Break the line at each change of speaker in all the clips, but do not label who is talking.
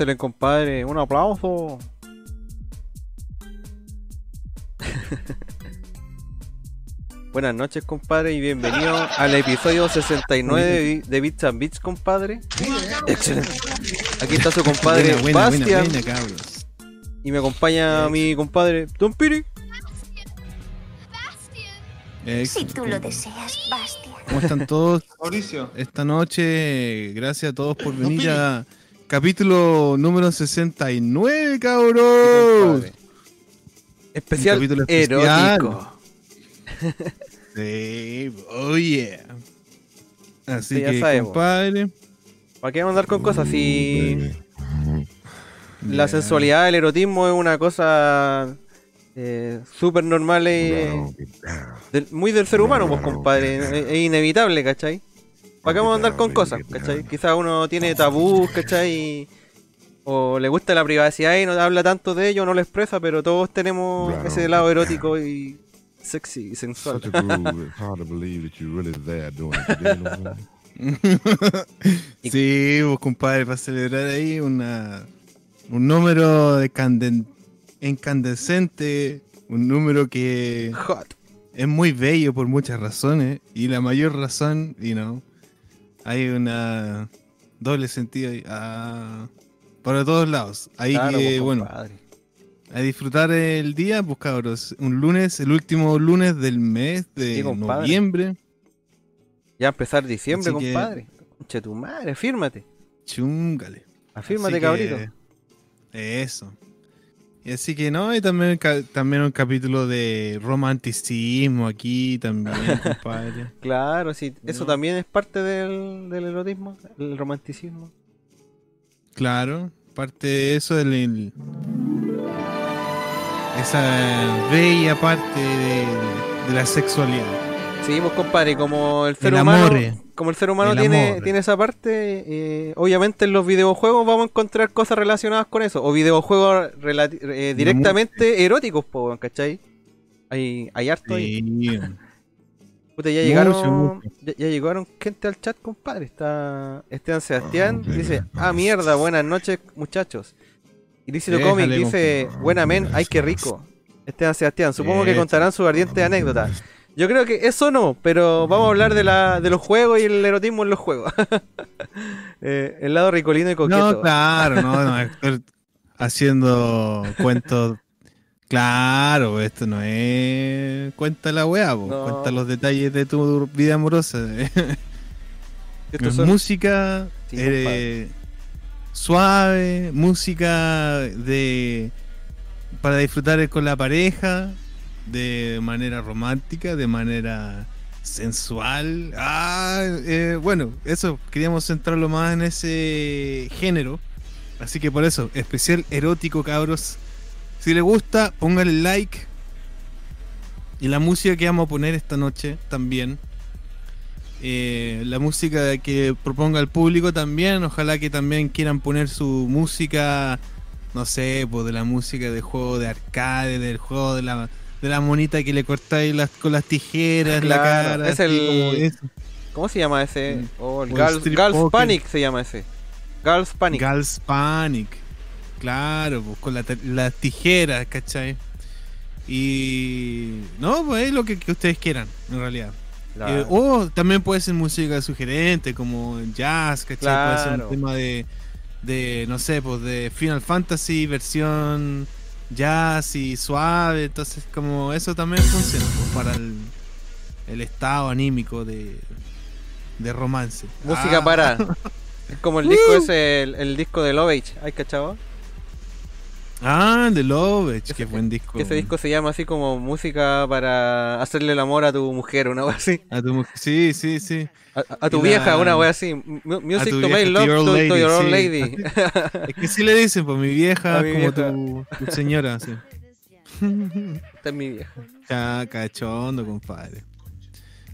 Excelente, compadre. Un aplauso. Buenas noches, compadre, y bienvenido al episodio 69 de Bi- de Bits and Bits, compadre. Excelente. Aquí está su compadre
Buena, buena, buena,
Bastian
buena,
y me acompaña mi compadre Don Piri.
Si tú lo deseas, Bastian.
¿Cómo están todos
Mauricio.
esta noche? Gracias a todos por venir a capítulo número 69, cabros.
Especial erótico.
Sí, oh yeah. Así
Sí, ya
que,
sabemos.
compadre.
¿Para qué vamos a andar con cosas si la sensualidad, el erotismo es una cosa eh, súper normal y del- muy del ser humano, pues compadre, es, es inevitable, ¿cachai? ¿Para qué vamos a andar con cosas, cachai? Quizás uno tiene tabús, ¿cachai? O le gusta la privacidad y no habla tanto de ello, no lo expresa, pero todos tenemos ese lado erótico y sexy y sensual.
Such a groove, it's hard to believe that you're really there doing it. today, you know?
Y-
sí, pues, compadre, para celebrar ahí una, un número de canden- incandescente, un número que
Hot.
es muy bello por muchas razones y la mayor razón, y no, hay una doble sentido ahí, ah, para todos lados. Ahí
Claro,
que,
pues,
bueno, a disfrutar el día, pues cabros, un lunes, el último lunes del mes de
Sí,
noviembre.
Ya empezar diciembre,
Así que-
compadre. Conche tu madre. Afírmate,
Así que-
cabrito.
Eso. Y así que no, y también, también un capítulo de romanticismo aquí también, compadre.
Claro, sí, eso
No.
también es parte del, del erotismo, el romanticismo.
Claro, parte de eso del el- esa bella parte de, de la sexualidad.
Seguimos, compadre, como el ser
El
humano,
amore.
Como el ser humano
El
tiene, tiene esa parte, eh, obviamente en los videojuegos vamos a encontrar cosas relacionadas con eso, o videojuegos eh, directamente eróticos, po, ¿cachai? Hay, hay harto ahí.
Sí.
Puta, ya llegaron,
mucho.
Ya, ya llegaron gente al chat, compadre. Está Esteban Sebastián,
Ah,
dice, ah mierda, buenas noches, muchachos. Ilícito
Déjale,
Comic dice, buena men, ay qué rico. Esteban Sebastián, supongo que contarán su ardiente anécdota. Yo creo que eso no, pero vamos a hablar de la, de los juegos y el erotismo en los juegos. Eh, el lado ricolino y coqueto.
No, claro, no, no, estar haciendo cuentos. Claro, esto no es. Cuenta la weá,
No.
cuenta los detalles de tu vida amorosa.
Estos
Es
son-
música
Sí,
eh, suave, música de para disfrutar con la pareja de manera romántica, de manera sensual. Ah, eh, bueno, eso queríamos centrarlo más en ese género. Así que por eso, especial erótico, cabros. Si les gusta, pónganle like. Y la música que vamos a poner esta noche también eh, la música que proponga el público también. Ojalá que también quieran poner su música, no sé, pues de la música de juego de arcade, del juego de la, de la monita que le cortáis las, con las tijeras la
Claro,
cara.
es el-
como eso.
¿Cómo se llama ese?
Mm.
Oh, el Girls. Panic se llama ese. Girls Panic.
Girls Panic. Claro, pues con la las tijeras, ¿cachai? Y. No, pues es lo que, que ustedes quieran, en realidad.
Claro.
Eh, o también puede ser música sugerente, como jazz, ¿cachai? Puede ser un tema de, de, no sé, pues de Final Fantasy versión jazz y suave, entonces como eso también funciona pues, para el, el estado anímico de, de romance.
Música
Ah,
para. Es como el disco ese, el, el disco de Lovage. ¿Hay cachado?
Ah, The Lovage,
Ese-
qué buen disco.
Ese disco se llama así como música para hacerle el amor a tu mujer, una wea así.
A tu mujer- sí, sí, sí.
A, a tu
la-
vieja, una wea así. Mu- Music to
to
love to,
old
to your old
lady,
lady.
Es que sí le dicen, pues mi vieja,
mi
como
vieja.
Tu, tu señora, sí.
Esta es mi vieja.
Ya, cachondo, compadre.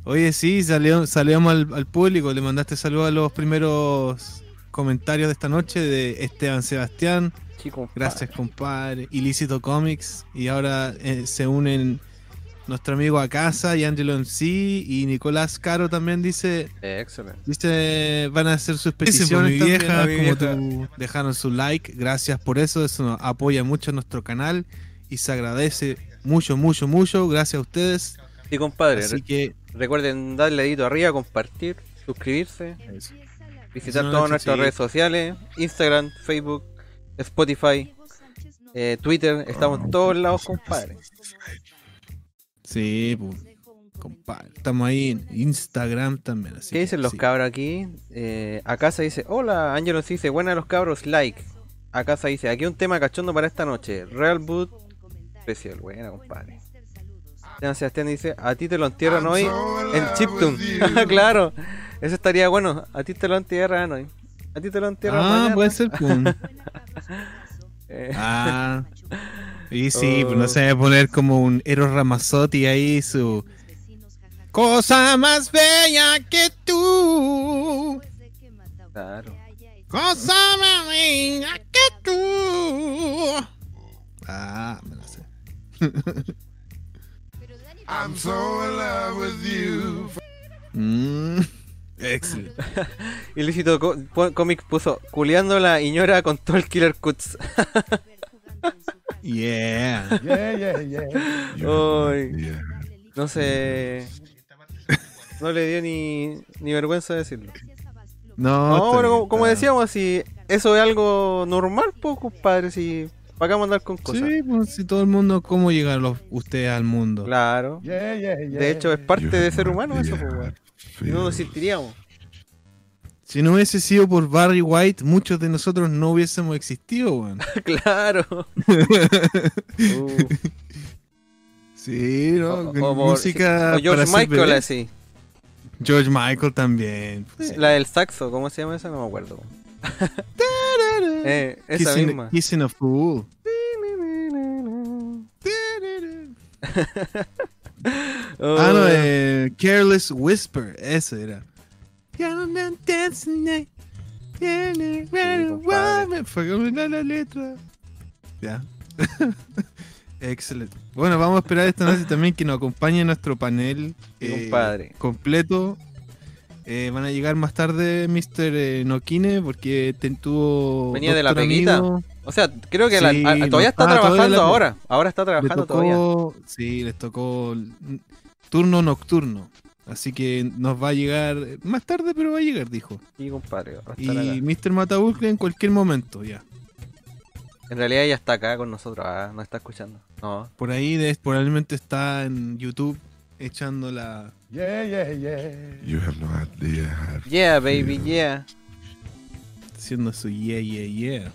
Oye, sí, salió, salíamos al, al público, le mandaste saludos a los primeros comentarios de esta noche de Esteban Sebastián.
Chico,
Gracias, compadre. Ilícito Comics. Y ahora eh, se unen nuestro amigo Acasa y Angelo MC. Y Nicolás Caro también dice.
Excelente.
Dice, van a hacer sus peticiones
pues,
viejas,
vieja,
como tú dejaron su like. Gracias por eso. Eso nos apoya mucho nuestro canal. Y se agradece mucho, mucho, mucho. Gracias a ustedes.
Y compadre,
Así que
recuerden darle dedito arriba, compartir, suscribirse,
eso.
visitar todas nuestras
sí.
redes sociales, Instagram, Facebook, Spotify, eh, Twitter, estamos en todos lados, compadre.
Sí, pues, compadre. Estamos ahí en Instagram también. Así
¿Qué dicen
que
los
sí.
cabros aquí? Eh, acá se dice, hola, Angelo nos dice, buenas los cabros, like. Acá se dice, aquí un tema cachondo para esta noche, Real Boot Special, buena compadre. Sebastián dice, a ti te lo entierran hoy en Chiptune. claro, eso estaría bueno, a ti te lo entierran hoy. A ti te lo entierran
Ah,
mañana.
puede ser, pues.
Eh,
Ah. Y sí, pues no
Oh.
se va a poner como un Eros Ramazzotti ahí su cosa más bella que tú.
claro.
Cosa más bella que tú. Ah, me la sé.
I'm so in love with you.
Mm, excelente.
Ilícito Comics puso, culeando la Iñora con todo el Killer Cuts.
Yeah.
Yeah, yeah, yeah.
Yeah.
No sé. No le dio ni, ni vergüenza decirlo.
No,
pero como, decíamos, si eso es algo normal, pues, compadre, si para acá andar con cosas.
Sí, pues si todo el mundo, ¿cómo llegan los, ustedes al mundo?
Claro.
Yeah, yeah, yeah.
De hecho, es parte de ser
no
humano eso, pues, no, no
feels.
existiríamos.
Si no hubiese sido por Barry White, muchos de nosotros no hubiésemos existido, weón.
claro. Uh,
Sí, ¿no?
o-
música
o George
para
Michael así.
George Michael también. pues.
La del saxo, ¿cómo se llama esa? No me acuerdo. eh, esa
Kissing,
misma.
Kissing a Fool. Ah, no,
Oh,
eh, Careless Whisper, eso era. Fue la, letra. Ya. Excelente. Bueno, vamos a esperar esta noche también que nos acompañe nuestro panel eh, completo. Eh, van a llegar más tarde Mr. eh, Nokine porque te- tuvo.
Venía de la peguita.
amigo,
O sea, creo que la- a- todavía está
ah, todavía
trabajando
la-
ahora. Ahora está trabajando todavía.
sí, les tocó turno nocturno. Así que nos va a llegar más tarde, pero va a llegar, dijo.
Sí, compadre. va a
Y
estar acá.
Mr. Mataburke en cualquier momento, ya.
En realidad ella está acá con nosotros. Ah, no está escuchando. No.
Por ahí de- probablemente está en YouTube echando la.
Yeah, yeah, yeah.
You have no idea
Yeah, baby, yeah.
haciendo su yeah, yeah, yeah.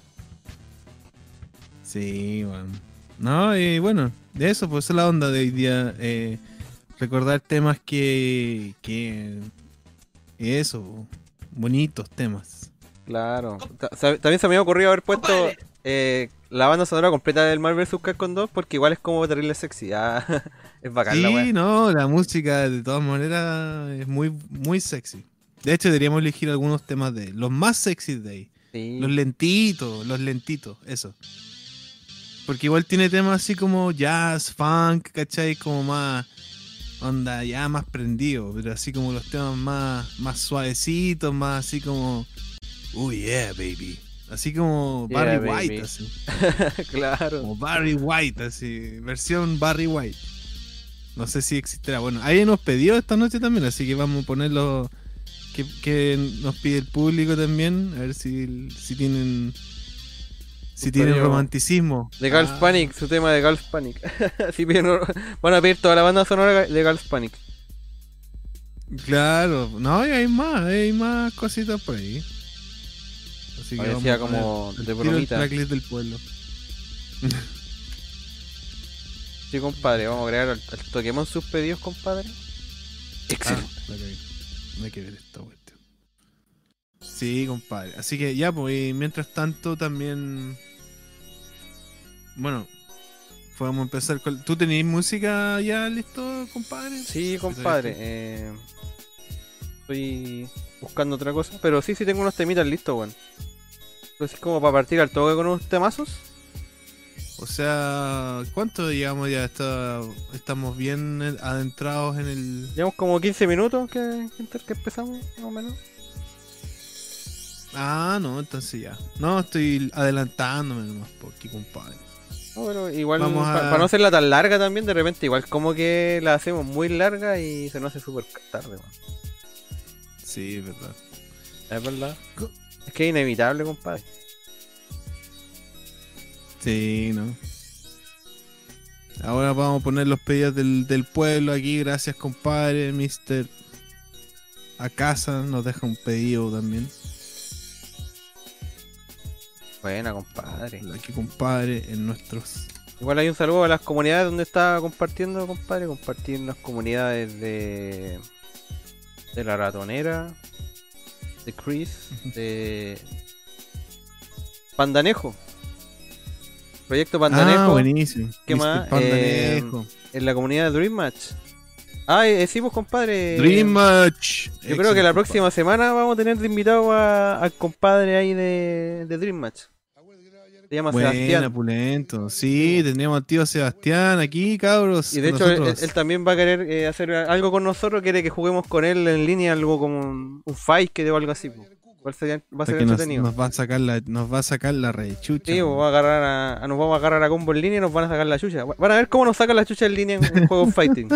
Sí, bueno. No, y bueno, de eso, pues esa es la onda de hoy día. eh, recordar temas que. que. Eso, bonitos temas.
Claro. También se me había ocurrido haber puesto eh, la banda sonora completa del Marvel vs. Capcom 2 porque igual es como terrible sexy. Ah, es bacán la
Sí,
wea.
no, la música de todas maneras es muy, muy sexy. De hecho, deberíamos elegir algunos temas de los más sexy de ahí.
Sí.
Los lentitos, los lentitos, eso. Porque igual tiene temas así como jazz, funk, ¿cachai? Como más onda ya más prendido, pero así como los temas más, más suavecitos, más así como, oh yeah, baby. Así como
Yeah,
Barry
baby.
White, así.
claro.
Como Barry White, así. Versión Barry White. No sé si existirá. Bueno, ahí nos pedió esta noche también, así que vamos a ponerlo. Que, que nos pide el público también. A ver si, si tienen. Si tiene
Sonido
romanticismo.
De Girls
Ah,
Panic, su tema de Girls Panic. Sí, piden- van a pedir toda la banda sonora de Girls Panic.
Claro, no, y hay más, hay más cositas por ahí. Así
Parecía
vamos a
como de
el
bromita.
tracklist del pueblo.
Sí, compadre, vamos a agregar al, al Pokémon sus pedidos, compadre.
Ah, la cagué. No hay que ver esta cuestión. Sí, compadre. Así que ya, pues, y mientras tanto también. Bueno, podemos empezar con. ¿Tú tenés música ya listo, compadre?
Sí, compadre. Eh, estoy buscando otra cosa, pero sí, sí tengo unos temitas listos, weón. Entonces, como para partir al toque con unos temazos.
O sea, ¿cuánto llevamos ya? Está- estamos bien adentrados en el.
Llevamos como 15 minutos que, que, que empezamos, más o menos.
Ah, no, entonces ya. No, estoy adelantándome nomás por aquí, compadre.
No, pero igual,
Vamos a-
para no hacerla tan larga también, de repente, igual como que la hacemos muy larga y se nos hace súper tarde, weón.
Sí, es verdad.
Es verdad. Es que es inevitable, compadre.
Sí, no. Ahora vamos a poner los pedidos del, del pueblo aquí. Gracias, compadre. Mister a casa nos deja un pedido también.
Buena, compadre.
Aquí, compadre, en nuestros.
Igual hay un saludo a las comunidades donde está compartiendo, compadre. Compartir las comunidades de. de la ratonera, de Chris, de. Pandanejo. Proyecto Pandanejo.
Ah, buenísimo.
¿Qué
Mr.
más?
Pandanejo.
en la comunidad de Dream Match. Ah, eh, sí, pues, compadre.
Dream Match.
Yo creo que la próxima semana vamos a tener de invitado a- al compadre ahí de, de Dream Match. Se llama
Buena,
Sebastián.
pulento. Sí, tendríamos al tío Sebastián aquí, cabros.
Y de hecho, él, también va a querer eh, hacer algo con nosotros. Quiere que juguemos con él en línea, algo como un, un fight que o algo así. po. Igual sería- va a ser
nos,
entretenido.
nos va a sacar la, nos va a sacar la rechucha.
Sí, pues, vamos a agarrar a, a- nos vamos a agarrar a combo en línea y nos van a sacar la chucha. Van a ver cómo nos sacan la chucha en línea en, en juegos fighting.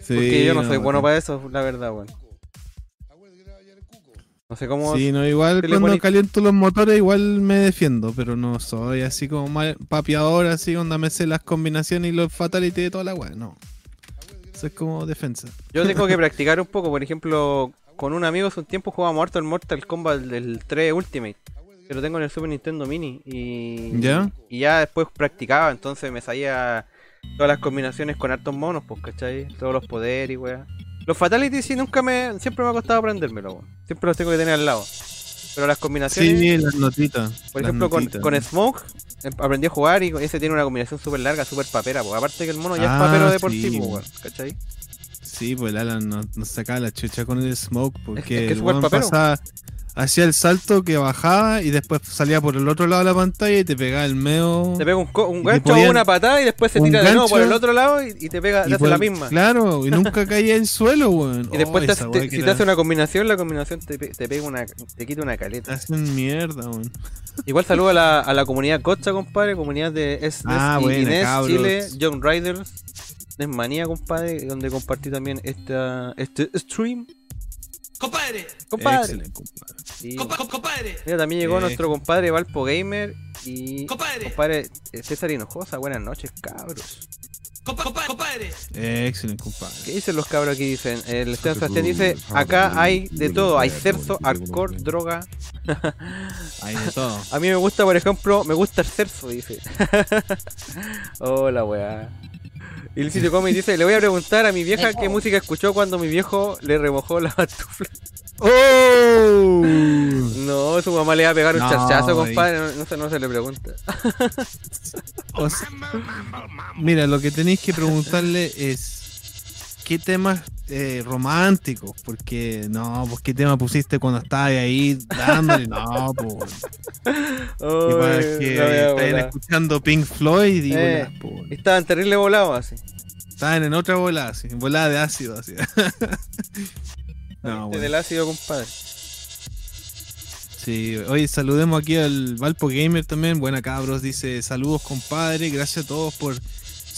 Sí,
Porque yo no soy bueno
no.
para eso, la verdad, weón. No sé cómo.
Sí, no, igual
¿Qué le
cuando
poní?
caliento los motores igual me defiendo, pero no soy así como mal- papiador, así onda me sé las combinaciones y los fatality de toda la weá, no. Eso es como defensa.
Yo tengo que practicar un poco, por ejemplo, con un amigo hace un tiempo jugábamos harto el Mortal Kombat del 3 Ultimate. Que lo tengo en el Super Nintendo Mini. Y
¿Ya?
y ya después practicaba, entonces me salía todas las combinaciones con hartos monos, pues, ¿cachai? Todos los poderes y weá. Los Fatalities sí nunca me. siempre me ha costado aprendérmelo, weón. Siempre los tengo que tener al lado. Pero las combinaciones.
Sí, las notitas.
Por ejemplo, con,
notitas.
con Smoke em- aprendí a jugar y ese tiene una combinación súper larga, súper papera. Pues. Aparte que el mono ya
Ah,
es papero de por
sí, weón.
¿cachai?
Sí, pues el Alan nos, nos sacaba la chucha con el smoke porque
es que es
el
súper
weón
papero.
pasaba, hacía el salto que bajaba y después salía por el otro lado de la pantalla y te pegaba el medio.
Te pega un, un gancho o una patada y después se tira de nuevo por el otro lado y, y te pega, te hace la misma.
Claro, y nunca caía en suelo, weón.
Y después
Oh,
te hace- si te hace una combinación, la combinación te, te pega una, te quita una caleta.
hacen mierda, weón.
Igual saludo a la, a la comunidad Cocha, compadre, comunidad de SNES
Ah,
y
buena,
Inés,
cabros.
Chile, Young Riders, Nesmanía, compadre, donde compartí también esta, este stream.
Compadre,
Compadre.
Excelente, compadre.
Sí.
compa- compadre,
Mira, también llegó
Eh.
nuestro compadre Valpo Gamer y
compadre,
compadre eh, César Hinojosa. Buenas noches, cabros.
compa- compa- compadre.
Excelente, compadre.
¿Qué dicen los cabros aquí? Dicen, el Esteban Sebastián dice, acá hay de todo, hay cerzo, alcohol, droga.
Hay de todo.
A mí me gusta, por ejemplo, me gusta el cerzo, dice. Hola, weá. Y el sitio Comic dice, le voy a preguntar a mi vieja qué música escuchó cuando mi viejo le remojó la pantufla.
¡Oh!
No, su mamá le va a pegar un
No,
charchazo,
ahí.
compadre, no, no se, no se le pregunta.
O sea, mira, lo que tenéis que preguntarle es qué temas eh, románticos, porque no, pues qué tema pusiste cuando estabas ahí dándole, no, pues. Igual que estaban
volada.
escuchando Pink Floyd y
Eh.
bolas, po.
Estaban terrible volados así.
estaban en otra bola, así, volada de ácido, así. no, bueno.
Del ácido, compadre.
Sí, oye, saludemos aquí al Valpo Gamer también. Buena cabros, dice saludos compadre, gracias a todos por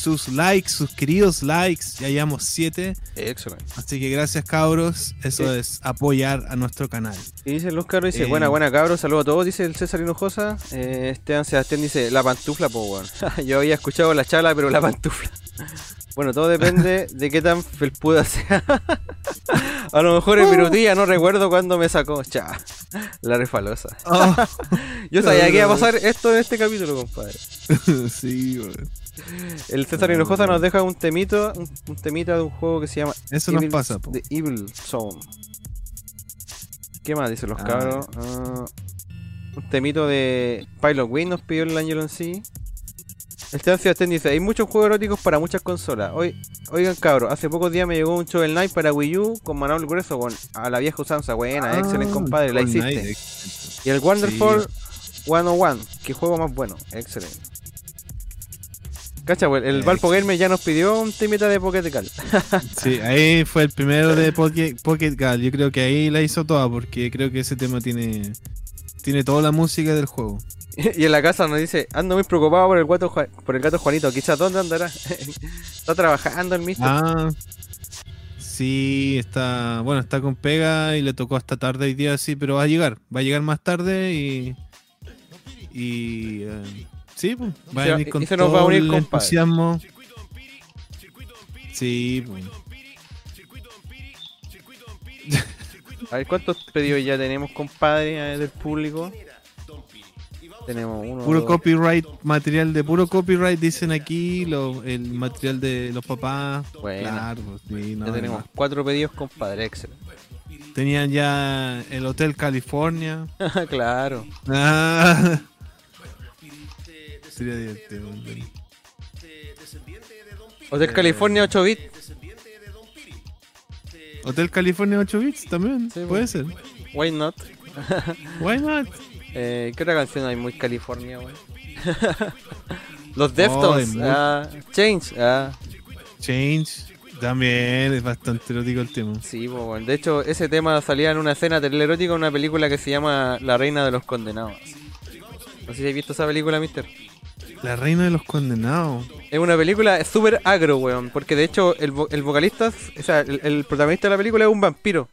sus likes, sus queridos likes. Ya llevamos 7.
Excelente.
Así que gracias, cabros. Eso
Sí.
es apoyar a nuestro canal.
Y dice Luz Caro, dice,
Eh.
buena, buena cabros, saludos a todos, dice el César Hinojosa. Eh, Esteban Sebastián dice, la pantufla, po. Yo había escuchado la chala, pero la pantufla. Bueno, todo depende de qué tan felpuda sea. a lo mejor en virutilla, no recuerdo cuándo me sacó. Cha, la refalosa.
Oh,
Yo sabía que iba a pasar esto en este capítulo, compadre.
sí, weón.
El César Hinojosa nos deja un temito, un, un temita de un juego que se llama
Eso nos pasa, po.
The Evil Zone. ¿Qué más dicen los
Ah.
cabros? Ah, un temito de Pilot Wing nos pidió el Angel en sí. Esteban Sebastián dice, hay muchos juegos eróticos para muchas consolas. Hoy, oigan cabros, hace pocos días me llegó un Shovel Knight para Wii U con manual grueso con a la vieja usanza. Buena,
Ah,
excelente compadre, la hiciste. Y el Wonderful 101, que juego más bueno, excelente. Cacha, pues, el Valpo Gamer ya nos pidió un temita de Pocket Cal.
Sí, ahí fue el primero de Pocket, Pocket Gal. Yo creo que ahí la hizo toda porque creo que ese tema tiene tiene toda la música del juego.
Y en la casa nos dice, ando muy preocupado por el gato, Juan- por el gato Juanito, quizás dónde andará. Está trabajando el mister.
Ah, sí, está, bueno, está con pega y le tocó hasta tarde hoy día, sí, pero va a llegar, va a llegar más tarde y y eh, sí, pues, va a venir con
y se nos
todo
va a unir,
el entusiasmo. Sí, pues.
A ver cuántos pedidos ya tenemos, compadre, del público. Tenemos uno.
Puro
dos.
copyright, material de puro copyright dicen aquí, lo- el material de los papás.
Bueno,
Claro, pues, sí, no,
ya tenemos cuatro pedidos, compadre, excelente.
Tenían ya el Hotel California.
claro.
Ah. Sería divertido.
Hotel California 8 bits.
Hotel California 8 bits también,
Sí,
puede
bueno.
ser.
Why not?
Why not?
Eh, ¿Qué otra canción hay muy California, weón? Los Deftones.
muy-
ah, Change. Ah,
Change también es bastante erótico el tema.
sí, weón. De hecho, ese tema salía en una escena telerótica en una película que se llama La Reina de los Condenados. No sé si has visto esa película, mister.
La reina de los condenados.
Es una película súper agro, weón. Porque de hecho, el, vo- el vocalista, o sea, el, el protagonista de la película es un vampiro.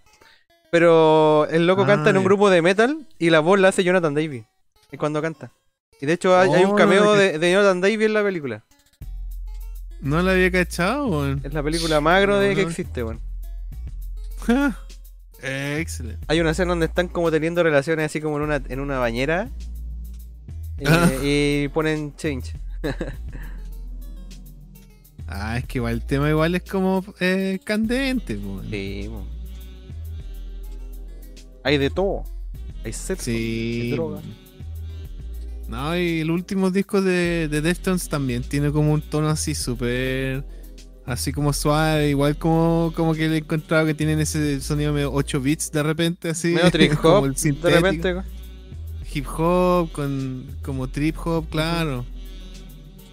Pero el loco
Ah,
canta en un
ya.
grupo de metal y la voz la hace Jonathan Davis. Es cuando canta. Y de hecho, hay, hay un
Oh,
cameo de, de Jonathan Davis en la película.
No la había cachado, weón.
Es la película más agro de
No,
que
no.
existe, weón.
Excelente.
Hay una escena donde están como teniendo relaciones así como en una, en una bañera. Eh,
Ah.
y ponen change.
Ah, es que igual el tema igual es como eh, candente.
Sí. Hay de todo. Hay sexo,
Sí.
hay droga.
No, y el último disco de, de Deftones también tiene como un tono así súper. Así como suave, igual como, como que le he encontrado que tienen ese sonido medio 8 bits de repente, así.
Medio
como el
de repente.
Hip hop, con como trip hop, claro.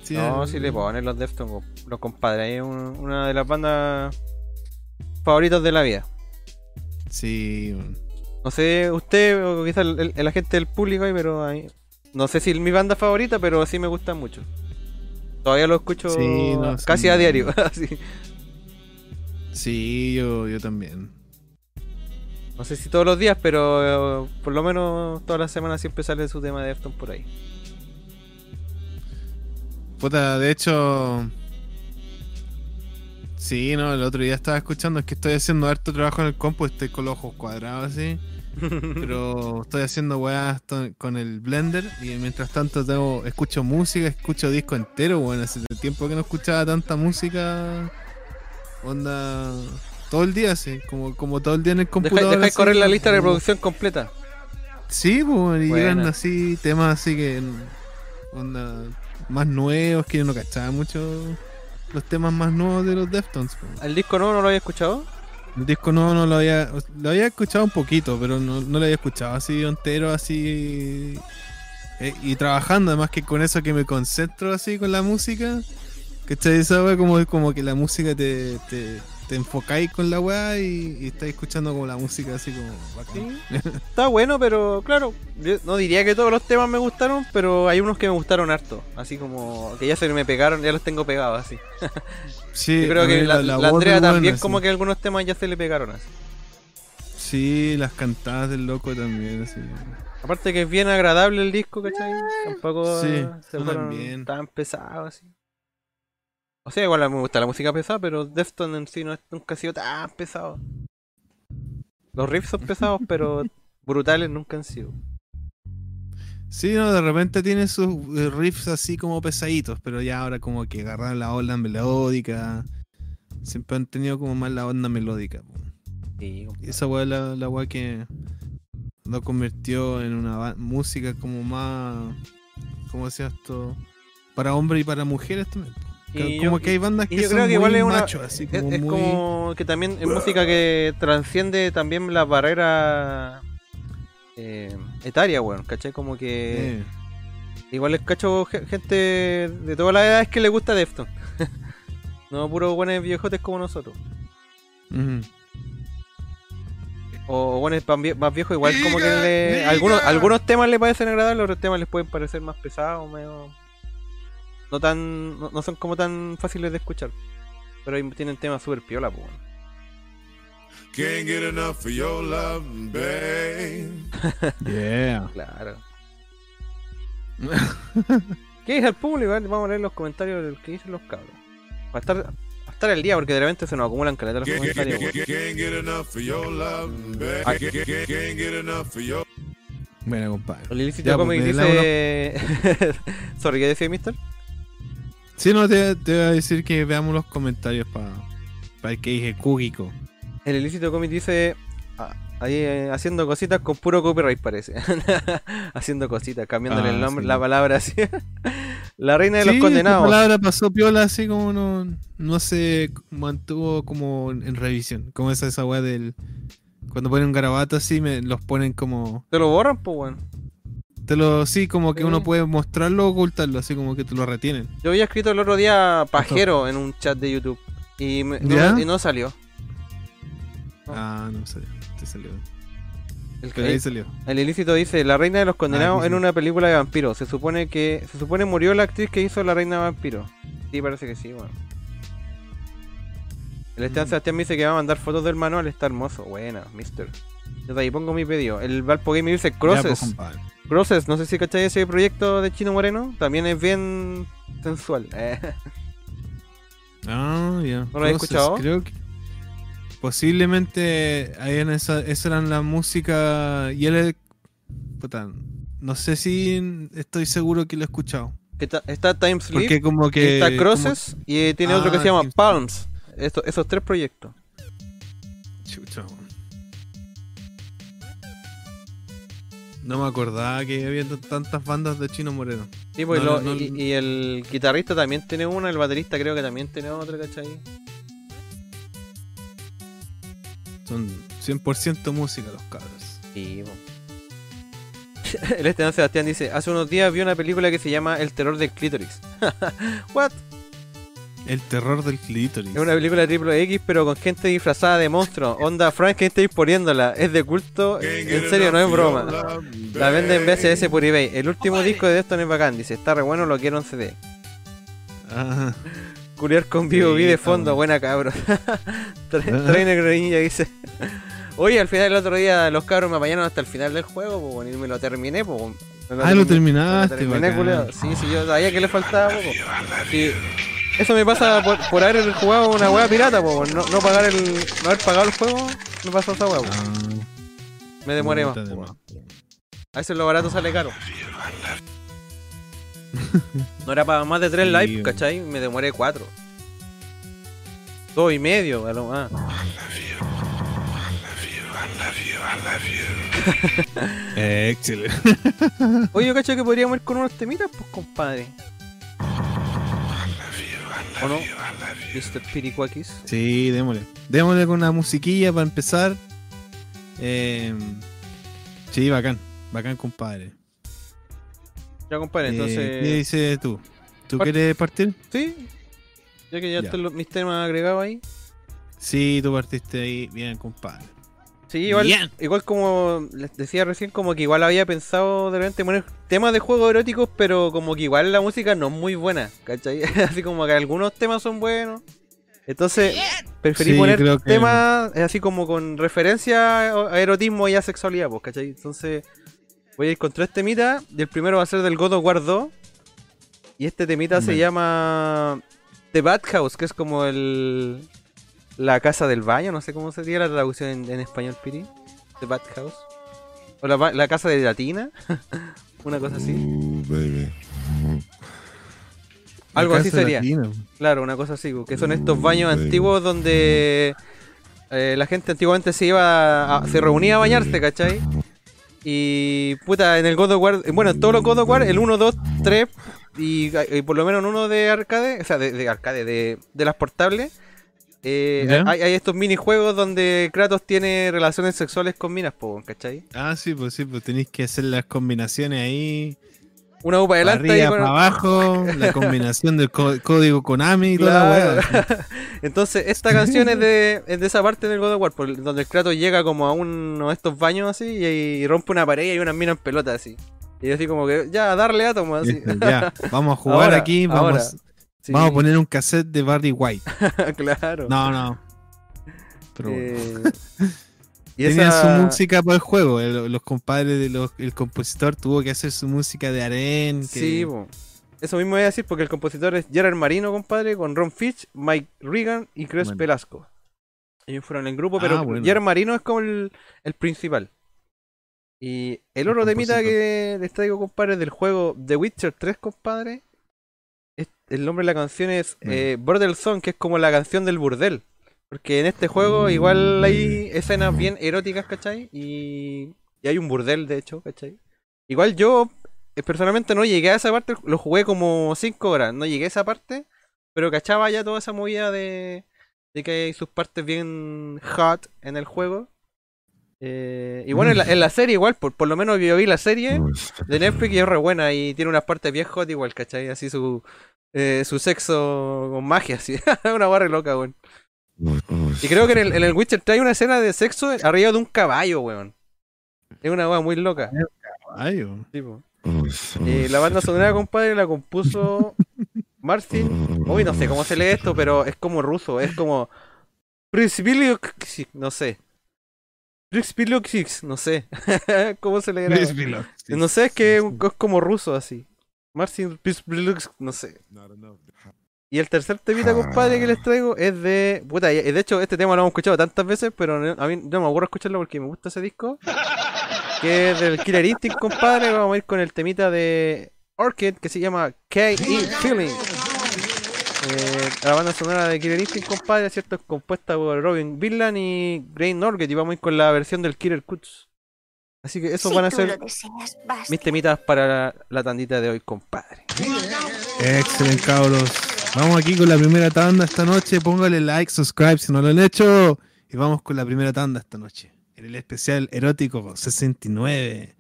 Sí,
No,
eh,
si le ponen los Deftones, los compadres. Es un- una de las bandas favoritas de la vida.
Sí.
No sé usted o quizás el, el- el agente del público ahí, pero ahí- no sé si es mi banda favorita, pero sí me gustan mucho. Todavía lo escucho
Sí, no,
casi
sí.
a diario.
Sí, yo, yo también.
No sé si todos los días, pero eh, por lo menos todas las semanas siempre sale su tema de Deftones por ahí.
Puta, de hecho. Sí, no, el otro día estaba escuchando, es que estoy haciendo harto trabajo en el compu, estoy con los ojos cuadrados así. Pero estoy haciendo weas con el blender y mientras tanto tengo, escucho música, escucho disco entero, bueno, hace tiempo que no escuchaba tanta música. Onda. Todo el día, así, como, como todo el día en el computador.
Dejáis correr la lista de reproducción completa.
Sí, pues, y llegan así temas así que. Onda. Más nuevos, que yo no cachaba mucho los temas más nuevos de los Deftones. pues.
¿El disco nuevo no lo había escuchado?
El disco nuevo no lo había. Lo había escuchado un poquito, pero no, no lo había escuchado así entero, así. eh, y trabajando, además que con eso que me concentro así con la música. ¿Cachai? Esa como, como que la música te, te, te enfocáis con la weá y, y estáis escuchando como la música así como bacán.
Está bueno, pero claro, yo no diría que todos los temas me gustaron, pero hay unos que me gustaron harto. Así como que ya se me pegaron, ya los tengo pegados así.
Sí,
Yo creo que la, la Andrea
buena,
también
sí.
como que algunos temas ya se le pegaron así.
Sí, las cantadas del loco también, así.
Aparte que es bien agradable el disco, ¿cachai? Tampoco
Sí,
se fueron
bien.
tan pesados así. O sea, igual me gusta la música pesada, pero Deftones en sí no es, nunca ha sido tan pesado. Los riffs son pesados, pero brutales nunca han sido.
Sí, no, de repente tiene sus eh, riffs así como pesaditos, pero ya ahora como que agarran la onda melódica. Siempre han tenido como más la onda melódica.
Sí,
Y esa weá es la, la weá que lo convirtió en una música como más. ¿Cómo decía esto? Para hombres y para mujeres también.
Y
Que-
yo-
como que hay bandas que
yo
son
creo que
muy
igual es una-
así
Es,
como
es
muy.
como que también es música que transciende también la barrera eh, etaria, weón, ¿cachai? Como que igual es cacho ge- gente de todas las edades que le gusta Defton. no puros buenos viejotes como nosotros. O buenos más viejos, igual como que le- algunos, algunos temas le parecen agradables, otros temas les pueden parecer más pesados, medio... No tan. No, no son como tan fáciles de escuchar. Pero ahí tienen temas súper piola, pues.
Can't get enough of your love, babe.
Yeah.
Claro. ¿Qué dice el público? Vamos a leer los comentarios del que dicen los cabros. Para estar, para estar al día, porque de repente se nos acumulan caletas los comentarios.
can't,
weón.
can't get enough of your love, babe.
Ay.
Can't, can't, can't get enough of your
Bueno, compadre.
El ilícito
Ya,
Comic
pues, me
dice. Sorry, ¿qué decía Mister?
Sí, no, te, te voy a decir que veamos los comentarios para para el que dije Kugiko.
El ilícito Comic dice. ah, ahí eh, haciendo cositas con puro copyright, parece. haciendo cositas, cambiándole
Ah,
el nombre,
sí.
la palabra así. la reina de
Sí,
los condenados.
palabra pasó piola así como no, no se mantuvo como en revisión. Como esa, esa weá del. Cuando ponen un garabato así, me, los ponen como.
Te lo borran, pues, weón.
Te lo, sí, como que
Sí.
uno puede mostrarlo o ocultarlo, así como que te lo retienen.
Yo había escrito el otro día pajero en un chat de YouTube. Y, me- no,
¿Ya?
y no salió.
Ah, no salió. Te salió.
El,
Pero ahí salió.
el ilícito dice, la reina de los condenados
Ah,
en una película de vampiros. Se supone que. Se supone murió la actriz que hizo la reina de vampiros. Sí, parece que sí, bueno. El Esteban
Mm.
Sebastián me dice que va a mandar fotos del manual, está hermoso. Buena, mister. Yo de ahí pongo mi pedido. El Valpo Game dice
Ya, pues,
Crosses, no sé si cacháis ese proyecto de Chino Moreno. También es bien sensual.
Ah, ya.
¿No lo
Entonces,
escuchado?
Creo que posiblemente ahí en esa, esa eran la música y él es- puta, no sé si estoy seguro que lo he escuchado.
está, está Time Sleep.
Porque como que
está
como-
Crosses y tiene otro que
Ah,
se llama. Palms. Esto- esos tres proyectos.
No me acordaba que había tantas bandas de Chino Moreno.
Sí, pues,
No,
lo-
no, no.
y, y el guitarrista también tiene una, el baterista creo que también tiene otra, ¿cachai?
Son 100% música los cabros.
Sí, po. El Esteban Sebastián dice, hace unos días vi una película que se llama El terror del clítoris. What?
El terror del clítoris.
Es una película triple X pero con gente disfrazada de monstruo. Onda Frankenstein poniéndola. Es de culto. En serio, no es broma. La venden en VHS por eBay. El último disco de Deftones es bacán. Dice, está re bueno, lo quiero en CD.
Ah,
Culiar con vivo, vi de fondo, buena cabro. Tra- Trainer Granilla dice. Oye, al final el otro día los cabros me apañaron hasta el final del juego, pues, bueno, y me lo terminé, pues.
Ah, lo terminaste,
me lo terminé. Sí, sí, yo sabía que le faltaba poco. Sí. Eso me pasa por, por haber jugado una weá pirata, pues, no, no pagar el. no haber pagado el juego, me pasó esa weá,
ah,
Me demoré más. A veces lo barato sale caro. No era para más de 3
Sí.
¿cachai? Me demoré 4. Dos y medio, a lo más.
Eh, excelente.
Oye, yo cacho que podríamos ir con unos temitas, pues compadre. ¿O no? Mr. Piricuakis.
Sí, démosle. Démosle con una musiquilla para empezar. Eh, sí, bacán. Bacán, compadre.
Ya, compadre,
Eh,
entonces.
¿Qué dices tú? ¿Tú
Part-
quieres partir?
Sí. Ya que ya,
Ya.
están los, mis temas agregados ahí.
Sí, tú partiste ahí bien, compadre.
Sí, igual,
Bien.
igual como les decía recién, como que igual había pensado de repente poner temas de juegos eróticos, pero como que igual la música no es muy buena, ¿cachai? Así como que algunos temas son buenos. Entonces, preferí
Sí,
poner
que-
temas eh, así como con referencia a erotismo y a sexualidad, pues, ¿cachai? Entonces, voy a ir con tres temitas, y el primero va a ser del God of War 2, y este temita se llama The Bad House, que es como el... La casa del baño, no sé cómo sería la traducción en, en español, Piri. The Bad House. O la, ba- la casa de latina. Una cosa así.
Ooh, baby.
Algo
La
así sería.
latina.
Claro, una cosa así. Que son estos
Mm,
baños
sí.
antiguos donde eh, la gente antiguamente se iba a- se reunía a bañarse, ¿cachai? Y puta, en el God of War, bueno, en todos los God of War, el 1, 2, 3 y, y por lo menos en uno de arcade, o sea, de, de arcade, de, de las portables, eh,
¿Ya?
hay, hay estos minijuegos donde Kratos tiene relaciones sexuales con minas, po, ¿cachai?
Ah, sí, pues sí, pues tenéis que hacer las combinaciones ahí.
Una upa
Para
adelante
arriba,
y con-
para abajo, la combinación del código Konami y toda
Claro.
la weá.
Entonces, esta canción es de, es de esa parte del God of War, por- donde el Kratos llega como a uno de estos baños así y, y rompe una pared y hay unas minas en pelota así. Y yo así como que, ya, darle átomo así.
Ya, vamos a jugar
Ahora,
aquí,
ahora.
Vamos,
Sí,
vamos a poner un cassette de Barry White.
claro.
No, no. Pero.
Eh, y
Tenían
esa-
su música para el juego. el- los compadres de los, el compositor tuvo que hacer su música de aren. Que...
Sí, eso mismo voy a decir porque el compositor es Gerard Marino, compadre, con Ron Fitch, Mike Regan y Chris
Bueno.
Velasco. Ellos fueron el grupo,
Ah,
pero
bueno.
Gerard Marino es como el, el principal. Y el otro temita que les traigo, compadre, del juego The Witcher 3, compadre. Es- el nombre de la canción es eh, Bordel Song, que es como la canción del burdel. Porque en este juego igual hay escenas bien eróticas, ¿cachai? Y, y hay un burdel, de hecho, ¿cachai? Igual yo eh, personalmente no llegué a esa parte, lo jugué como 5 horas, no llegué a esa parte, pero cachaba ya toda esa movida de, de que hay sus partes bien hot en el juego. Eh, y bueno, en la, en la serie igual, por, por lo menos yo vi la serie de Netflix y es re buena y tiene unas partes bien hot igual, ¿cachai? Así su, eh, su sexo con magia, así. una barra loca, weón. Y creo que en el, en el Witcher trae una escena de sexo arriba de un caballo, weón. Es una weá muy loca. Tipo. Eh, la banda sonora, compadre, la compuso Martin. Uy, no sé cómo se lee esto, pero es como ruso. Es como. No sé. No sé. ¿Cómo se
Vlog, sí.
No sé, es que es como ruso así. Martin Prisbiliuxix, no sé. Y el tercer temita, compadre, que les traigo es de. Puta, de hecho, este tema lo hemos escuchado tantas veces, pero a mí no me aburro escucharlo porque me gusta ese disco. Que es del Killer Instinct, compadre. Vamos a ir con el temita de Orchid que se llama K.E. Feeling. Eh, la banda sonora de Killer Instinct, compadre, ¿cierto? Es compuesta por Robin Villan y Grain Norgate. Y vamos a ir con la versión del Killer Cuts. Así que esos
Si
van a ser
deseas,
mis temitas para la, la tandita de hoy, compadre.
Excelente, cabros. Vamos aquí con la primera tanda esta noche. Póngale like, subscribe si no lo han hecho. Y vamos con la primera tanda esta noche. En el especial erótico 69.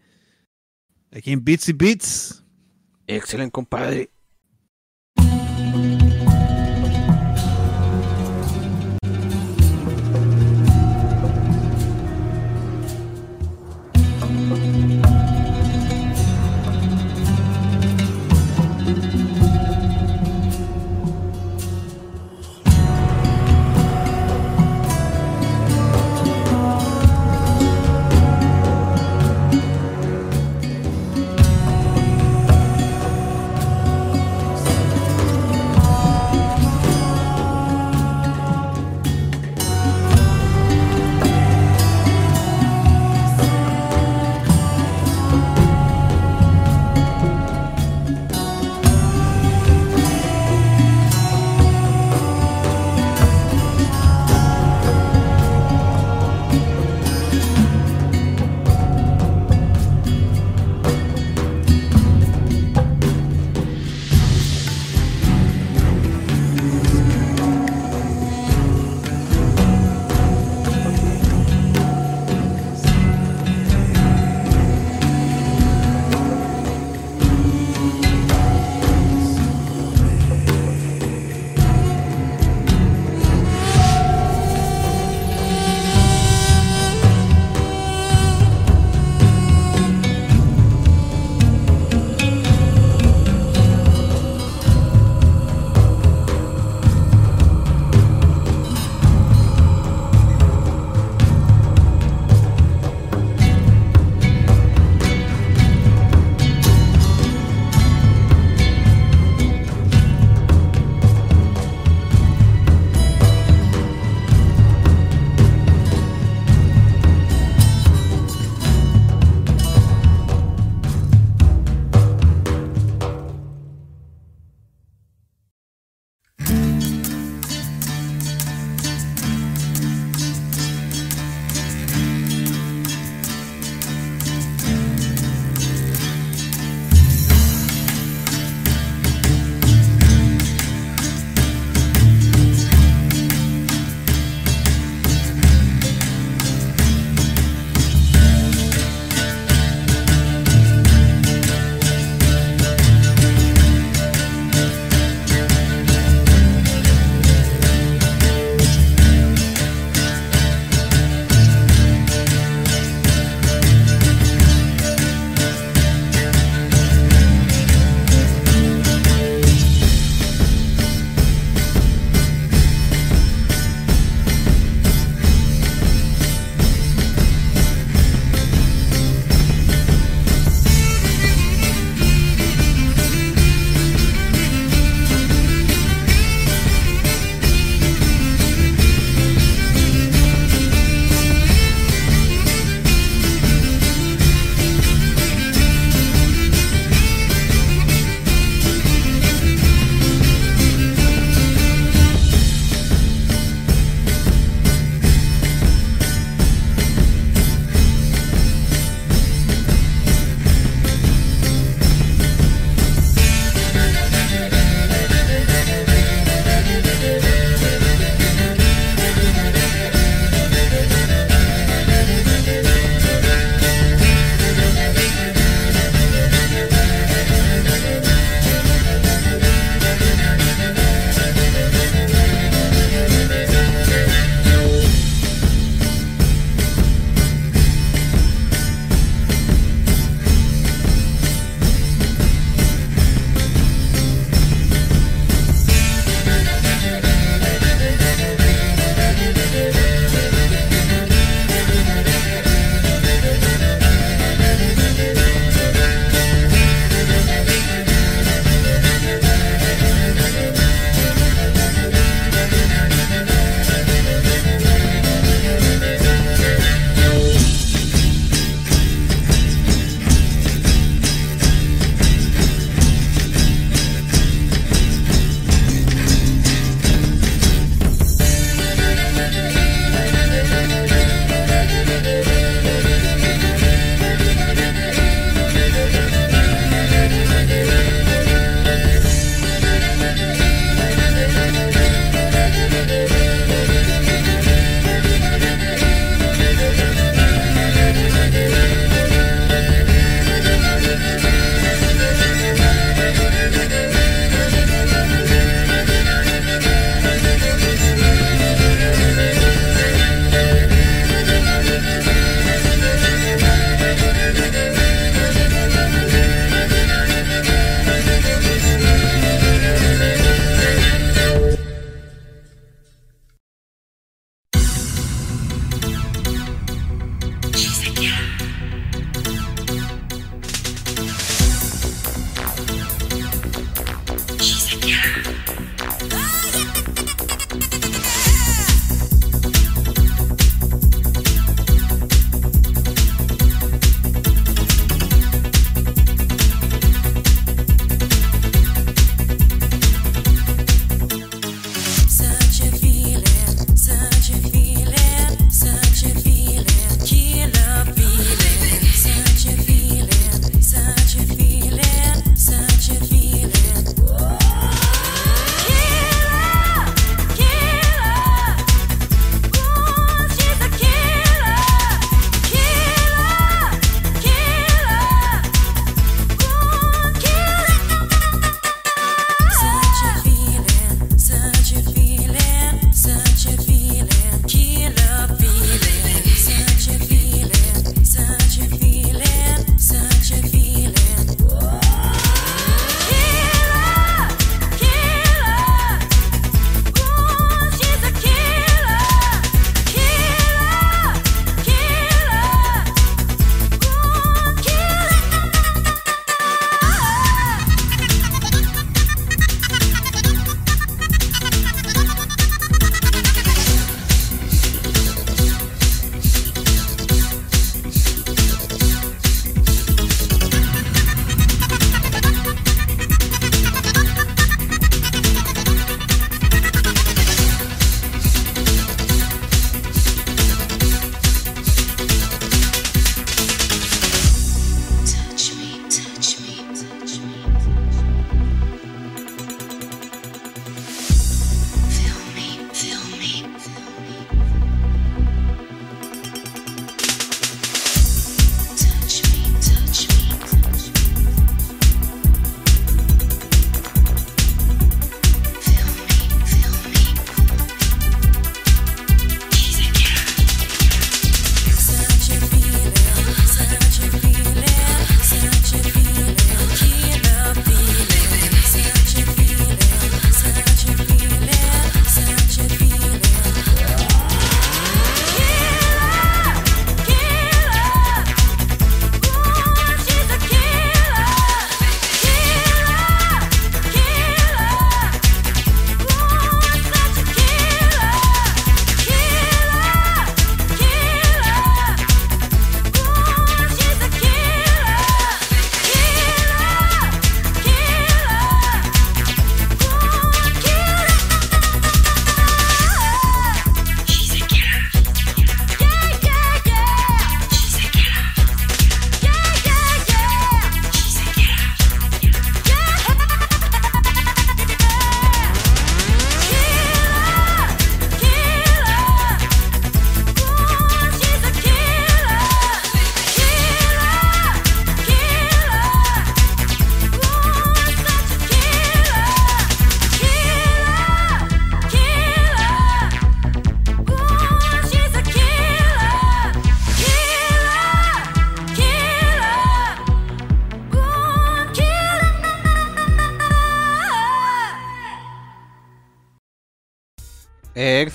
Aquí en Beats y Beats.
Excelente, compadre.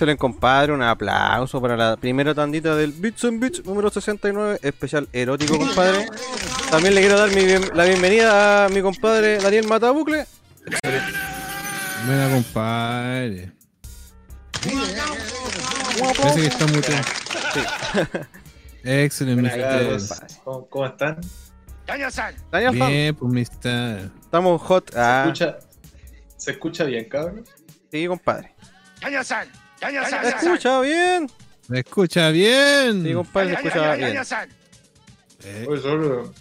Excelente, compadre. Un aplauso para la primera tandita del Bits and Bits número 69, especial erótico, compadre. También le quiero dar mi bien- la bienvenida a mi compadre Daniel Matabucle.
Mira, compadre. Parece que está muteado. Excelente,
Buena
mister.
¿Cómo, cómo están?
Daniel Fan,
Bien, pues, mister.
estamos hot. Ah,
¿Escucha, ¿Se escucha bien, cabrón?
sí, compadre.
Daniel-san,
¿Se
Daniel-san,
escucha bien?
¿Me escucha bien?
Sí, compadre, se escucha bien.
Eh,
Hoy solo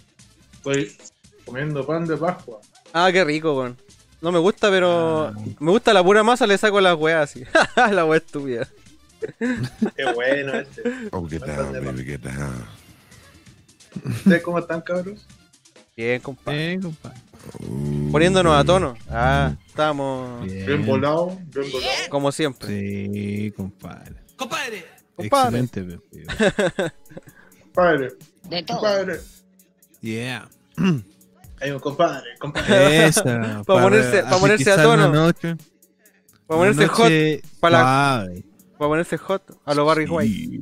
estoy comiendo pan de Pascua.
Ah, qué rico, weón. No me gusta, pero me gusta la pura masa, le saco las weas así. la wea estúpida.
Qué bueno este.
Oh, get down, baby, get down.
¿Ustedes cómo están, cabros?
Bien, compadre.
bien, compadre.
Poniéndonos a tono. Ah, estamos
Bien volado, bien volado.
como siempre.
Sí, compadre.
Compadre.
Compadre.
Excelente.
Compadre,
De todo.
compadre.
Yeah.
Hay un compadre, compadre.
Esa.
Pa' ponerse- pa' ponerse a tono.
noche-
Para ponerse hot, la- para ponerse hot a los Barry White.
Sí,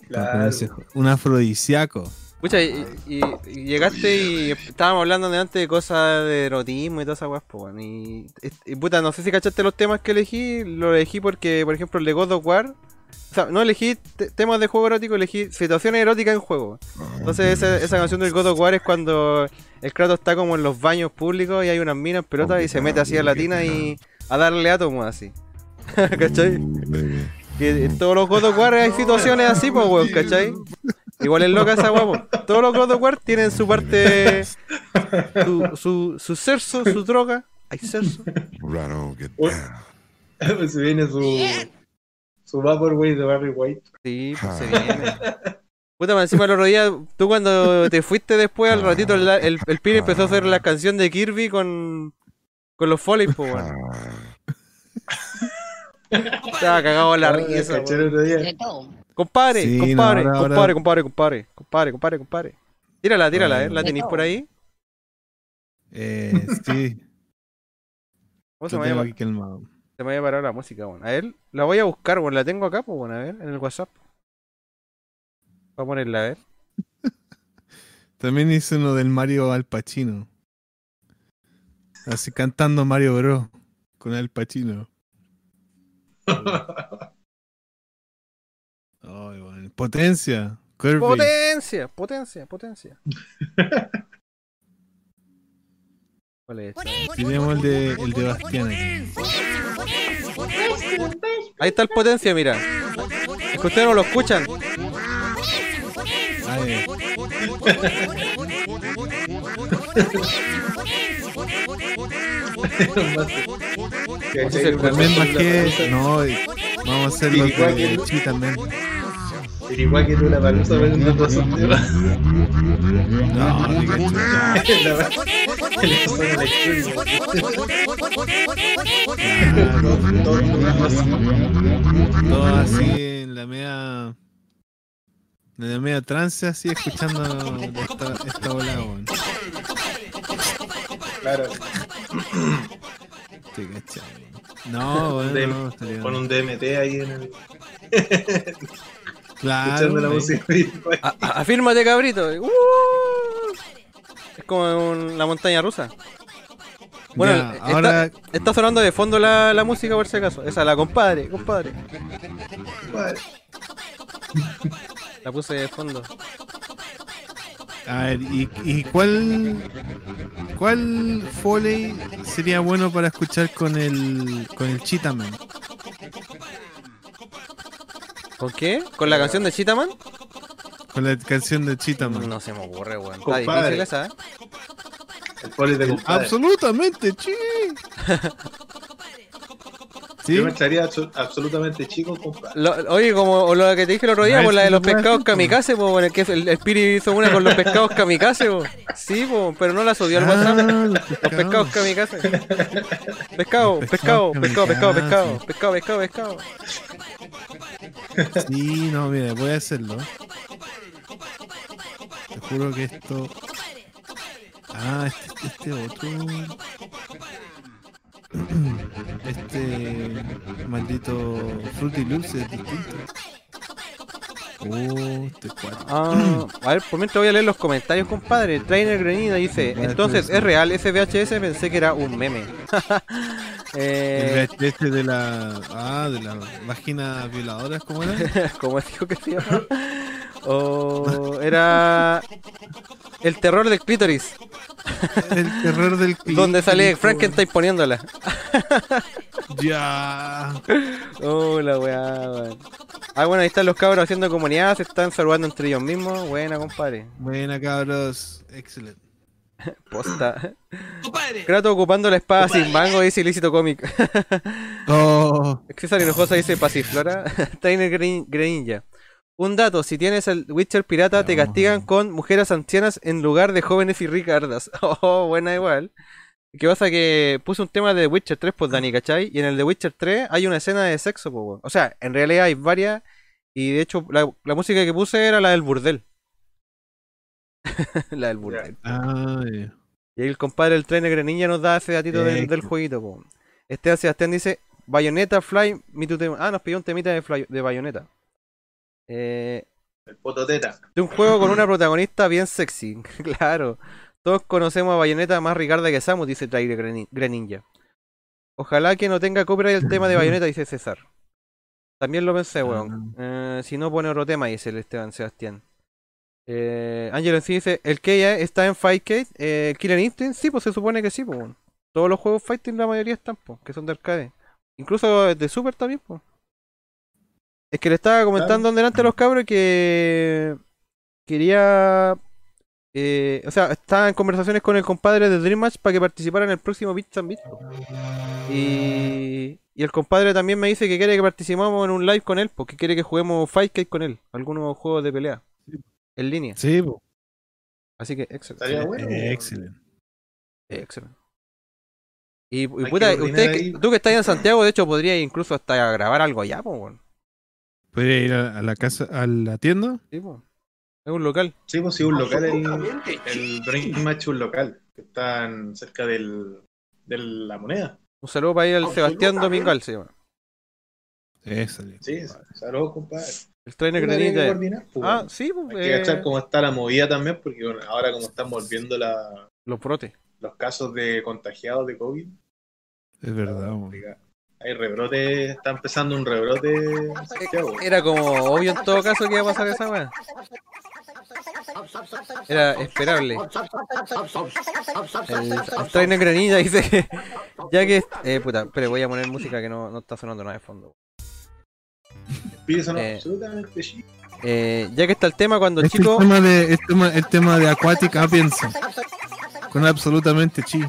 pa'
Claro.
ponerse hot. Un afrodisíaco.
Pucha, y, y- y llegaste y estábamos hablando de antes de cosas de erotismo y todas esas weas, pues, weón. Y, y, puta, no sé si cachaste los temas que elegí. Lo elegí porque, por ejemplo, el de God of War. O sea, no elegí te- temas de juego erótico, elegí situaciones eróticas en juego. Entonces, esa, esa canción del God of War es cuando el Kratos está como en los baños públicos y hay unas minas en pelota y se mete así a la tina y a darle átomos así. ¿Cachai?
Baby.
Que en todos los God of War hay situaciones así, pues, weón, ¿cachai? Igual es loca esa weón. po. Todos los God of War tienen su parte. Su, su, su cerzo, su droga. Hay
get
Uy.
down.
Se viene su, su Vaporwave de Barry White.
Sí, pues se viene. Puta, más encima el otro día, tú cuando te fuiste después, al ratito, el, el, el Piri empezó a hacer la canción de Kirby con, con los Foley, pues, weón.
Ah,
Estaba cagado en la
Ah,
risa, Compadre,
Sí, no,
compadre,
ahora- ahora-
compadre, compadre, compadre, compadre, compadre, compadre, Tírala, tírala, eh. ¿La tenéis por ahí?
Eh, sí.
¿Cómo se me llama?
aquí calmado.
Se me había parado la música, bueno. A ver, la voy a buscar, bueno, la tengo acá, pues bueno, a ver, en el WhatsApp. Voy a ponerla, a ver.
También hice uno del Mario Al Pacino. Así cantando Mario Bros. Con Al Pacino. Ay, bueno. Potencia. Kirby.
Potencia, potencia, potencia. ¿Cuál es?
Tenemos el de, el de Bastián.
Ahí está el potencia, mira. Es que ustedes no lo escuchan.
Ay,
¿Cachai?
también más que. No, vamos a hacer los de Chi también.
Pero igual que tú la palusa.
No,
Todo.
Todo así en la media. En la media trance, así escuchando esta, esta bola.
Claro,
cachai. No, bueno, no,
con un DMT ahí en el,
Claro,
escuchando la música.
A- afírmate, cabrito. Uh. Es como un- la montaña rusa. Bueno,
Ya,
está,
ahora
está sonando de fondo la, la música por si acaso. Esa, la compadre, compadre. La puse de fondo.
A ver, ¿y, y cuál cuál foley sería bueno para escuchar con el con el Cheetahman?
¿Con qué? ¿Con la canción de Cheetahman?
Con la canción de Cheetahman.
No se me ocurre, weón. Está difícil esa, ¿eh?
El poli de compadre.
Absolutamente, chi. ¿Sí?
Yo me echaría abso- absolutamente chico, compadre.
Lo- oye, como lo que te dije el otro día, por la de los pescados
po.
kamikaze, que el, el Piri hizo una con los pescados kamikaze, po. Sí, po, pero no la subió al WhatsApp.
Ah, los
Los pescados kamikaze. Pescado, pescado, pescado, pescado, pescado, pescado, pescado, pescado.
Sí, no, mira, voy a hacerlo. Te juro que esto. Ah, este, este otro. Este maldito Fruity Loops es distinto.
Ah, a ver, por mientras voy a leer los comentarios, compadre. Trainer Grenina dice: Entonces. ¿es real ese VHS? Pensé que era un meme. eh,
El VHS de la. Ah, de la vagina violadora, ¿cómo era?
¿Cómo dijo que se llama? O era el terror del clítoris,
El terror del
donde sale
clítoris,
Frankenstein poniéndola.
Ya.
Oh, la weá, weón. Ah, bueno, ahí están los cabros haciendo comunidad, se están saludando entre ellos mismos. Buena, compadre.
Buena, cabros. Excelente.
Posta.
Compadre.
Kratos ocupando la espada sin mango, dice ilícito cómic.
Oh,
César Hinojosa dice Pasiflora. Trainer Green- Greninja. Un dato, si tienes el Witcher pirata te castigan con mujeres ancianas en lugar de jóvenes y ricardas. Oh, buena igual. ¿Qué pasa? Que puse un tema de Witcher 3, pues Dani, ¿cachai? Y en el de Witcher 3 hay una escena de sexo, pues, weón. O sea, en realidad hay varias. Y de hecho, la, la música que puse era la del burdel. la del burdel.
ah.
Y ahí el compadre del trainer Greninja nos da ese datito del, jueguito. po. Esteban Sebastián dice, Bayonetta Fly, me to Tem-". Ah, nos pidió un temita de, Fly- de Bayonetta. Eh,
El pototeta.
de un juego con una protagonista bien sexy. claro. Todos conocemos a Bayonetta más Ricarda que Samus, dice Trainer Greni- Greninja. Ojalá que no tenga copyright el tema de Bayonetta, dice César. También lo pensé, weón. Eh, si no pone otro tema, dice el Esteban Sebastián. Eh, Angelo en sí dice, ¿el que está en Fightcade? Eh, ¿Killer Instinct? Sí, pues se supone que sí, pues. weón. Todos los juegos Fighting la mayoría están, pues, que son de arcade. Incluso de Super también, pues. Es que le estaba comentando delante a los cabros que quería... eh, o sea, estaba en conversaciones con el compadre de Dream Match para que participara en el próximo Bits and po. Y, y el compadre también me dice que quiere que participemos en un live con él, porque quiere que juguemos Fightcade con él, algunos juegos de pelea. En línea.
Sí, po.
Así que, excelente.
Estaría bueno.
Eh, excelente.
Excelente. Y, puta, usted, que- tú que estás en Santiago, de hecho, podría incluso hasta grabar algo allá, po, weón.
¿Puede ir a, a la casa, a la tienda?
Sí, po. Es un local.
Sí, pues sí, un local, el, el Match, un local, que están cerca del, de la moneda.
Un saludo para ir al Sebastián Domingal, se llama.
Sí, saludos, compadre.
El trainer Granita.
pues,
Ah, sí, pues,
Hay que
eh,
cachar cómo está la movida también, porque bueno, ahora como están volviendo la-
los brotes.
los casos de contagiados de COVID,
Es verdad.
Hay rebrote, está empezando un rebrote Santiago.
Era como obvio en todo caso que iba a pasar esa weá. Era esperable. El, trainer Granilla dice que ya que eh, puta, pero voy a poner música que no, no está sonando nada de fondo.
Pide son
eh. Eh, ya que está el tema cuando
Este
chico
es el tema de, el tema, el tema de Aquatic Appiance. Con absolutamente chi.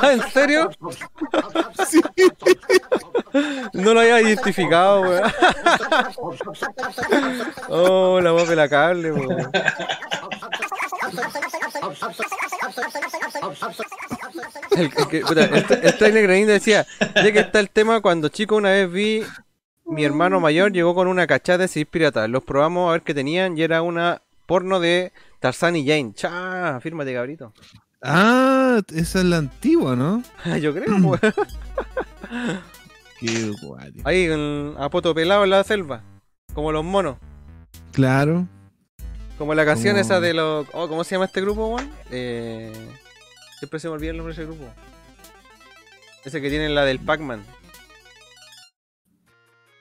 ¿En serio? No lo había identificado, weón. Oh, la voz de la cable, weón. El, el que- decía, ya que está el tema, cuando chico una vez vi, mi hermano mayor llegó con una cachada de CDs pirata. Los probamos a ver qué tenían y era una porno de Tarzan y Jane. Cha, fírmate, cabrito.
Ah, esa es la antigua, ¿no?
Yo creo, weón.
Qué guay.
Ahí, con- a poto pelado en la selva. Como los monos.
Claro.
Como la canción
Como-
esa de los. Oh, ¿Cómo se llama este grupo, weón? Eh... Siempre se me olvida el nombre de ese grupo. Ese que tiene la del Pac-Man.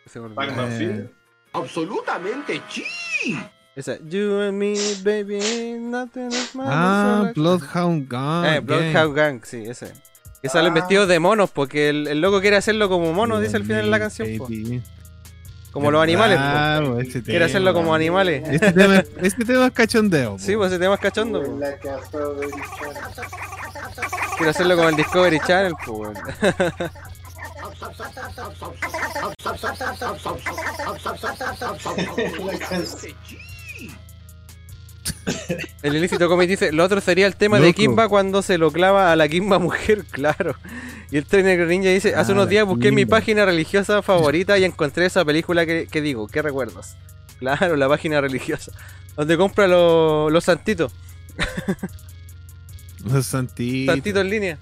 Se me olvidó.
Pac-Man
Eh,
Field.
Absolutamente chi.
Esa. You and me, baby, nothing is more
Ah, Bloodhound Gang.
Eh, Bloodhound Gang, sí, ese. Que salen vestidos de monos, porque el, el loco quiere hacerlo como mono, dice al final de la canción. po. Como los animales.
Claro, ese
Quiere
tema.
hacerlo como animales.
Este tema, este tema es cachondeo.
Sí, pues ese tema es cachondo, po. Quiero hacerlo como el Discovery Channel, pues. El ilícito comic dice, lo otro sería el tema de Kimba cuando se lo clava a la Kimba mujer, claro. Y el Trainer Ninja dice,
ah,
hace
unos
días busqué mi página religiosa favorita y encontré esa película que, digo, ¿qué recuerdos? Claro, la página religiosa. Donde compra los santitos.
Los santitos.
Santitos en línea.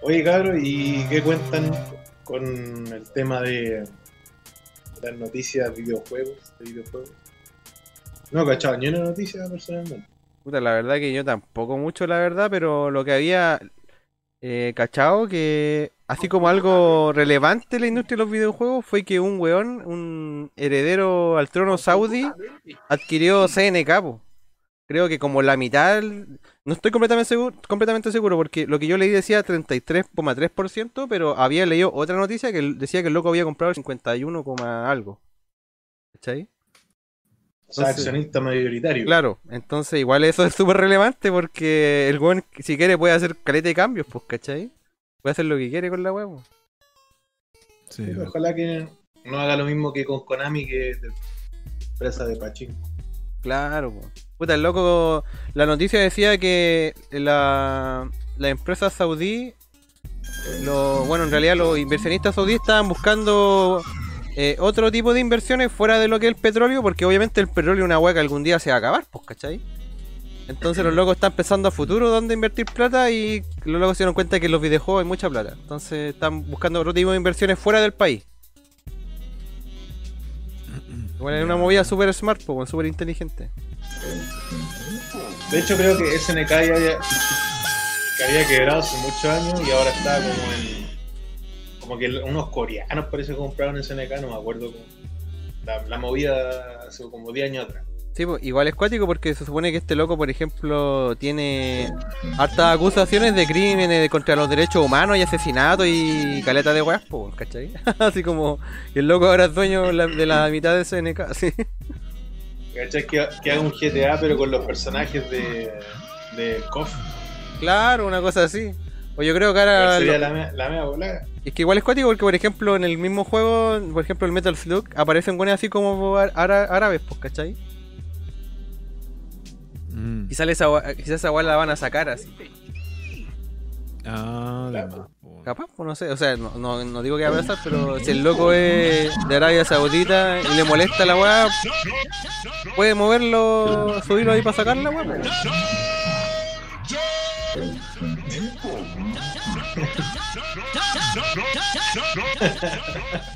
Oye, cabro, ¿y qué cuentan con el tema de las noticias de videojuegos? De videojuegos? No, cachado, ni una noticia personalmente.
Puta, la verdad que yo tampoco mucho, la verdad, pero lo que había eh, cachado que, así como algo relevante en la industria de los videojuegos, fue que un weón, un heredero al trono saudí, adquirió CNK, po. Creo que como la mitad, no estoy completamente seguro, completamente seguro, porque lo que yo leí decía 33,3%, pero había leído otra noticia que decía que el loco había comprado el 51, coma algo. ¿Cachai?
O sea,
Entonces-
accionista mayoritario.
Claro, entonces igual eso es súper relevante porque el weón, si quiere, puede hacer caleta de cambios, pues, ¿cachai? Puede hacer lo que quiere con la huevo.
Sí,
Sí, Ojalá que no haga lo mismo que con Konami, que es de empresa de Pachinko.
Claro, po. Puta, el loco, la noticia decía que la, la empresa saudí, bueno, en realidad los inversionistas saudíes estaban buscando eh, otro tipo de inversiones fuera de lo que es el petróleo, porque obviamente el petróleo es una hueá que algún día se va a acabar, pues, ¿cachai? Entonces los locos están pensando a futuro dónde invertir plata y los locos se dieron cuenta que en los videojuegos hay mucha plata. Entonces están buscando otro tipo de inversiones fuera del país. Igual es una movida súper smart, pues, súper inteligente.
De hecho, creo que SNK ya había, que había quebrado hace muchos años y ahora está como en. Como que unos coreanos parece que compraron SNK, no me acuerdo. La, la movida hace como 10 años atrás.
Sí, pues, igual es cuático porque se supone que este loco, por ejemplo, tiene hartas acusaciones de crímenes contra los derechos humanos y asesinatos y caleta de weas, pues, ¿cachai? Así como el loco ahora es dueño de la mitad de SNK, sí.
¿Cachai? Que, que haga un GTA pero con los personajes de, de KOF.
Claro, una cosa así. O yo creo que ahora...
Sería
lo-
la, mea- la mea volada.
Es que igual es cuático porque, por ejemplo, en el mismo juego, por ejemplo, el Metal Slug, aparecen buenas así como árabes, pues, ¿cachai?
Mm.
Quizás esa, quizás esa weá la van a sacar así.
Ah,
Claro.
Capaz, pues no sé, o sea, no, no, no digo que va a pasar, pero si el loco es de Arabia Saudita y le molesta la weá, puede moverlo, subirlo ahí para sacar la weá.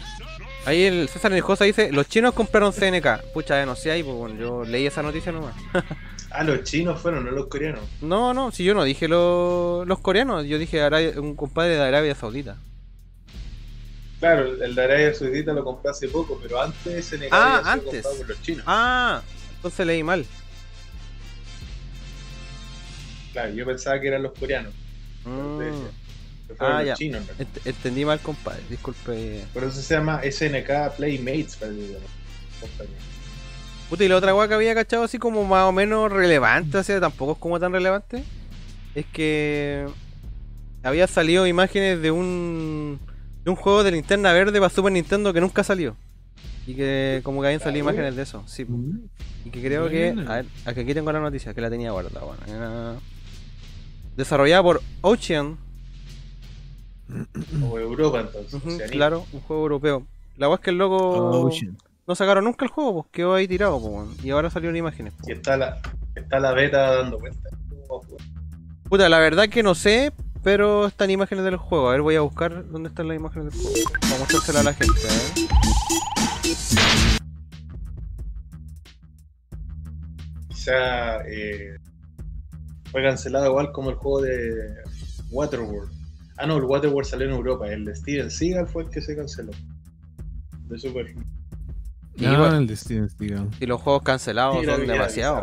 Ahí el César Nejosa dice, los chinos compraron CNK. Pucha, ya no sé ahí, pues bueno, yo leí esa noticia nomás.
Ah, los chinos fueron, no los coreanos.
No, no, si yo no dije lo- los coreanos, yo dije Arabia- un compadre de Arabia Saudita.
Claro, el de Arabia Saudita lo compré hace poco, pero antes SNK
Ah,
había
antes.
comprado por los chinos.
Ah, entonces leí mal.
Claro, yo pensaba que eran los coreanos.
Mm. Ah, ya.
en realidad.
Ent- entendí mal, compadre. Disculpe.
Por eso se llama SNK Playmates. Compañía.
Puta, y la otra weá que había cachado así como más o menos relevante, o sea, tampoco es como tan relevante. Es que había salido imágenes de un de un juego de linterna verde para Super Nintendo que nunca salió. Y que como que habían salido
Ah,
imágenes de eso, sí. po. Y que creo que. A ver, aquí aquí tengo la noticia, que la tenía guardada. Bueno, era desarrollada por Ocean,
O Europa, entonces.
claro, un juego europeo. La weá es que el loco no sacaron nunca el juego, pues quedó ahí tirado, pues, y ahora salieron imágenes. po.
Y está la, está la beta dando vueltas.
Puta, la verdad que no sé, pero están imágenes del juego. A ver, voy a buscar dónde están las imágenes del juego. Para mostrársela a la gente.
Quizá eh, fue cancelado igual como el juego de Waterworld. Ah, no, el Waterworld salió en Europa. El de Steven Seagal fue el que se canceló. De Super.
Y
Ah,
igual-
el de Steven Seagal.
Y los juegos cancelados son demasiados.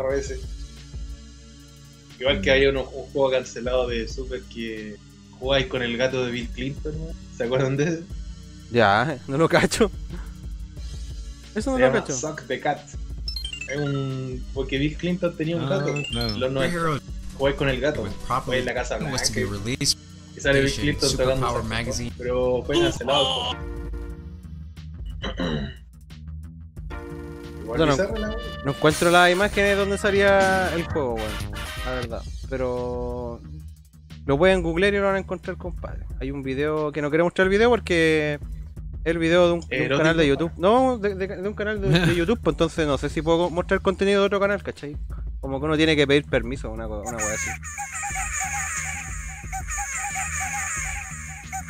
Igual que hay uno- un juego cancelado de Super que jugáis con el gato de Bill Clinton, ¿no? ¿se acuerdan de ese?
Ya, no lo cacho. Eso no
Se
lo
llama
cacho.
Suck the Cat. Es un. Porque Bill Clinton tenía un
Ah,
gato.
claro.
Los 90. Jugáis con el gato. Jugáis en la Casa Blanca. Y sale Bill Clinton tocando. saxofón,
Magazine.
Pero fue cancelado.
No, no. No encuentro las imágenes donde salía el juego, bueno, la verdad. Pero lo pueden googlear y lo van a encontrar, compadre. Hay un video que no quiero mostrar el video porque es el video de un, de un
Erótico.
canal de YouTube. No, de, de- de un canal de, de YouTube, pues entonces no sé si puedo mostrar contenido de otro canal, ¿cachai? Como que uno tiene que pedir permiso, una, una cosa así.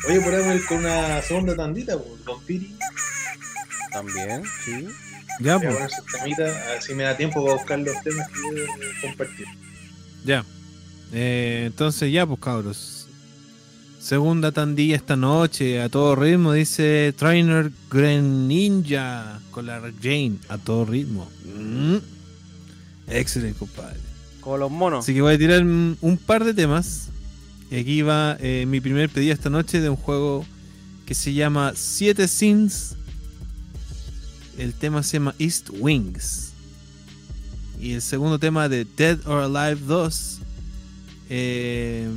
Oye, podemos ir con una segunda tandita, pues, Don Piri.
También, sí.
Ya, pues.
a ver si me da tiempo para buscar los temas que quiero compartir.
Ya. Eh, entonces ya, pues cabros. Segunda tandilla esta noche, a todo ritmo, dice Trainer Greninja con la Jane, a todo ritmo. Mm. Excelente, compadre.
Como los monos.
Así que voy a tirar un un par de temas. Y aquí va eh, mi primer pedido esta noche de un juego que se llama Siete Sins. El tema se llama East Wings. Y el segundo tema de Dead or Alive 2. eh,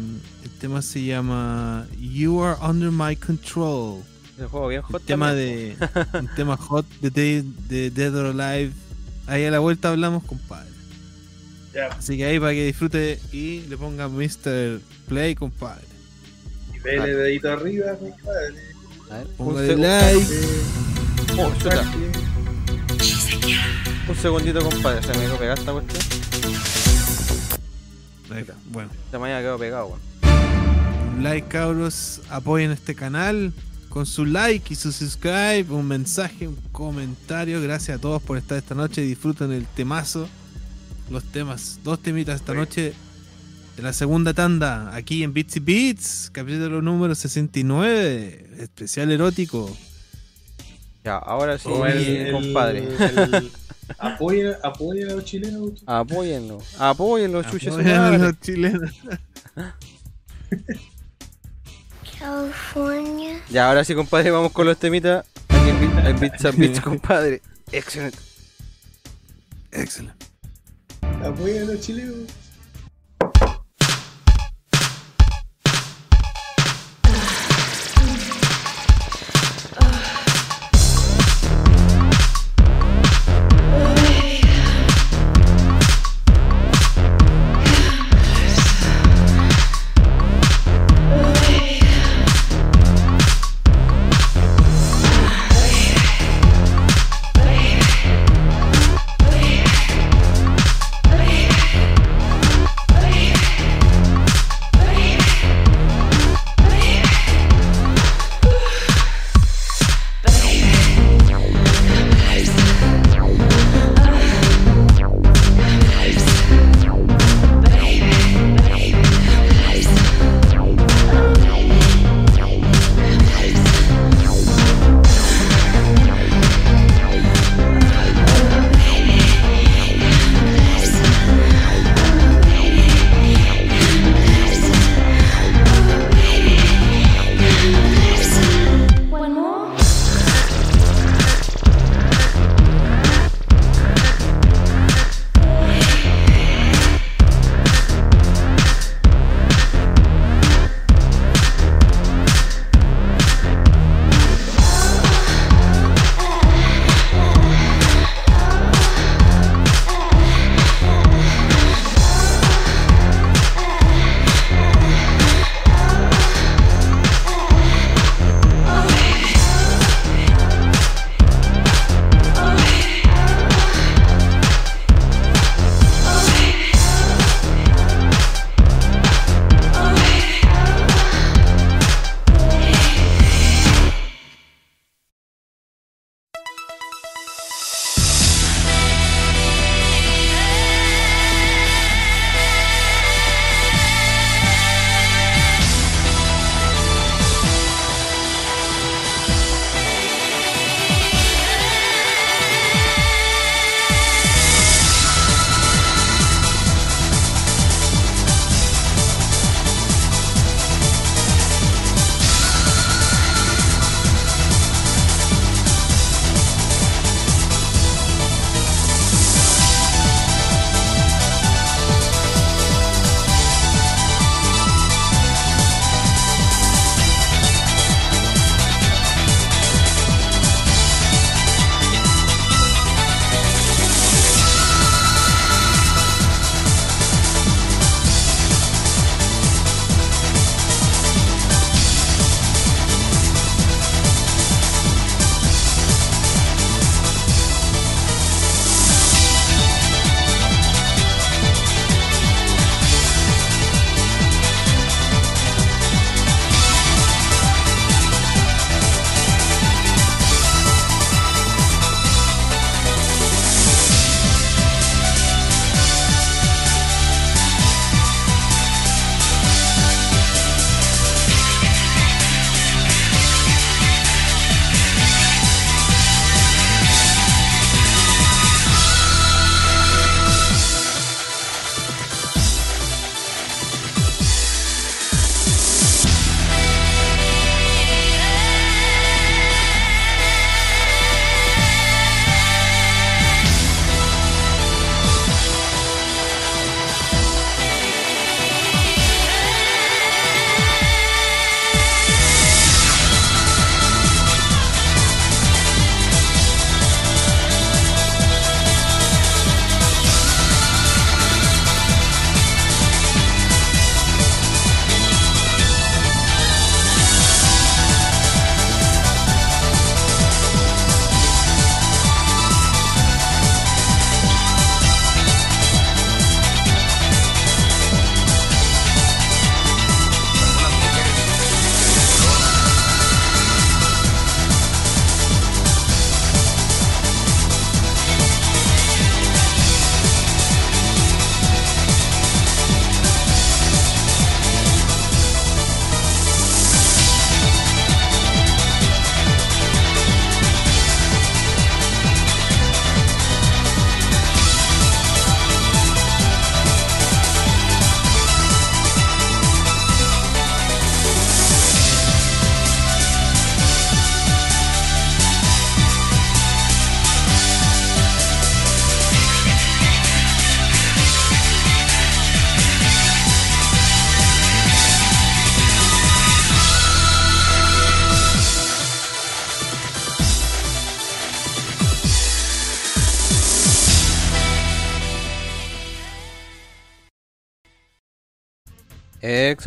el tema se llama You Are Under My Control.
Ese juego bien
El
hot
tema
también,
de un tema hot de Dead or Alive. Ahí a la vuelta hablamos, compadre.
Ya,
Así que ahí para que disfrute y le ponga Mr. Play, compadre.
y vele dedito arriba, compadre.
A ver,
Póngale like.
Oh, chuta. un segundito, compadre. Se me quedó pegada esta cuestión.
Ahí está. Bueno,
me había quedado pegado, weón.
un like, cabros. Apoyen este canal con su like y su subscribe. Un mensaje, un comentario. Gracias a todos por estar esta noche. Disfruten el temazo. Los temas, dos temitas esta noche. De la segunda tanda, aquí en Bits y Beats, capítulo número 69, especial erótico.
Ya, ahora sí,
el-
compadre.
el- el- apoya, apoya a los chilenos.
Apóyenlo. Apóyenlo, chuches
Apoyen a los chilenos.
California.
Ya, ahora sí, compadre, vamos con los temitas. Aquí en, en and Beats, compadre. Excelente.
Excelente.
Apoya a los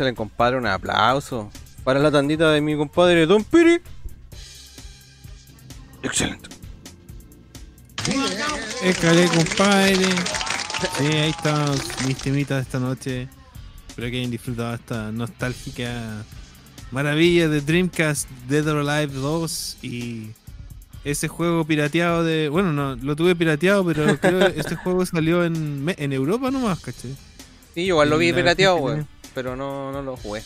Excelente, compadre, un aplauso. Para la tandita de mi compadre Don Piri. Excelente.
Écale, compadre. Sí, ahí están mis temitas de esta noche. Espero que hayan disfrutado esta nostálgica maravilla de Dreamcast Dead or Alive 2 y ese juego pirateado de. Bueno, no, lo tuve pirateado, pero creo que este juego salió en, en Europa nomás, ¿cachai?
Sí, igual lo vi pirateado, weón. Pero no, no lo jugué.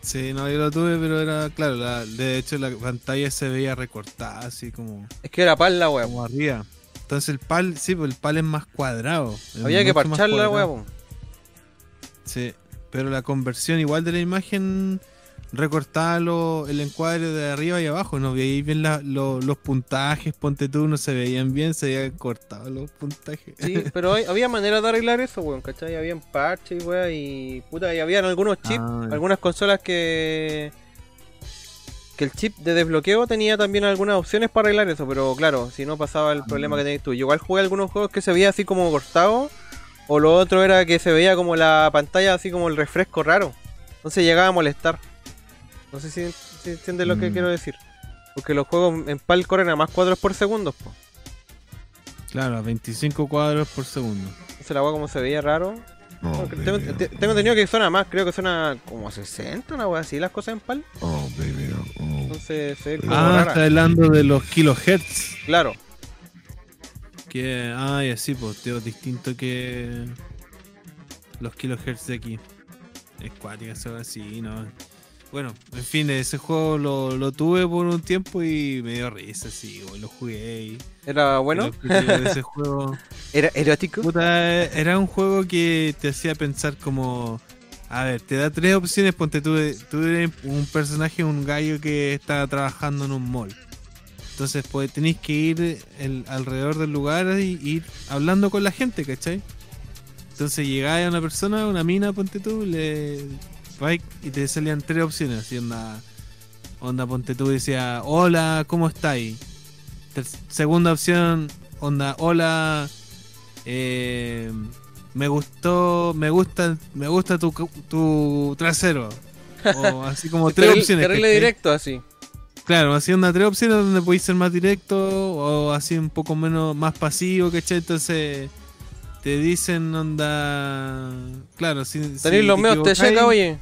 Sí, no, yo lo tuve, pero era, claro, la- de hecho la pantalla se veía recortada, así como,
Es que era pal la weón.
como arriba. Entonces el pal, sí, pues el pal es más cuadrado.
Había que parcharla, weón.
Sí, pero la conversión igual de la imagen recortaba lo- el encuadre de arriba y abajo, no veíais bien la- lo- los puntajes, ponte tú, no se veían bien, se veían cortados los puntajes.
Sí, pero hay- había manera de arreglar eso, weón, ¿cachai? Habían parches, weón, y puta, y habían algunos chips,
Ah,
algunas consolas que que el chip de desbloqueo tenía también algunas opciones para arreglar eso, pero claro, si no pasaba el problema que tenías tú. Yo igual jugué algunos juegos que se veía así como cortado, o lo otro era que se veía como la pantalla así como el refresco raro. Entonces llegaba a molestar. No sé si, si entiendes lo que
Mm.
quiero decir. Porque los juegos en PAL corren a más cuadros por segundo, po.
Claro, a 25 cuadros por segundo.
Entonces la weá como se veía raro. No, que- tengo, te- tengo entendido que suena más, creo que suena como a 60, una weá así, las cosas en PAL. Entonces se ve como
Ah,
rara.
está hablando de los kilohertz.
Claro.
Que, ay, así, pues, tío, distinto que los kilohertz de aquí. Es cuática, eso así, ¿no? Bueno, en fin, ese juego lo, lo tuve por un tiempo y me dio risa, sí, lo jugué y...
Era bueno.
ese juego...
Era erótico.
Puta, era un juego que te hacía pensar como... A ver, te da tres opciones, ponte tú, tú eres un personaje, un gallo que está trabajando en un mall. Entonces, pues tenéis que ir el- alrededor del lugar y ir hablando con la gente, ¿cachai? Entonces llegáis a una persona, una mina, ponte tú, le y te salían tres opciones. Así onda, onda, ponte tú, decía, hola, ¿cómo estáis? Ter- segunda opción, onda, hola, eh, me gustó, me gusta, me gusta tu, tu trasero. O así como tres
Terrible-
opciones.
terrible
¿cachai?
directo así.
Claro, así onda tres opciones donde podéis ser más directo o así un poco menos, más pasivo, ¿cachai? Entonces te dicen onda... Claro, si... si
Tenéis los medios te checa, oye.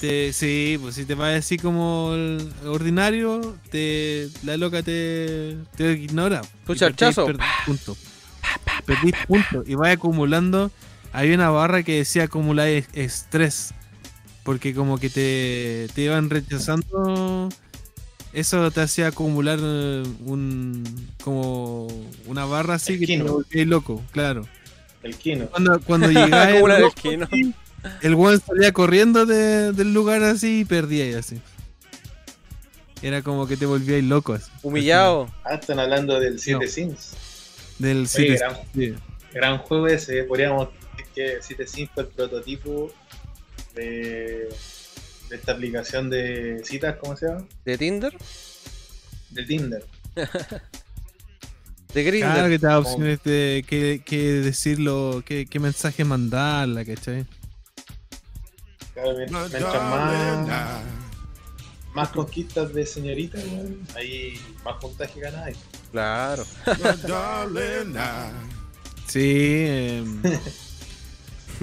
te- sí, pues si te vas así como el ordinario, te, la loca te, te ignora.
Tu charchazo.
perdís per- punto. Perdís puntos y vas acumulando. Hay una barra que decía acumular es- estrés. Porque como que te, te iban rechazando. Eso te hacía acumular eh, un como una barra así
El
que te
Kino.
volvías loco, claro.
El Kino.
Cuando, cuando llegaba el,
el Kino.
así, el weón salía corriendo de- del lugar así y perdía y así. Era como que te volvías loco así.
Humillado.
Ah, están hablando del 7
No.
Sims.
Del
Oye,
City-
gran,
sí.
gran juego ese. Podríamos decir que 7 Sims fue el prototipo de, de esta aplicación de citas, ¿cómo se llama?
De Tinder.
De Tinder.
De Grindr.
Claro que te da opciones de qué, qué decirlo, qué, qué mensaje mandarla, ¿cachai?
Claro, mientras más, más conquistas de señorita, weón, ahí más puntaje ganáis.
Claro.
Sí. em.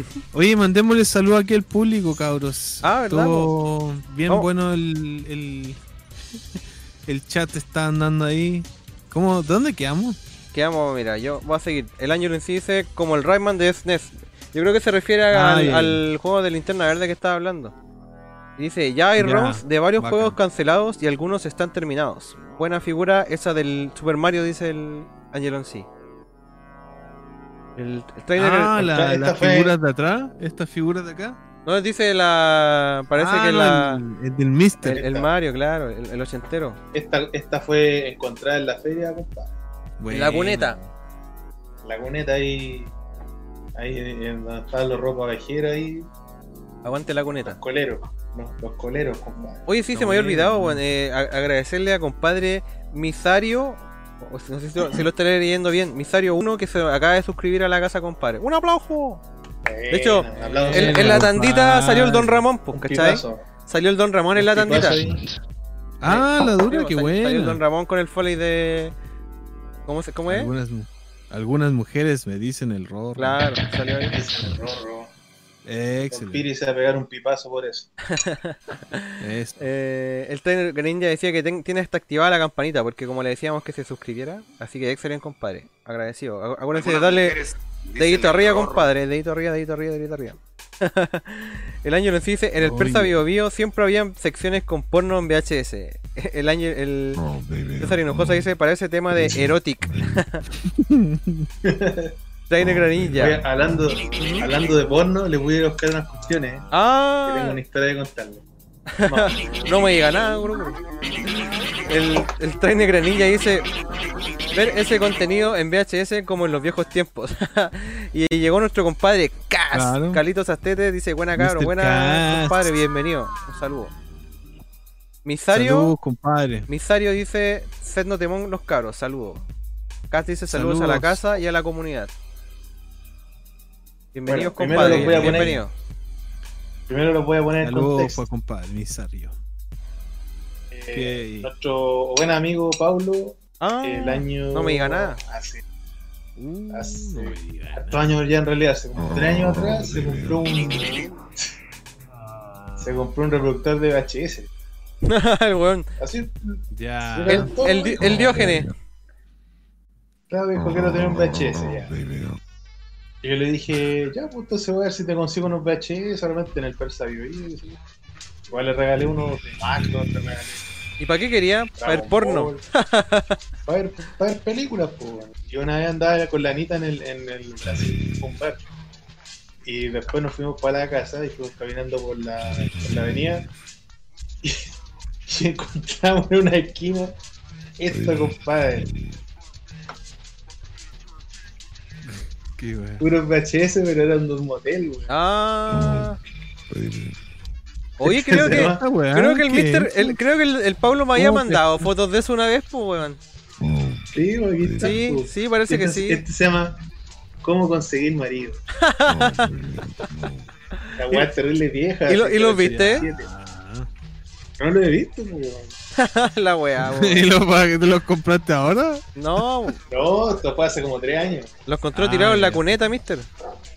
Oye, mandémosle saludo aquí al público, cabros.
Ah, ¿verdad,
Estuvo bien
Vamos.
bueno el, el, el chat está andando ahí. ¿Cómo? ¿Dónde quedamos?
Quedamos, mira, yo voy a seguir. El año en sí dice como el Rayman de SNES. Yo creo que se refiere
Ah,
al, juego de linterna verde que estaba hablando. Dice, ya hay ROMs de varios
bacán.
juegos cancelados y algunos están terminados. Buena figura esa del Super Mario, dice el Angelon C. El, el trailer,
ah,
el-
la-
esta
las
fue-
figuras de atrás, estas figuras de acá.
no dice la. Parece
Ah,
que
no,
la.
el, el del Mister.
El, el Mario, claro, el, el ochentero.
Esta, esta fue encontrada en la feria, compadre.
Buena.
La cuneta.
La cuneta ahí. Ahí en donde estaban los ropa vejera ahí.
Aguante la
Los
cuneta.
coleros. Los, los coleros, compadre.
Oye, sí, se me había olvidado, bueno, eh, agradecerle a compadre Misario, no sé si lo, si lo estaré leyendo bien, Misario 1 que se acaba de suscribir a la casa, compadre. ¡Un aplauso! De hecho,
aplauso.
En, en la tandita salió el Don Ramón, pues, ¿cachai? Salió el Don Ramón en la tandita.
Ah, la dura,
Sí,
qué
sal- Salió el Don. Ramón con el foley de. ¿Cómo, se, cómo es?
Algunas, algunas mujeres me dicen el rorro.
Claro, salió ahí.
Es el rorro.
Excelente.
Piri se va a pegar un pipazo por eso.
Eso.
Eh, el trainer Greninja decía que ten- tiene hasta activada la campanita, porque como le decíamos que se suscribiera, así que excelente, compadre. Agradecido. Acu- Acuérdense de darle dedito arriba, compadre. Dedito arriba, dedito arriba, dedito arriba. el año nos dice, en el Persa. Bio Bio siempre había secciones con porno en VHS. El año, el César Hinojosa dice, para ese tema de erotic. Trainer
Oye,
Granilla.
hablando, hablando de porno, le voy a ir a buscar unas cuestiones. eh, que tengo
Ah,
una historia de contarle.
no me diga nada, bro. El, el Trainer Granilla dice, ver ese contenido en VHS como en los viejos tiempos. y llegó nuestro compadre Cas,
Claro.
Carlitos Astete, dice, buena cabro, buena
Cas.
compadre, bienvenido. Un saludo. Misario,
Saludos, compadre.
Misario dice, sed no temón los cabros, saludos. Cas dice saludos, a la casa y a la comunidad. Bienvenidos,
Bueno, primero
compadre.
los voy a poner-
Bienvenido.
Primero lo voy a poner en
Saludos,
contexto.
pues, compadre, misario.
Eh,
Ok.
Nuestro buen amigo Paulo,
Ah,
el año.
no me diga nada.
Hace
Uh,
Hace-
no
hartos años ya en realidad, hace como tres años atrás, se compró un. Se compró un reproductor de VHS.
el weón.
Así,
Ya.
El, el, el Diógenes.
claro, dijo que no tenía un VHS ya. Y yo le dije, ya, pues entonces voy a ver si te consigo unos VHS solamente en el Persa Bio Bio, y así. Igual le regalé uno de Macro, le regalé
¿Y para qué quería? Para ver porno.
Para, ver, para ver películas, pues. Yo una vez andaba con la Anita en el, en el un bar. Y después nos fuimos para la casa y fuimos caminando por la, por la avenida. Y, y encontramos en una esquina esto, compadre.
Qué.
Puros VHS, pero eran de un motel, güey.
Ah. Oye, creo que. Creo que el
¿qué
Mister, el, creo que el, el Pablo me había
¿Cómo te-
mandado fotos de eso una vez, pues weón.
Sí, pues, aquí está.
Sí,
pues.
sí, parece que
Este-
sí.
Este se llama ¿Cómo conseguir marido? La weá terrible vieja.
¿Y lo- y viste?
Ah.
No lo he visto, pues, weón.
La weá,
¿Y
weón.
los pa- te los compraste ahora?
No,
No, esto fue hace como tres años.
los encontró
Ah,
tirados en la
ya.
cuneta, mister.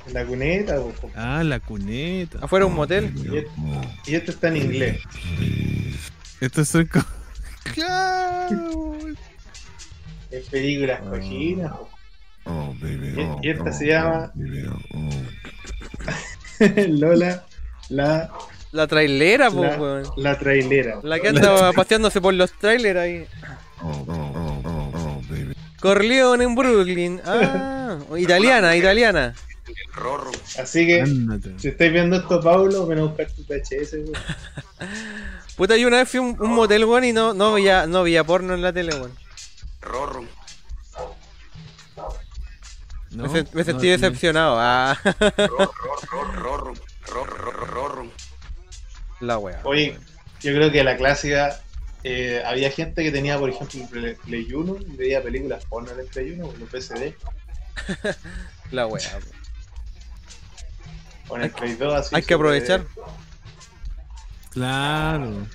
En la cuneta, pues.
Ah, la cuneta.
Afuera un motel.
Y, y esto está en inglés.
Estos son como. Claro.
Es películas cochinas. Y, y esta se llama Lola la,
La trailera, pues
la,
weón.
la trailera.
La que anda paseándose por los trailers ahí. Corleone en Brooklyn. Ah, italiana, italiana.
Rorro.
Así que,
Ándate.
si estáis viendo esto, Pablo, ven a buscar tu VHS, weón.
Puta, yo una vez fui a un, un motel, weón, y no, no, veía, no veía porno en la tele, weón.
Rorro.
No,
me, sentí
no.
decepcionado. Ah,
Rorro. Rorro. Rorro. Rorro.
La wea.
Oye, yo creo que la clásica. eh, había gente que tenía, por ejemplo, el Play- Play 1 y veía películas porno en el Play 1, los PSD,
La wea.
o en el Play 2. Así,
Hay que aprovechar.
Claro.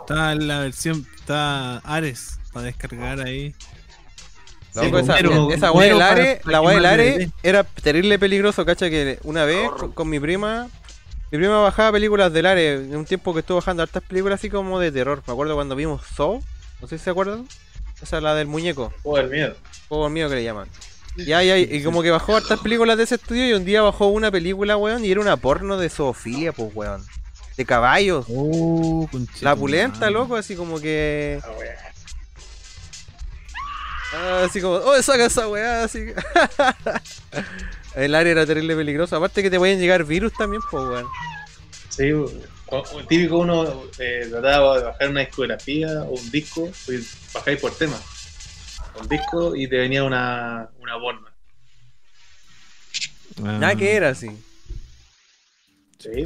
Está la versión. Está Ares para descargar ahí.
Sí, pues,
esa,
pero-
esa wea del
pero para-
Are,
para
la wea del
quemar
Are
DVD.
era terrible peligroso, cacha que una vez con, con mi prima, mi prima bajaba películas del Are, en un tiempo que estuvo bajando hartas películas así como de terror. Me acuerdo cuando vimos Saw, no sé si se acuerdan. Esa es la del muñeco,
Oh, el miedo.
juego mío que le llaman. Ya, ya, y como que bajó hartas películas de ese estudio y un día bajó una película, weón, y era una porno de zoofilia, pues, weón. De caballos.
Oh,
La pulenta, loco, así como que...
Ah, weá.
Ah, así como, oh, saca esa weá, así. El área era terrible peligroso. Aparte que te pueden llegar virus también, pues weón.
Sí, típico uno eh, trataba de bajar una discografía o un disco, pues bajáis por tema. Un disco y te venía una, una porno.
Ah.
Nada que era así.
Sí.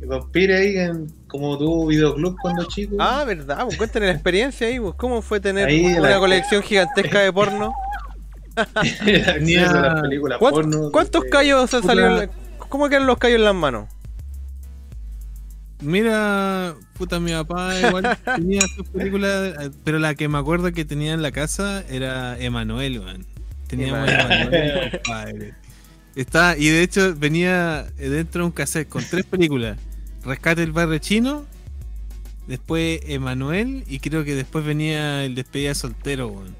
Don Pire ahí, en, como tuvo videoclub cuando chico.
Ah, verdad, pues cuéntanos la experiencia ahí, pues. ¿Cómo fue tener
Ahí
una
la-
colección gigantesca de porno?
Ni eso de las películas
¿Cuán-
porno.
¿Cuántos
de-
callos han salido? en la- ¿Cómo quedan los callos en las manos?
Mira, puta, mi papá igual tenía sus películas, eh, pero la que me acuerdo que tenía en la casa era Emanuel, weón. Teníamos
Emanuel.
Compadre. Está, y de hecho venía dentro de un cassette con tres películas. Rescate del barrio chino, después Emanuel, y creo que después venía el despedida soltero, weón.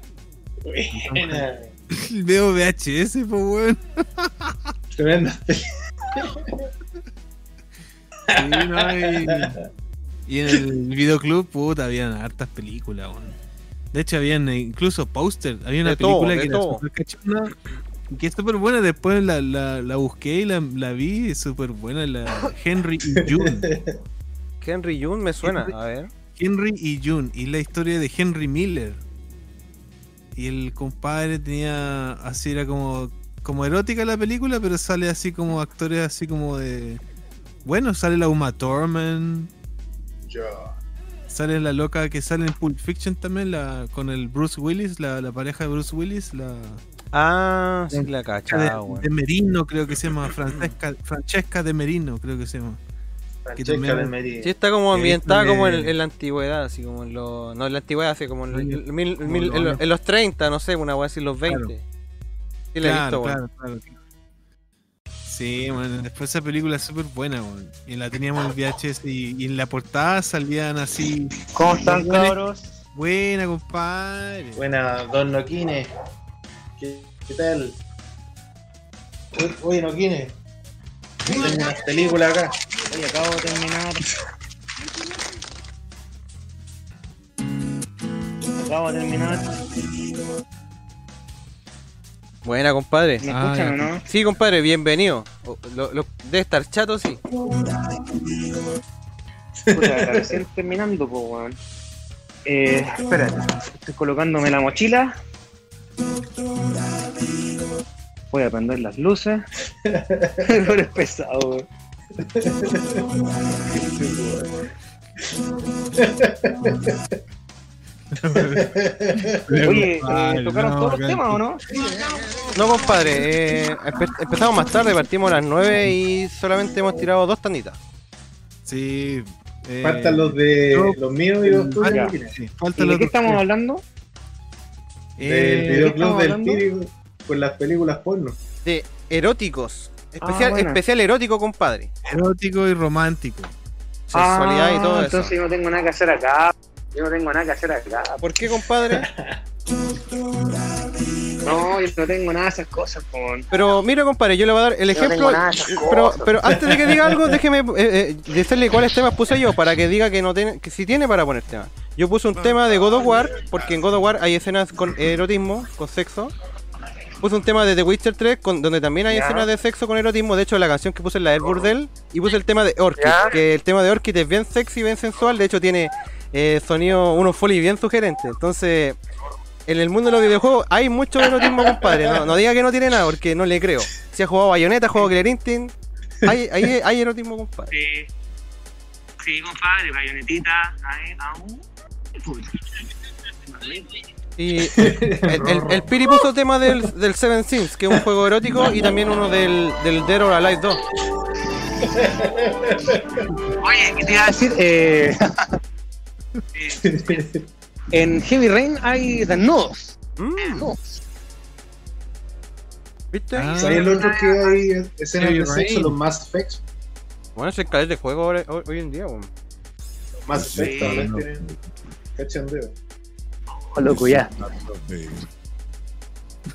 Buena.
Veo VHS, pues, weón.
Tremenda.
Sí, no, y, y en el videoclub, puta, habían hartas películas, weón. De hecho, habían incluso póster. Había una
De
película que era súper cachona que es súper buena. Después la, la, la busqué y la, la vi. Es súper buena. La Henry y June.
Henry June me suena. A ver.
Henry y June. Y la historia de Henry Miller. Y el compadre tenía. Así era como. Como erótica la película, pero sale así como actores así como de. Bueno, sale la Uma Thurman.
Yo.
Sale la loca que sale en Pulp Fiction también, la, con el Bruce Willis, la, la pareja de Bruce Willis, la
Ah, sí, la
de,
cachada, weón.
de Merino, creo que se llama, Francesca, Francesca de Merino, creo que se llama.
Francesca
también-
de Meri.
Sí, está como
He
ambientada
visto
como en,
que-
en la antigüedad, así como en los. No, en la antigüedad, así como en, mil-
como
mil- en los, en los 30, no sé, una weá así, los 20.
Claro.
Sí, la he
claro,
visto, weón.
claro, claro, claro. Sí, bueno, después esa película es súper buena, weón. Y la teníamos en VHS y, y en la portada salían así.
¿Cómo están, cabros?
Buena, compadre.
Buena, Don Noquine. ¿Qué, qué tal? Oye, Noquine. Tengo unas películas acá.
Oye, acabo de terminar. Acabo de terminar.
Buena, compadre.
¿Me
Ah,
escuchan
ya.
o no?
Sí, compadre, bienvenido. Lo- lo- debe estar chato, sí.
Puta, recién terminando, pues, weón. Eh, espérate, estoy colocándome la mochila. Voy a prender las luces. Pero es pesado. Oye, eh, ¿tocaron
no,
todos los temas o no?
No, compadre, eh, empe- empezamos más tarde, partimos a las 9 y solamente hemos tirado dos tanditas.
Sí. eh,
Faltan los de
yo-
los míos y los tuyos.
Sí,
¿Y
faltan
de
los
qué estamos hablando?
Del
Eh,
videoclub del? Piri con las películas porno.
De eróticos. Especial,
Ah,
especial erótico, compadre.
erótico y romántico.
Sexualidad y todo
Ah,
eso.
Entonces yo no tengo nada que hacer acá. Yo no tengo nada que hacer acá.
¿Por qué, compadre?
No, yo no tengo nada de esas cosas, con.
Pero mira, compadre, yo le voy a dar el ejemplo.
tengo nada de esas
pero,
cosas.
pero antes de que diga algo, déjeme eh, eh, decirle cuáles temas puse yo para que diga que no tiene, que si tiene para poner temas. Yo puse un tema de God of War, porque en God of War hay escenas con erotismo, con sexo. Puse un tema de The Witcher 3, con, donde también hay escenas de sexo con erotismo. De hecho, la canción que puse es la del Burdel. Y puse el tema de Orchid, que el tema de Orchid es bien sexy, bien sensual. De hecho, tiene eh, sonido, unos foley bien sugerentes. Entonces, en el mundo de los videojuegos hay mucho erotismo, compadre. No, no diga que no tiene nada, porque no le creo. Si ha jugado Bayonetta, ha jugado Killer Instinct, hay, hay, hay erotismo, compadre.
Sí. Sí, compadre, bayonetita. Ahí, aún.
Y el, el, el Piri puso tema del, del Seven Sins, que es un juego erótico, y también uno del, del Dead or Alive 2.
Oye, ¿qué te iba a decir? Eh, en Heavy Rain hay desnudos.
Mm. ¿Viste?
Ah.
¿Hay el otro que hay escenas
Heavy
de sexo,
Rain.
los Mass Effects?
Bueno, es el calor de juego hoy, hoy en día, weón.
Los Mass
Sí,
Effects también
no.
tienen cachondeo.
Oh, loco, ya.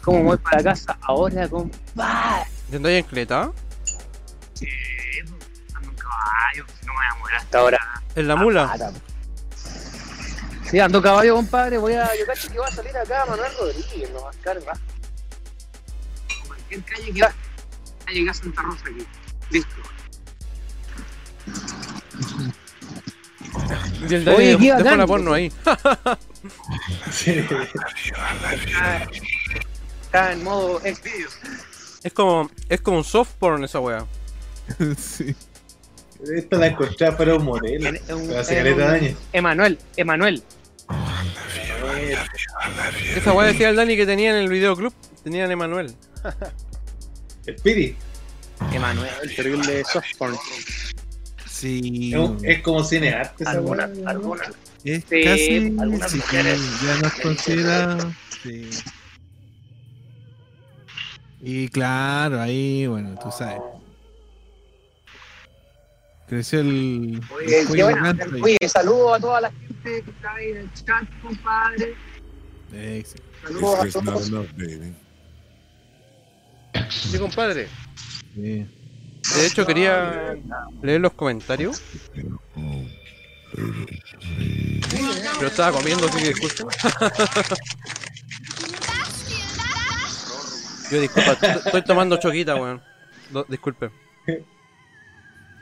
¿Cómo voy para casa ahora, compadre?
¿Yendo ahí en Cleta?
Sí, ando en caballo. No me voy a morir hasta ahora.
¿En la mula?
Pata. Sí, ando caballo, compadre. Voy a. Yo cacho que va a salir acá Manuel Rodríguez, no va a estar va. Cualquier calle que va. Va a llegar a Santa Rosa aquí. Listo.
Y el
Oye,
Dani
qué
la porno ahí.
Acá, acá en modo ex video.
Es como, es como un soft porn esa weá.
sí.
Esta la encontré para un modelo.
En- en un-
Hace caleta
un-
de años.
Emanuel, Emanuel.
Esa weá decía el Dani que tenía en el videoclub. Tenían Emanuel.
El Piri.
Emanuel, terrible softporn.
Sí.
Es, como cinearte esa
Alguna, alguna.
Es
Sí,
casi.
algunas
sí,
mujeres.
ya nos considera. Sí. Y claro, ahí, bueno, tú sabes. Creció el.
Oye,
el.
Oye, saludo a toda la gente que está ahí en el chat, compadre.
Sí.
Saludos a
not
todos.
enough.
Sí, compadre.
Sí.
De hecho, quería leer los comentarios. Pero estaba comiendo, así que disculpa. Yo disculpa, estoy tomando choquita, weón. Disculpe.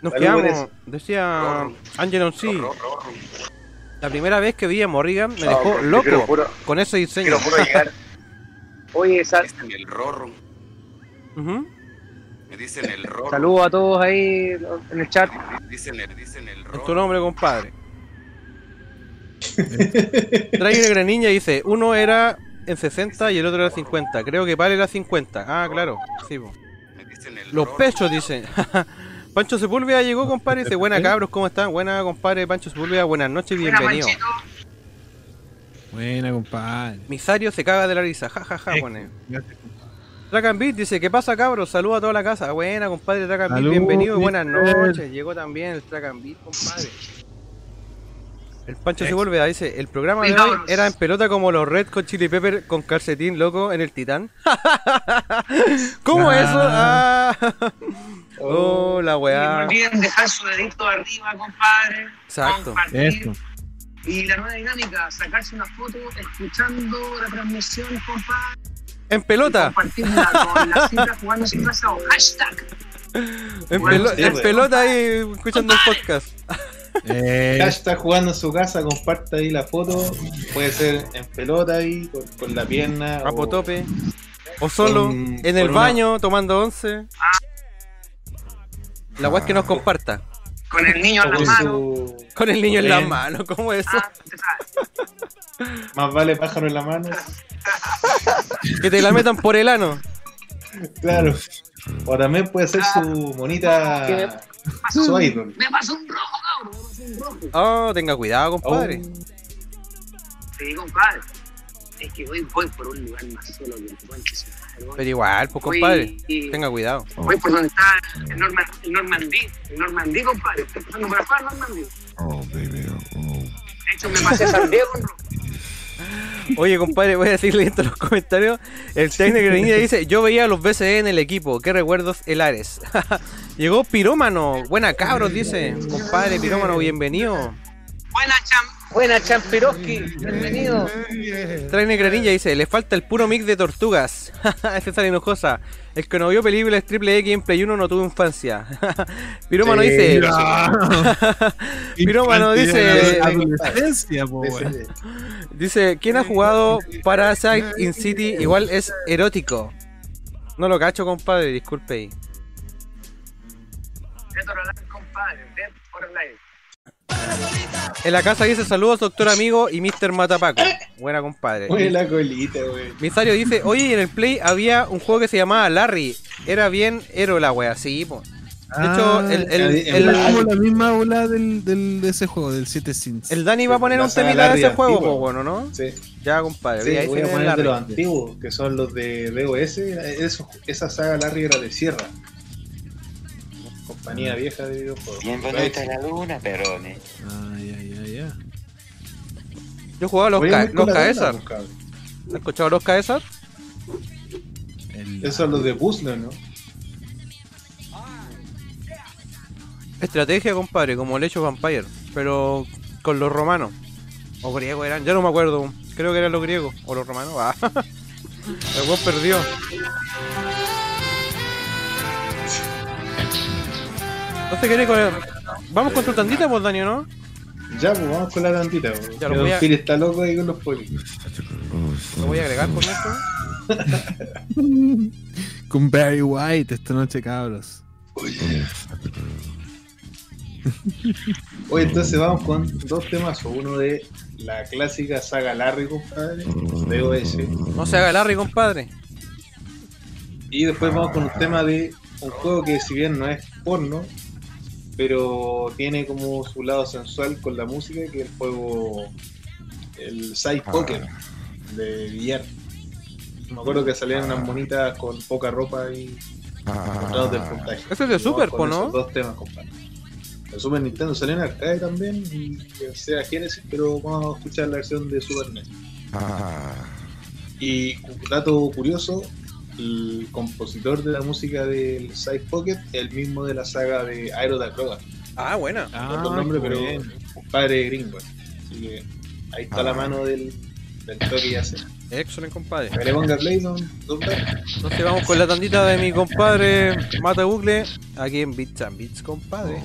Nos quedamos, decía Angelon sí. La primera vez que vi a Morrigan me
Ah,
dejó loco con ese diseño.
Oye, sal-
el rorro. Me dicen el rorro.
saludos a todos ahí en el chat.
Dicen el, dicen el
Es tu nombre, compadre. Niña y dice, uno era en 60 y el otro era 50. Creo que vale era 50. Ah, claro. Sí,
dicen
Los pechos, dice. Pancho Sepúlveda llegó, compadre. Dice, buena cabros, ¿cómo están? Buena, compadre. Pancho Sepúlveda, buenas noches, bienvenido.
Buena, compadre.
Misario se caga de la risa, ja, ja, ja,
Eh.
pone.
Gracias, compadre.
Track and Beat dice, ¿qué pasa, cabros? Saludos a toda la casa. Buena, compadre, Track and Beat,
Salud,
bienvenido y buenas noches. Llegó también el Track and Beat, compadre. El Pancho Sepúlveda dice, el programa de hoy era en pelota como los Red con Chili Pepper con calcetín loco en el Titán. ¿Cómo
Ah.
eso? Ah. Oh, la
Y no
weá.
olviden dejar su dedito arriba, compadre.
Exacto.
Compartir.
Esto.
Y la nueva dinámica, sacarse una foto escuchando la transmisión, compadre.
En pelota.
Compartirla con la cita jugando sin casa o hashtag.
En,
Bueno,
pelo-
sí,
en pelota ahí escuchando el podcast.
Eh,
Cash está jugando en su casa, comparte ahí la foto. Puede ser en pelota ahí, con, con la pierna.
A
o-
potope. O solo,
Con-
en el
una-
baño, tomando once. La weá es que nos comparta.
Con el niño
o
en la
con
mano.
su-
Con el niño en la
Bien.
mano, ¿cómo es eso?
Ah.
Más vale pájaro en la mano.
Que te la metan por el ano.
Claro. O también puede ser su monita.
Me pasó un rojo, cabrón. Me pasó un rojo.
Oh, tenga cuidado, compadre.
Sí, compadre. Es que voy, voy por un lugar más solo que el voy.
Pero igual, pues compadre. Tenga cuidado.
Voy por donde está el, el Normandí. El Normandí, compadre. Estoy pasando por afuera, Normandí.
Oh, baby. Oh.
De hecho, me pasé San Diego en rojo.
Oye, compadre, voy a decir leyendo los comentarios. El técnico de niña dice: Yo veía a los BCE en el equipo. ¿Qué recuerdos el Ares? Llegó Pirómano. Buena cabros, dice. Compadre, Pirómano, bienvenido.
Buena, Cham. Buena, Champiroski. Bienvenido.
Trae Negra Ninja dice, le falta el puro mix de tortugas. Ese sale enojosa. El que no vio películas triple X en Play 1 no tuvo infancia. Pirómano
Sí,
dice. Pirómano dice. Dice, ¿quién ha jugado Parasite in City? Igual es erótico. No lo cacho, compadre, disculpe ahí.
Compadre.
En la casa dice saludos, doctor amigo y Mr. Matapaco. Buena, compadre.
La colita, güey.
Misario dice, oye, en el Play había un juego que se llamaba Larry. Era bien héroe la wea, sí, po. De hecho,
Ah,
el, el,
el-
el-
Es como la misma ola del, del, de ese juego, del 7 Sins.
el Dani va a poner
La
un temita de ese juego, po, bueno, ¿no?
Sí,
Ya, compadre.
sí,
ahí
voy
se
a poner de los antiguos, que son los de DOS. Eso, esa saga Larry era de Sierra. Compañía vieja de videojuegos.
Bienvenido a la luna, Perone.
Ay, ay, ay, ay.
Yo jugaba los, ca los Caesar. ¿Has escuchado los Caesar?
El-
Esos son los de puzzle, ¿no?
Estrategia, compadre, como el hecho Vampire, pero con los romanos. O griegos eran, ya no me acuerdo. Creo que eran los griegos o los romanos. Ah. El perdió. No se quiere con el... Vamos con tu tandita, pues, Dani, ¿no?
Ya, pues vamos con la tantita. güey.
Ya
Que
lo voy
Don
a-
Phil está loco ahí con los políticos.
Lo voy a agregar con esto.
Con Barry White esta noche, cabros.
Oye, entonces vamos con dos temas. Uno de la clásica saga Larry, compadre, de OS.
No se haga Larry, compadre.
Y después vamos con un tema de un juego que si bien no es porno, pero tiene como su lado sensual con la música, que es el juego, el Side Poker de billar. Me acuerdo que salían unas monitas con poca ropa y lados del puntaje.
Ese es de Super, ¿no?
esos Dos temas, compadre. El Super Nintendo salió en arcade también y en Sega Genesis, pero vamos a escuchar la versión de Super NES. Y un dato curioso, el compositor de la música del Side Pocket es el mismo de la saga de Aero Acrobat.
Ah, buena.
No otro nombre, pero un padre gringo. Así que ahí está la mano del, del toque ya sea.
Excelente, compadre. Entonces vamos con la tandita de mi compadre Mata Bucle aquí en Beats and Beats, compadre.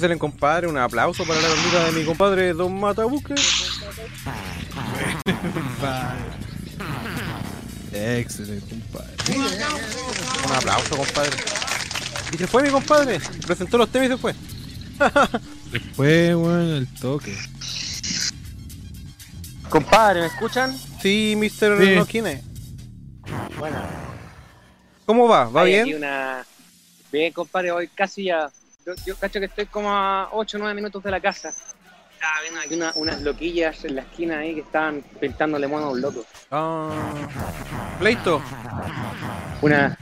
Excelente, compadre. Un aplauso para la bandita de mi compadre Don Matabuque.
Excelente, compadre.
Un aplauso, compadre. Y se fue mi compadre. Presentó los temas y se fue.
Después, weón, el toque.
Compadre, ¿me escuchan?
Sí, Mr.
Sí.
Bueno,
¿Cómo va? ¿Va
hay
bien?
una... Bien, compadre, hoy casi ya... Yo, yo cacho que estoy como a 8 o 9 minutos de la casa. Estaba viendo aquí una- unas loquillas en la esquina ahí que estaban pintándole mono a un loco.
Ah. Pleito.
Una...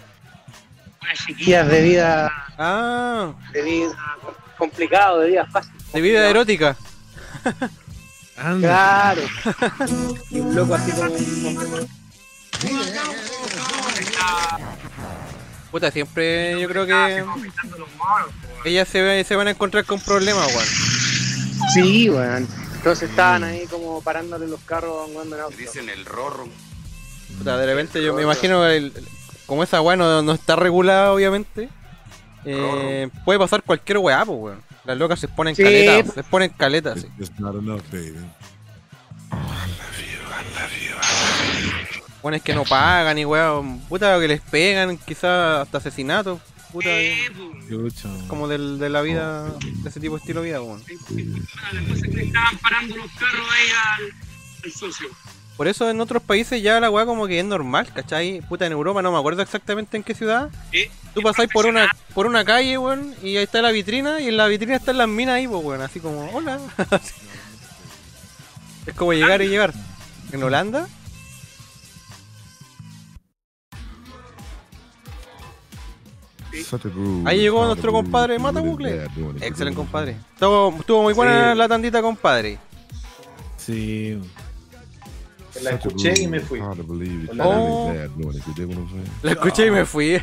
Unas chiquillas de vida...
Ah,
De vida complicado, de vida fácil.
de vida erótica.
Claro. Y un loco así como...
Puta, siempre yo creo que
monos.
ellas se, se van a encontrar con problemas, weón.
Sí, weón. Entonces estaban ahí como parándole los carros en auto.
Dicen el rorro.
Puta, de repente yo me imagino el, como esa weá no, no está regulada, obviamente. eh, puede pasar cualquier weá, pues weón. Las locas se ponen
Sí.
caletas, se ponen caletas, sí.
It's just not enough, baby.
Pones que no pagan y weón. Puta, que les pegan, quizás hasta asesinatos. Puta,
Chucha.
como del, de la vida, de ese tipo de estilo de vida, weón.
La cosa es que estaban parando los carros ahí al, al socio.
Por eso en otros países ya la weá como que es normal, ¿cachai? Puta, en Europa no me acuerdo exactamente en qué ciudad.
Sí.
Tú pasáis por una por una calle, weón, y ahí está la vitrina, y en la vitrina están las minas ahí, pues, weón, así como, hola. es como llegar y llegar. ¿En Holanda? Ahí llegó nuestro compadre Mata Bucle. Excelente, compadre. Estuvo, estuvo muy buena
Sí.
la tandita, compadre.
Sí.
La escuché y me fui.
Oh. La escuché y me fui.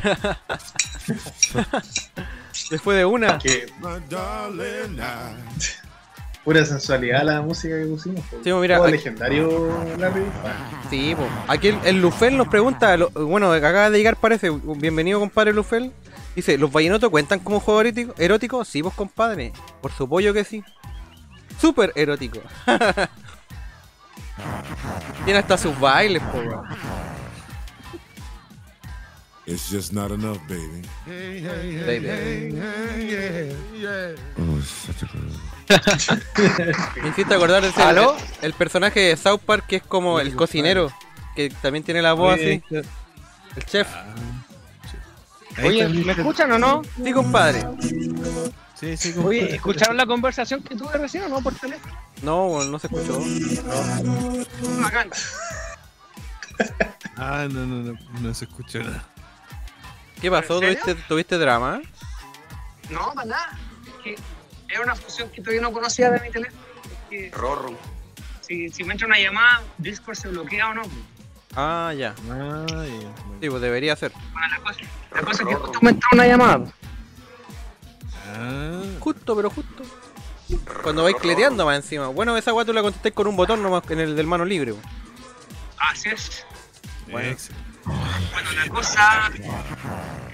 Después de una.
Que pura sensualidad la música que pusimos. po.
Sí, mira,
Todo
aquí-
legendario Larry.
Sí, pues. Aquí el, el Lufel nos pregunta, lo- bueno, acaba de llegar parece, bienvenido compadre Lufel. Dice, ¿los vallenatos cuentan como juego erótico? ¿Erótico? Sí, vos compadre. Por su pollo que sí. Súper erótico. Tiene hasta sus bailes, po, weón.
It's just not enough, baby.
Baby.
Oh, it's such a groove.
Me hiciste acordar del
¿Aló?
el, personaje de South Park que es como el cocinero, que también tiene la voz así. El chef.
Ahí
Oye, ¿me escuchan o no?
Sí, compadre.
Sí, sí,
Oye,
compadre.
¿escucharon la conversación que tuve recién o no por teléfono?
No, no se escuchó.
Bacán.
Ah, no, no, no, no se escuchó nada.
¿Qué pasó? ¿Tuviste, ¿Tuviste drama?
No, para nada. Es que era una función que todavía no conocía de mi teléfono. Es que
Rorro.
si, si me entra una llamada, Discord se bloquea o no.
Ah, ya.
Ah, ya.
Sí, pues debería ser.
Bueno, la cosa, la cosa es que justo me entró una llamada.
Ah,
Justo, pero justo. Cuando vais cleteando más encima. Bueno, esa weá tú la contestáis con un botón nomás en el del mano libre.
Así es.
bueno.
Bueno, la cosa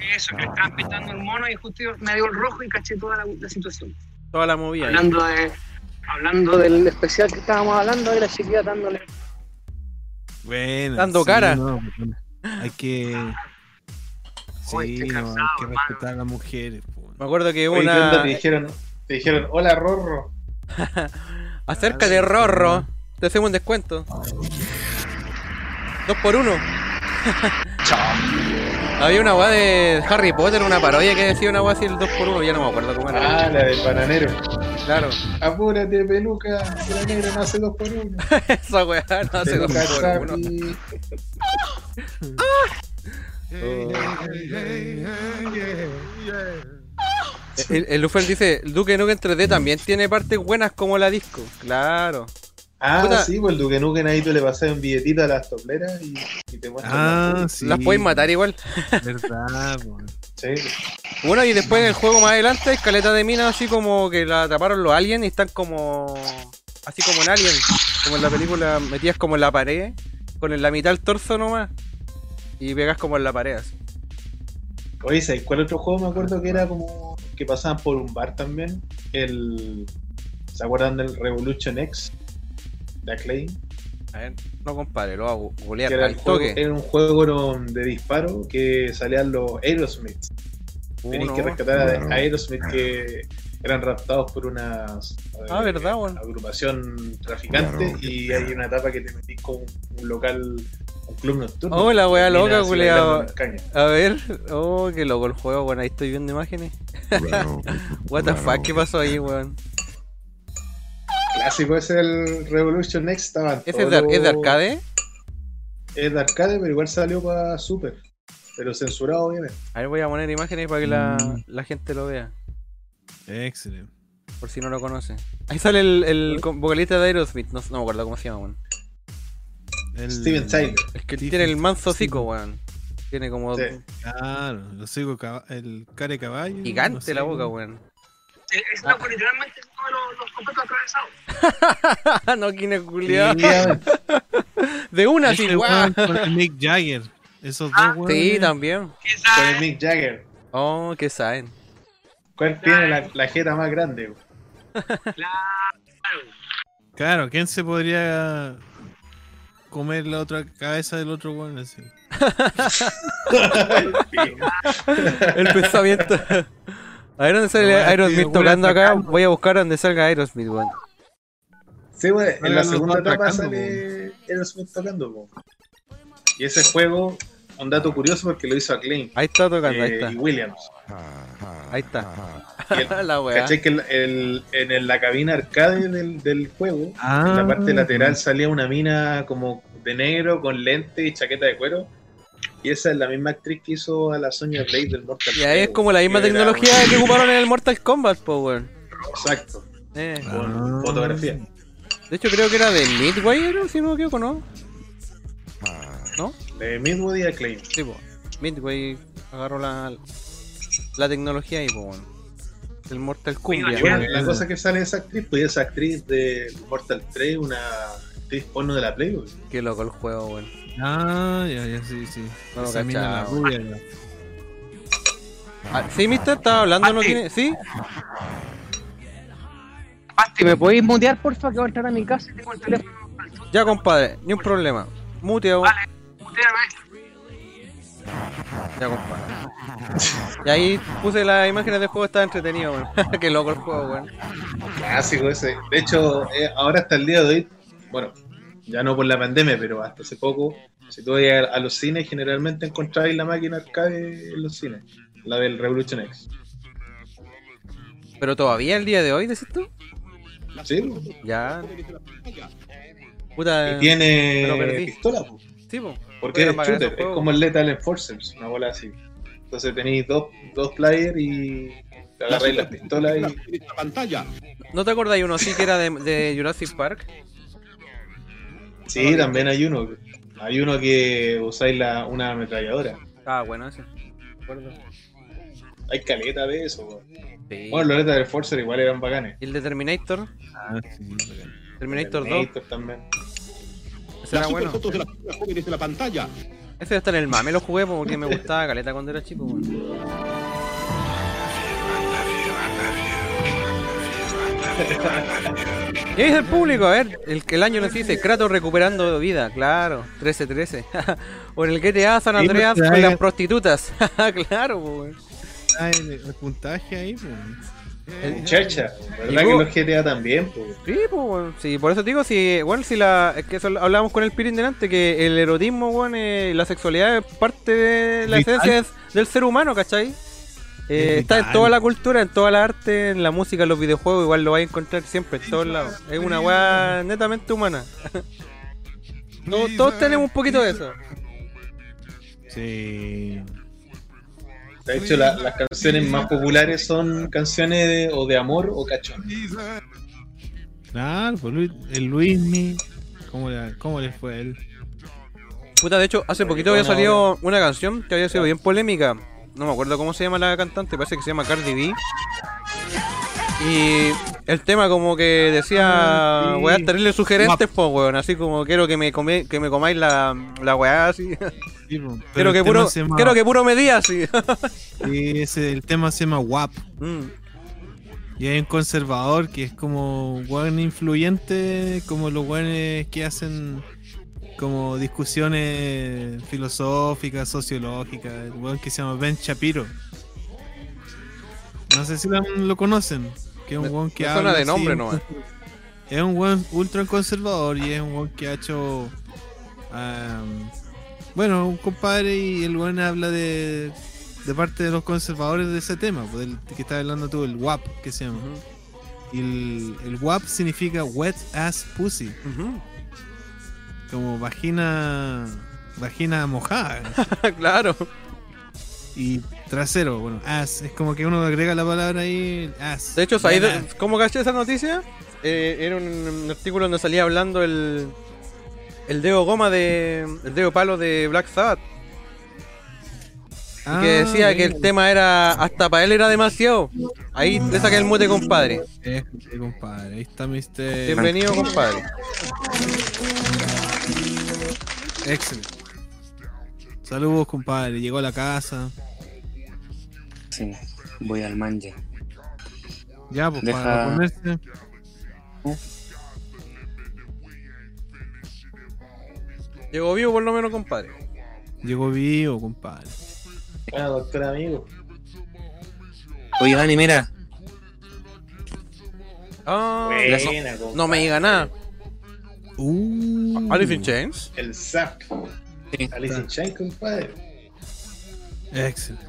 es eso, que estaban pintando el mono y justo me dio el rojo y caché toda la, la situación.
Toda la movida. ahí.
Hablando de hablando del especial que estábamos hablando, de la chiquilla dándole.
Bueno.
Dando cara.
no, hay que. Sí, no, hay que
hermano.
respetar a las mujeres.
Me acuerdo que
Oye, ¿qué onda?
una.
Te dijeron, te dijeron, hola Rorro.
Acércate, Rorro. Te hacemos un descuento. Dos por uno. Había una weá de Harry Potter, una parodia que decía una weá así el 2 por 1 ya no me acuerdo cómo era.
Ah, la del bananero.
Claro.
Apúrate, peluca. negra no hace dos por uno.
Esa weá no hace 2
Peluca
por 1.
Chapi.
El, el Lufel dice, Duque Nukem 3D también tiene partes buenas como la disco. Claro.
Ah,
Puta.
sí, pues el Duque Nukem ahí tú le pasas un billetito a las topleras y, y te muestran.
Ah,
las
sí.
Las puedes matar igual.
Verdad, po.
Sí.
Bueno, y después en el juego más adelante, hay caleta de minas así como que la atraparon los aliens y están como. Así como en Alien. Como en la película, metías como en la pared, con en la mitad el torso nomás. Y pegas como en la pared así.
Oye, ¿sabes cuál otro juego me acuerdo que era como que pasaban por un bar también? El. ¿Se acuerdan del Revolution X? De Acclaim.
A ver, no compadre, lo hago googlear
Que era,
al
el juego-
toque.
era un juego de disparo que salían los Aerosmith. Tenéis
Uno.
que rescatar a,
Wow.
a Aerosmith que eran raptados por una eh,
Ah, verdad, bueno.
agrupación traficante
Claro.
y hay una etapa que te metís con un local, Un club nocturno.
Oh, la wea
Minas
loca,
caña.
A ver, oh, qué loco el juego, weón. Ahí estoy viendo imágenes. What the fuck, ¿qué pasó ahí, weón?
Clásico ese el Revolution Next. Estaban
¿Ese es de, es arcade?
Es de arcade, pero igual salió para Super. Pero censurado, obviamente.
A ver, voy a poner imágenes para que la, la gente lo vea.
Excelente.
Por si no lo conoce. Ahí sale el, el vocalista de Aerosmith. No, no me acuerdo cómo se llama, weón.
El-
Steven Tyler.
Es que tiene el manso hocico, weón. Tiene como
Sí.
Claro, lo sigo caba- el care caballo.
gigante
no sé,
la boca, weón.
Es loco, literalmente todos los, los completos atravesados.
no, quién es culiao.
Sí,
De una,
weón. con el Mick Jagger. Esos
Ah,
dos
Sí, también.
con el Mick Jagger.
Oh, que saben.
¿Cuál tiene la, la jeta más grande? güey?
Claro, ¿quién se podría comer la otra cabeza del otro weón así?
El pensamiento. A ver dónde sale
No,
Aerosmith
weón
tocando acá. Voy a buscar donde salga Aerosmith, weón.
Sí, güey, en
Salen
la segunda etapa sale Aerosmith tocando. po. Y ese juego, un dato curioso porque lo hizo Acclaim
Ahí está tocando, ahí
eh,
está.
y Williams.
Ahí está.
El-
la weá.
¿Cachai que el- el- en el- la cabina arcade del, del juego, en
Ah,
la parte lateral salía una mina como de negro con lente y chaqueta de cuero? Y esa es la misma actriz que hizo a la Sonya Blade del Mortal
Y ahí es
Kombat,
como la misma
que
tecnología que ocuparon en el Mortal Kombat, po, weón.
Exacto,
Eh.
con
Ah.
fotografía.
De hecho, creo que era de Midway, ¿era? si no me equivoco, ¿no? ¿No?
De Midwood y Acclaim.
Sí, po. Midway agarró la, la tecnología ahí, po, weón. El Mortal.
Y bueno, la cosa que sale de esa actriz, pues esa actriz de Mortal 3, una actriz porno de la Playboy.
Qué loco el juego, weón.
Ah, ya, ya, sí, sí.
No lo
Esa mina, la rubia, ya.
Ah, ¿Sí, Mister? ¿Estaba hablando? ¿No tiene? ¿Sí?
Basti, ¿me podéis mutear, porfa? Que voy a entrar a mi casa y tengo el teléfono.
Ya, compadre. Ni un problema. Muteado.
Vale, muteame.
Ya, compadre. Y ahí puse las imágenes del juego, estaba entretenido, weón. Qué loco el juego, weón.
Clásico ese. De hecho, eh, ahora hasta el día de hoy, bueno, ya no por la pandemia, pero hasta hace poco, si tú vas a, a los cines, generalmente encontráis la máquina arcade en los cines, la del Revolution X.
Pero todavía el día de hoy, decís tú?
¿Sí?
Ya. Puta.
Y tiene
perdí.
pistola, po,
Sí, po.
porque es shooter, es como el Lethal Enforcers, una bola así. Entonces tenéis dos, dos players y agarráis las pistolas y
pantalla.
¿No te acordáis uno sí que era de, de Jurassic Park?
Sí, también hay uno. Hay uno que usáis la, una ametralladora.
Ah, bueno, ese.
Hay caleta de eso.
Sí.
Bueno, los Lethal Enforcer igual eran bacanes.
¿Y el de Terminator?
Ah, sí, bacán.
Terminator 2.
Terminator también.
Ese era bueno.
fotos de jóvenes de la pantalla.
Ese está en el mame, lo jugué porque me gustaba caleta cuando era chico, weón. ¿Qué dice el público? A ver, el que el año nos dice Kratos recuperando vida, claro, 13-13. o en el GTA San
Sí,
Andreas
pues,
con las prostitutas. claro.
Ah, el, el puntaje ahí, pues.
En Chercha, ¿verdad
¿Y
que los GTA también? po?
Sí, pues, weón. Sí, por eso te digo, si, bueno, si la, es que eso hablábamos con el Pirin delante, que el erotismo, weón, eh, la sexualidad es parte de la esencia del ser humano, ¿cachai? Eh,
Es
está en toda la cultura, en toda la arte, en la música, en los videojuegos, igual lo vais a encontrar siempre, en todos lados. Es una weá netamente humana. todos, todos tenemos un poquito de eso.
Sí.
De hecho, la- las canciones más populares son canciones de, o de amor o cachón.
Claro, pues Luis, el Luismi. ¿Cómo, le- ¿Cómo le fue a él?
Puta, de hecho, hace poquito había salido una canción que había sido bien polémica. No me acuerdo cómo se llama la cantante, parece que se llama Cardi B. Y el tema como que decía, weá, terrible sugerentes, pues, weón. Así como quiero que me, come- que me comáis la, la weá, así.
Sí,
quiero, que puro,
llama-
quiero que puro me digas, así.
Sí, ese, el tema se llama WAP.
Mm.
Y hay un conservador que es como weón influyente, como los weones que hacen como discusiones filosóficas, sociológicas. El weón que se llama Ben Shapiro. No sé si lo, conocen. Que es un weón que
me
habla
de
así,
nombre
un-
nomás.
Es un weón ultra conservador y es un weón que ha hecho. am, Bueno, un compadre y el buen habla de, de parte de los conservadores de ese tema, pues, del que estás hablando tú, el WAP, que se llama. Y el, el WAP significa Wet Ass Pussy,
Ujú.
Como vagina vagina mojada.
claro.
Y trasero, bueno, ass, es como que uno agrega la palabra ahí, ass.
De hecho, ¿sabéis de-
Buena.
cómo caché esa noticia? Eh, era un, artículo donde salía hablando el, el dedo goma de. el dedo palo de Black Sabbath. Que
Ah,
decía que el tema era. hasta para él era demasiado. Ahí le saqué el mute, compadre.
Eh, compadre, ahí está Mr.
Bienvenido, compadre.
Excelente. Saludos, compadre. Llegó a la casa.
Sí, voy al manje.
Ya, pues
Deja-
para ponerse.
Llegó vivo por lo menos, compadre.
Llegó vivo, compadre.
Bueno, doctor amigo.
Oye, Dani, mira.
Ah,
Buena,
no,
compadre.
no me diga nada.
Uh,
Alice in Chains.
El Zap.
Sí.
Alice in Chains, compadre.
Excelente.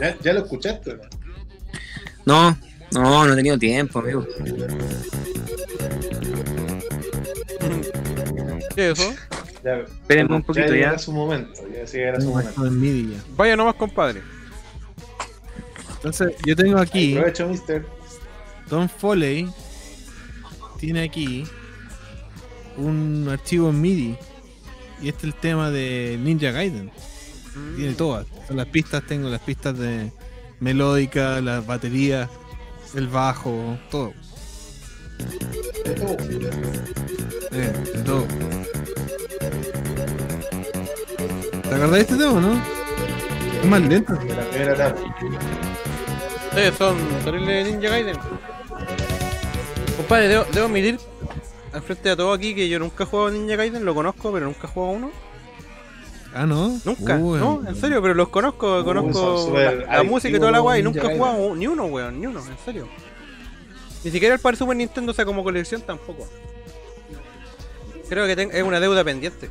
¿Ya, ya lo escuchaste, ¿no?
No, no, no he tenido tiempo, amigo.
¿Qué es eso?
Ya,
Espérenme un poquito
ya.
ya.
llegará su momento. Ya sí llegará su momento.
en MIDI ya.
Vaya nomás, compadre.
Entonces, yo tengo aquí.
Aprovecho, mister.
Tom Foley tiene aquí un archivo en MIDI. Y este es el tema de Ninja Gaiden. Tiene todas. Son las pistas, tengo las pistas de melódica, las baterías, el bajo, todo. Eh, de todo. ¿Te acordás de este tema, no? Es más lento.
Ustedes son terribles Ninja Gaiden. Compadre, debo, debo admitir al frente de todo aquí que yo nunca he jugado a Ninja Gaiden, lo conozco, pero nunca he jugado a uno.
Ah, no.
Nunca,
Uy,
no, en serio, pero los conozco, conozco la, la música y toda la weá y nunca he jugado ni uno, weón, ni uno, en serio. Ni siquiera el para Super Nintendo, o sea, como colección tampoco. Creo que ten- es una deuda pendiente.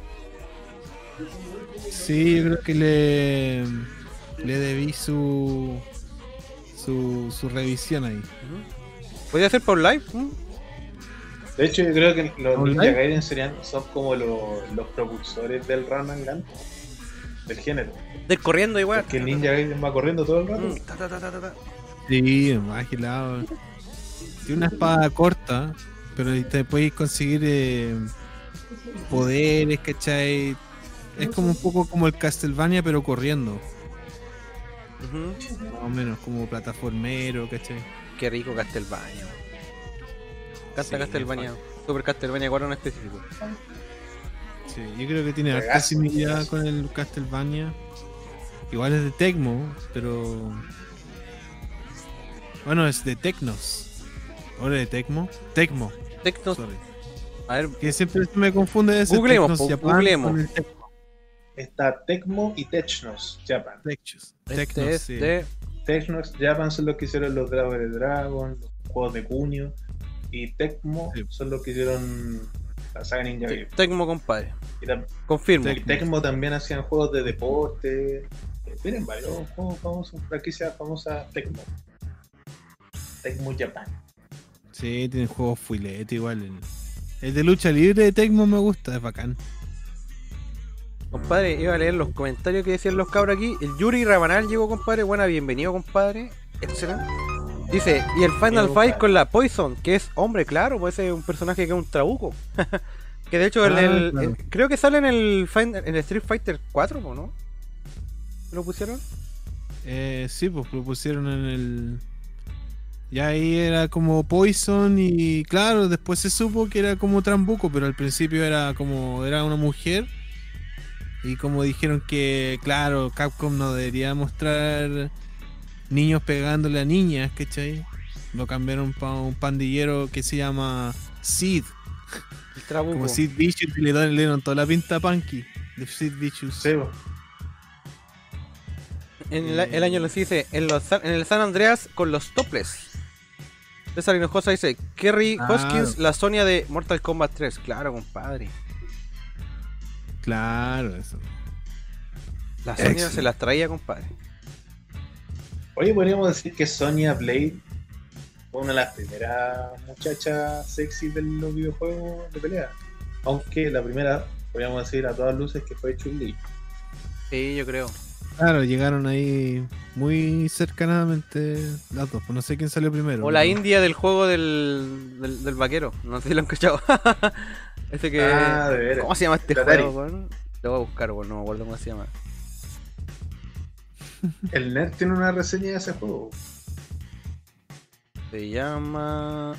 Sí, yo creo que le, le debí su, su su revisión ahí.
¿Podría ser por live? ¿Mm?
De hecho, yo creo que los
¿Online?
Ninja Gaiden serían, son como los, los propulsores del run and gun, del género.
De corriendo igual.
Porque el Ninja Gaiden va corriendo todo el rato.
Mm, ta, ta, ta, ta, ta, ta.
Sí, más agilado. Tiene una espada corta, pero te puedes conseguir eh, poderes, ¿cachai? Es como un poco como el Castlevania, pero corriendo. Más o menos, como plataformero, ¿cachai?
Qué rico Castlevania. Canta
Sí,
Castlevania. Super Castlevania 4 en específico.
Sí, yo creo que tiene harta similitud con el Castlevania. Igual es de Tecmo, pero. Bueno, es de Tecnos. ¿Ahora de Tecmo? Tecmo,
Tecnos.
sorry.
A ver,
Que siempre se me confunde ese
Googlemos,
Tecnos Japan
googlemos.
con el Tecmo.
Está Tecmo y Technos Japan.
Tecnos,
este
Tecnos,
es
sí.
de.
Technos Japan son los que hicieron los Dragon Dragon, los juegos de Kunio. Y Tecmo
Sí.
son los que hicieron la saga Ninja
sí,
Gaiden.
Tecmo, compadre.
Y,
Confirmo.
Y Tecmo también hacían juegos de deporte. Eh, Miren, varios juegos famosos, franquicias famosas Tecmo. Tecmo Japan.
Sí, tiene juegos fuilete igual. El, el de lucha libre de Tecmo me gusta, es bacán.
Compadre, iba a leer los comentarios que decían los cabros aquí. El Yuri Rabanal llegó, compadre. Buena, bienvenido, compadre. Excelente. Dice, y el Final Fight con la Poison, que es hombre, claro, puede ser un personaje que es un trabuco. que de hecho,
Ah,
el-
claro.
en- creo que sale en el, en el Street Fighter 4, ¿o ¿no? ¿Lo pusieron?
Eh, sí, pues lo pusieron en el. Ya ahí era como Poison y claro, después se supo que era como Trambuco, pero al principio era como era una mujer. Y como dijeron que, claro, Capcom no debería mostrar niños pegándole a niñas, ¿cachai? Lo cambiaron para un pandillero que se llama Sid,
El trabuco.
como Sid Vicious y le dieron, le dieron toda la pinta a Punky de Sid Vicious.
Sí, po.
En el año les dice, en, los, el San Andreas con los toples. César Hinojosa dice, Kerry. Hoskins, la Sonia de Mortal Kombat 3. Claro, compadre.
Claro, eso.
La Sonia
Excellent.
se las traía, compadre.
Oye, podríamos decir que Sonia Blade fue una de las primeras muchachas sexy de los videojuegos de pelea. Aunque la primera, podríamos decir a todas luces que fue Chun-Li.
Sí, yo creo.
Claro, llegaron ahí muy cercanamente las dos. pues no sé quién salió primero.
O la
pero-
India del juego del, del, del vaquero. No sé si lo han escuchado. Ese que.
Ah, de veras.
¿Cómo se llama este juego, weón? Lo voy a buscar, weón. No me acuerdo cómo se llama.
El Nerd tiene una reseña de ese juego.
Se llama.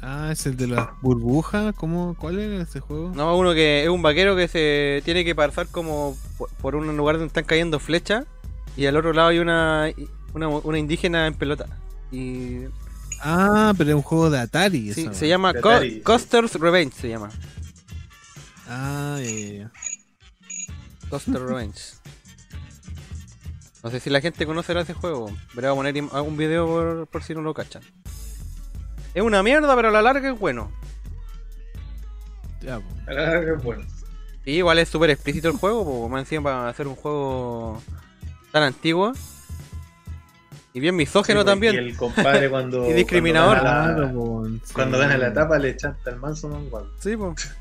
Ah, es el de las burbujas. ¿Cómo? ¿Cuál era ese juego?
No, uno que es un vaquero que se tiene que pasar como por- un lugar donde están cayendo flechas. Y al otro lado hay una, una, una indígena en pelota. Y
Ah, pero es un juego de Atari.
sí,
esa,
se llama Co-
Atari, sí.
Custer's Revenge. Se llama.
Ah, ya, ya, ya.
Custer's Revenge. No sé si la gente conocerá ese juego. Pero voy a poner un video por, por si no lo cachan. Es una mierda, pero a la larga es bueno.
Ya, po.
Ah, qué bueno.
Y igual es súper explícito el juego, porque más encima para hacer un juego tan antiguo. Y bien misógeno
Sí,
también.
Y el compadre cuando.
Y discriminador.
Cuando gana
Claro,
la,
po, sí.
cuando gana la etapa le chanta el manso.
Sí, pues.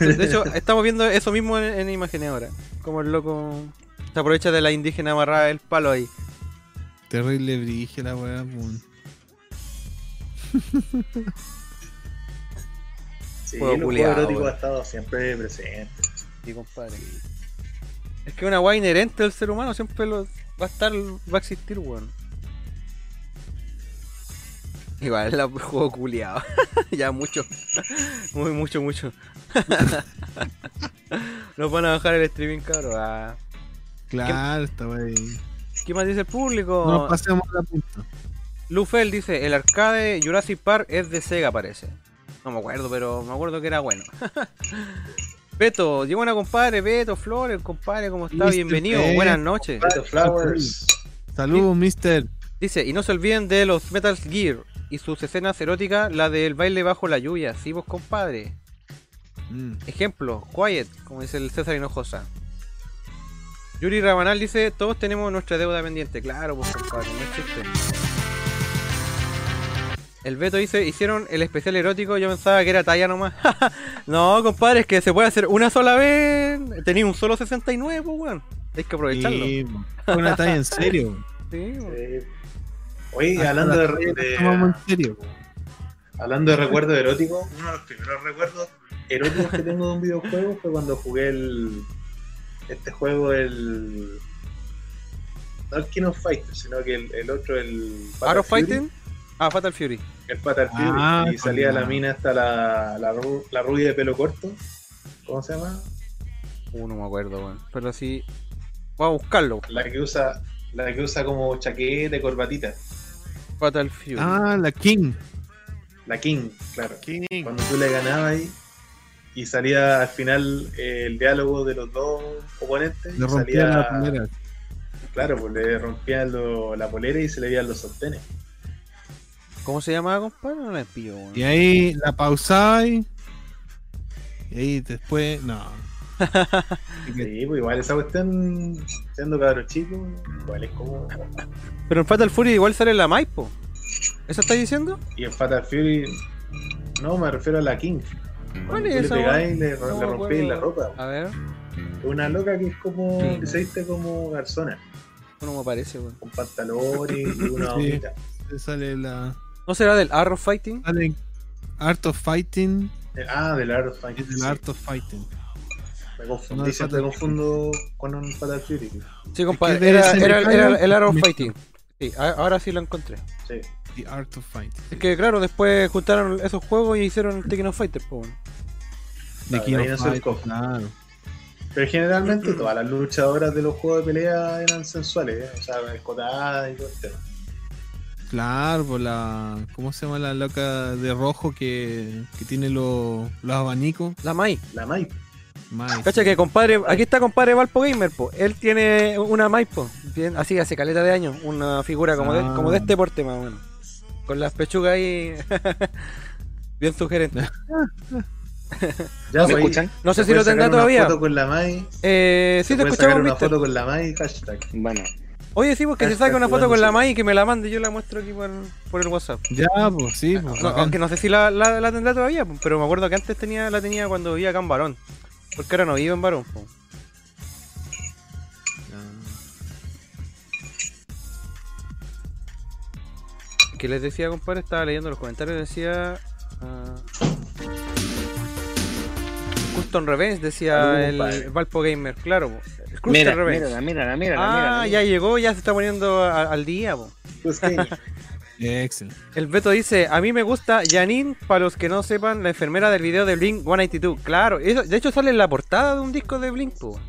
De hecho, estamos viendo eso mismo en, en imágenes ahora. Como el loco se aprovecha de la indígena amarrada el palo ahí.
Terrible brige la weá, po.
Sí, el juego erótico
weón.
ha estado siempre presente.
Sí, compadre. Es que una guay inherente del ser humano siempre lo, va a estar, va a existir, weón. Igual es el juego culiado. ya mucho. Muy mucho, mucho. Nos van a bajar el streaming, cabrón. Ah.
Claro, esta weá. ahí.
¿Qué más dice el público?
No nos pasemos la punta.
Lufel dice, el arcade Jurassic Park es de Sega parece. No me acuerdo, pero me acuerdo que era bueno. Beto, llegó una compadre, Beto Flores, compadre, ¿cómo está? Bienvenido,
Beto.
buenas noches.
Beto Flowers.
Saludos, mister.
Dice, y no se olviden de los Metal Gear y sus escenas eróticas, la del baile bajo la lluvia, sí vos compadre.
Mm.
Ejemplo, Quiet, como dice el César Hinojosa. Yuri Rabanal dice, todos tenemos nuestra deuda pendiente. Claro, pues compadre, no es chiste. El Beto dice, hicieron el especial erótico, yo pensaba que era talla nomás. no, compadre, es que se puede hacer una sola vez. Tenía un solo 69, pues weón. Hay que aprovecharlo.
Sí. Fue una talla en serio.
Sí, weón.
Eh, Oye, hablando
la
de, de-
en serio.
hablando de recuerdos eróticos, uno de los primeros recuerdos eróticos que tengo de un videojuego fue cuando jugué el este juego el no el King of Fighters, sino que el, el otro el Fury,
Fighting. Ah, Fatal Fury.
el Fatal Fury
Ah,
y salía
con la-
mina hasta la, la, la rubia de pelo corto. ¿Cómo se llama?
Uh, no me acuerdo, weón. Pero sí. Voy a buscarlo.
La que usa la que usa como chaqueta y corbatita.
Fatal Fury.
Ah, la King.
La King, claro.
King.
Cuando tú le ganabas ahí y salía al final eh, el diálogo de los dos oponentes.
Le
y
rompía
salía-
la primera.
Claro, pues le rompían lo- la polera y se le veían los sostenes.
¿Cómo se llamaba, compadre? No la pillo, weón.
Y ahí la pausaba y. Y ahí después. No.
Sí, pues igual esa cuestión, siendo cabros chicos, igual es como.
Pero en Fatal Fury igual sale la Maipo. ¿Eso estáis diciendo?
Y en Fatal Fury, no, me refiero a la King.
¿Cuál es esa,
le pegáis y le,
No
le
me
rompéis la ropa.
A ver,
Una loca que es como.
Sí.
que se viste como garzona,
no me parece, weón.
con pantalones y una
Sí.
bombita.
Sale la.
¿No será del Arrow Fighting?
Sale Art of Fighting.
Ah, del Art of Fighting.
Es del
sí.
Art of Fighting.
Me
No,
confundí,
es
siempre
Fatal
confundo con un Fatal Fury.
Sí, compadre. Era, era- era el Arrow
me-
Fighting. Sí, ahora sí lo encontré.
Sí.
The Art of Fighting.
Es que, claro, después juntaron esos juegos y hicieron el Tekken of Fighter, po, weón.
The
Claro,
King of. Claro.
Pero generalmente todas las luchadoras de los juegos de pelea eran sensuales, ¿eh? o sea, escotadas y todo el tema.
Claro, por la. ¿Cómo se llama la loca de rojo que, que tiene los, los abanicos?
La Mai.
La Mai.
Cacha que compadre, aquí está compadre Valpo Gamer, po. Él tiene una Maipo, bien, así hace caleta de años, una figura como, de,
Ah.
como de este porte más o menos. Con las pechugas ahí bien sugerentes.
Ya,
¿Me
pues,
escuchan?
No sé
se
si lo tendrá todavía.
foto con la Mai.
Eh, sí,
se
te escuchamos,
sacar una foto con la Mai, hashtag.
Bueno,
Oye, sí, porque se
Hashtag
saque una foto con la. Mai y que me la mande, yo la muestro aquí por, por el WhatsApp.
Ya, pues sí, pues.
No, aunque no sé si la, la, la tendrá todavía, pues, pero me acuerdo que antes tenía, la tenía cuando vivía acá en Barón. Porque ahora no vivo en Barón. pues. ¿Qué les decía, compadre? Estaba leyendo los comentarios, decía... ah, Custom Revenge, decía
Saludos,
el,
compadre.
Valpo Gamer, claro. po. Custom
mira,
Revenge.
mírala, mírala, mírala,
ah,
mírala.
ya llegó, ya se está poniendo a- al día. po.
Pues sí.
Excelente.
El Beto dice, a mí me gusta Janine, para los que no sepan, la enfermera del video de Blink 182. Claro, eso, de hecho sale en la portada de un disco de Blink. po.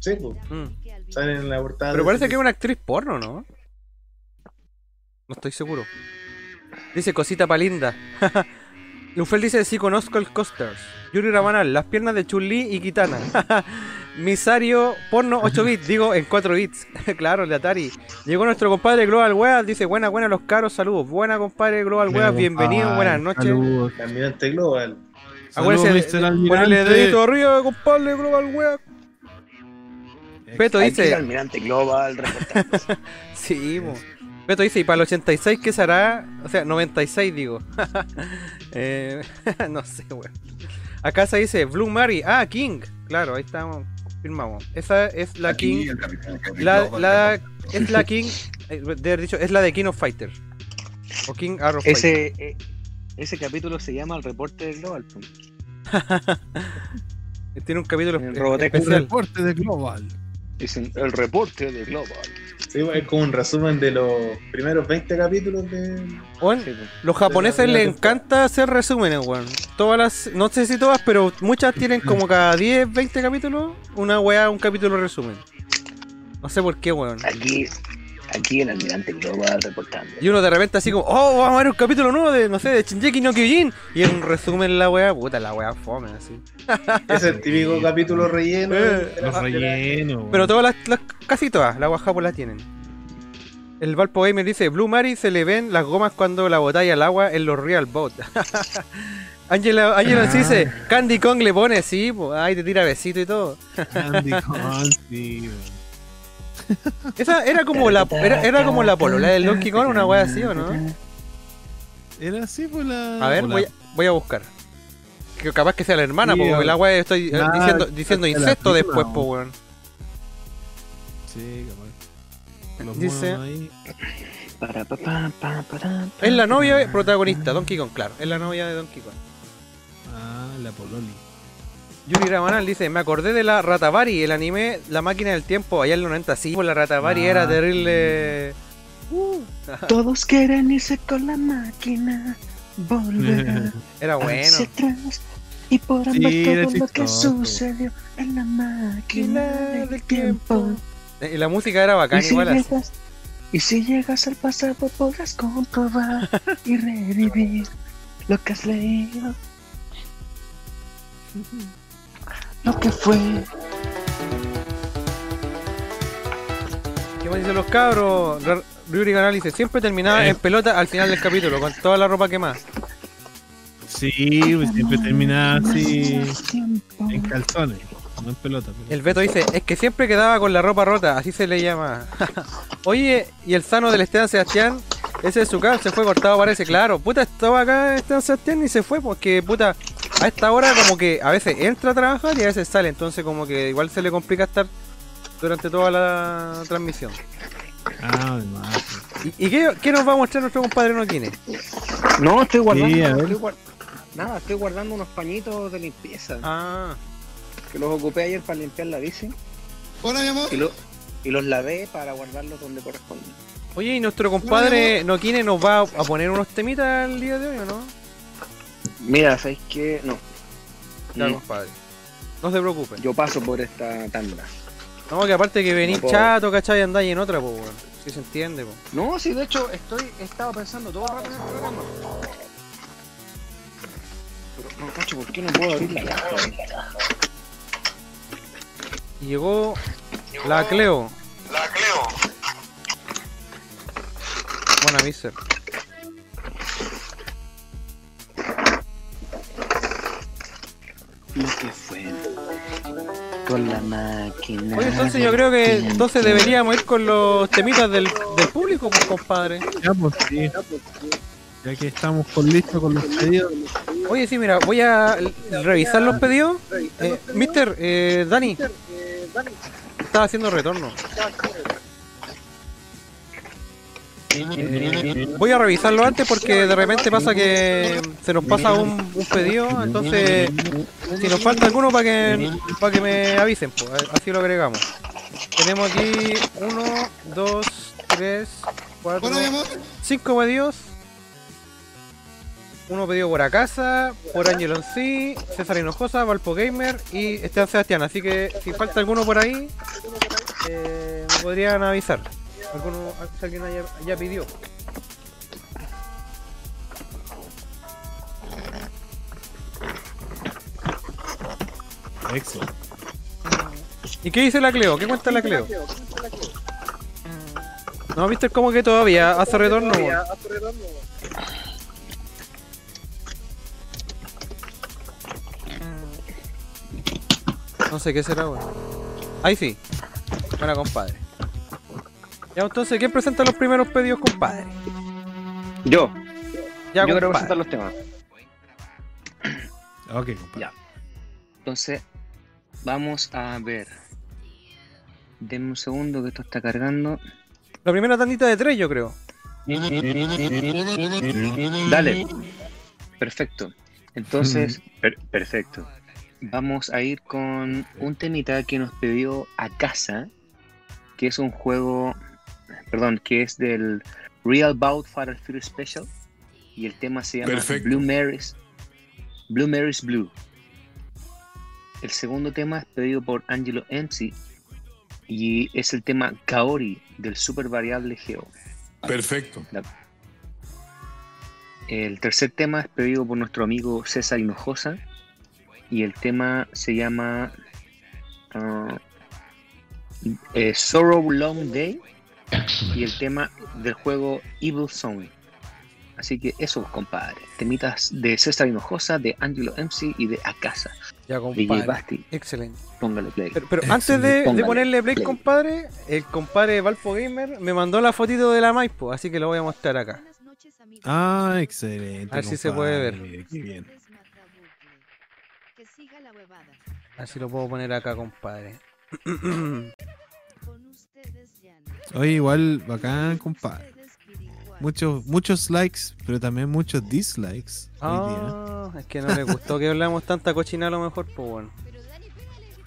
Sí, pues.
Mm.
Salen en la portada.
Pero parece que es una actriz porno, ¿no? No estoy seguro. Dice cosita pa' linda. Lufel dice, sí conozco el Costers. Yuri Rabanal, las piernas de Chun-Li y Kitana. Misario, porno 8 bits, digo en 4 bits. claro, el de Atari. Llegó nuestro compadre Global Weas, dice, buena, buena los caros, saludos. Buena compadre Global Weas, bienvenido,
Ay,
buenas noches.
Saludos.
Almirante global.
Acuérdense ponerle dedito arriba, compadre Global Weas. Beto dice,
el almirante global.
Sí, po. Beto dice, ¿y para el 86 qué será? O sea, 96 digo. Eh, no sé, weón. Acá se dice Blue Mary. Ah, King. Claro, ahí estamos. Confirmamos. Esa es la King. La, la, es la King. eh, De haber dicho, es la de King of Fighter. O King Arrow Fighter.
ese, eh, ese capítulo se llama El reporte del global.
Tiene un capítulo.
El
especial.
reporte de Global.
Dicen El reporte del global.
Sí, es como un resumen de los primeros 20 capítulos de.
Sí, pues.
Los japoneses les encanta hacer resúmenes, weón. Todas las, no sé si todas, pero muchas tienen como cada 10, 20 capítulos, una weá, un capítulo resumen. No sé por qué, weón.
Aquí, aquí el almirante global reportando.
Y uno de repente así como, oh, vamos a ver un capítulo nuevo de, no sé, de Shinjeki no Kyojin. Y es un resumen la weá, puta, la weá fome, así.
Es el típico capítulo relleno.
Eh,
Los
la- la-
rellenos.
Pero todas las, las- casi todas, las guajapas las tienen. El Valpo Gamer dice, Blue Mary se le ven las gomas cuando la botalla al agua en los Real Boat. Angela, Angela sí dice, Candy Kong le pone, sí, pues, ay, te tira besito y todo.
Candy Kong, sí.
Esa era como la, era, era como la polola del Donkey Kong, una wea así, ¿o no?
Era así por la.
A ver, voy a, voy a buscar. Que capaz que sea la hermana,
Sí,
porque la wea estoy eh, diciendo, diciendo incesto después, po, weón.
Sí, capaz. Los
Dice-
monos ahí.
Para, pa, pa, pa, para, pa.
Es la novia protagonista, Donkey Kong, claro. Es la novia de Donkey Kong.
Ah, la Pololi.
Yuri Ramanal dice, me acordé de la Ratavari, el anime La Máquina del Tiempo, allá en los 90. Sí, pues la Ratavari
Ah,
era terrible... Uh,
Todos quieren irse con la máquina, volver
era bueno.
hacia atrás y
Sí,
ver
era
todo lo que sucedió en la máquina del tiempo.
Eh, Y la música era bacán
Y si,
igual así.
llegas, y si llegas al pasado podrás comprobar y revivir lo que has leído. Lo que fue.
¿Qué más dicen los cabros? Canal dice, siempre terminaba
Eh.
en pelota al final del capítulo, con toda la ropa quemada.
Sí, siempre terminaba así en calzones, no en pelota.
El Beto dice, es que siempre quedaba con la ropa rota, así se le llama. Oye, y el sano del Esteban Sebastián, ese de su casa se fue cortado, parece, claro. Puta, estaba acá Esteban Sebastián y se fue, porque puta, a esta hora como que a veces entra a trabajar y a veces sale, entonces como que igual se le complica estar durante toda la transmisión.
Ah, además.
¿Y, y qué, qué nos va a mostrar nuestro compadre Noquine?
No, estoy guardando.
Sí, a ver.
estoy guar- Nada, estoy guardando unos pañitos de limpieza
Ah,
que los ocupé ayer para limpiar la bici
Hola, mi amor.
y, lo- y los lavé para guardarlos donde corresponde.
oye, ¿y nuestro compadre Noquine nos va a poner unos temitas el día de hoy o no?
Mira, ¿sabes qué? No.
Claro,
Mm,
compadre. No se preocupe.
Yo paso por esta tanda.
No, que aparte que venís
No
chato, ¿cachai? Andáis en otra, pues, weón. Si se entiende, po.
No, sí, de hecho, estoy, he estado pensando todo el rato en el programa. Pero, no, cacho, ¿por qué no puedo abrir la caja?
Y llegó la Cleo.
La Cleo.
Buena, mister.
lo que fue. Con la máquina.
Oye, entonces yo creo que entonces deberíamos ir con los temitas del, del público, pues, compadre.
Ya, pues sí. Ya que estamos con listo con los pedidos.
Oye, sí, mira, voy a revisar los pedidos. Eh, Mister, eh, Dani, estaba haciendo retorno. Voy a revisarlo antes porque de repente pasa que se nos pasa un, un pedido, entonces si nos falta alguno para que para que me avisen, pues, así lo agregamos. Tenemos aquí uno, dos, tres, cuatro, cinco pedidos. Uno pedido por Acasa, por Angelon C, César Hinojosa, Valpo Gamer y Esteban Sebastián. Así que si falta alguno por ahí, eh, me podrían avisar. Alguno, si alguien haya, ya pidió.
Excelente.
¿Y qué dice la Cleo? ¿Qué cuenta la Cleo? No, viste como que todavía hace retorno. weón. No sé qué será, weón. Ahí sí. Buena, compadre. Ya, entonces, ¿quién presenta los primeros pedidos, compadre?
Yo.
Ya,
Yo quiero
compadre.
presentar los temas.
Ok, compadre.
Ya. Entonces, vamos a ver. Denme un segundo que esto está cargando.
La primera tandita de tres, yo creo.
Dale. Perfecto. Entonces, per- perfecto. Vamos a ir con un temita que nos pidió a casa, que es un juego, perdón, que es del Real Bout Fatal Fury Special y el tema se llama
Perfecto.
Blue Mary's Blue Mary's Blue. El segundo tema es pedido por Angelo MC y es el tema Kaori del super variable Geo.
Perfecto.
El tercer tema es pedido por nuestro amigo César Hinojosa y el tema se llama eh, Sorrow Long Day y el tema del juego Evil Song. Así que eso, compadre. Temitas de César Hinojosa, de Angelo MC y de Akasa.
Ya,
DJ
compadre.
Basti,
Excelente.
póngale play.
Pero, pero antes de, ponerle play,
play.
compadre, el compadre Valpo Gamer me mandó la fotito de la Maipo, así que lo voy a mostrar acá.
Ah, excelente.
A ver si se puede ver.
Qué bien.
Que siga la huevada.
A ver si lo puedo poner acá, compadre.
Oye, igual bacán, compadre. Muchos, muchos likes, pero también muchos dislikes.
Ah, es que no le gustó que hablamos tanta cochina a lo mejor, pues bueno.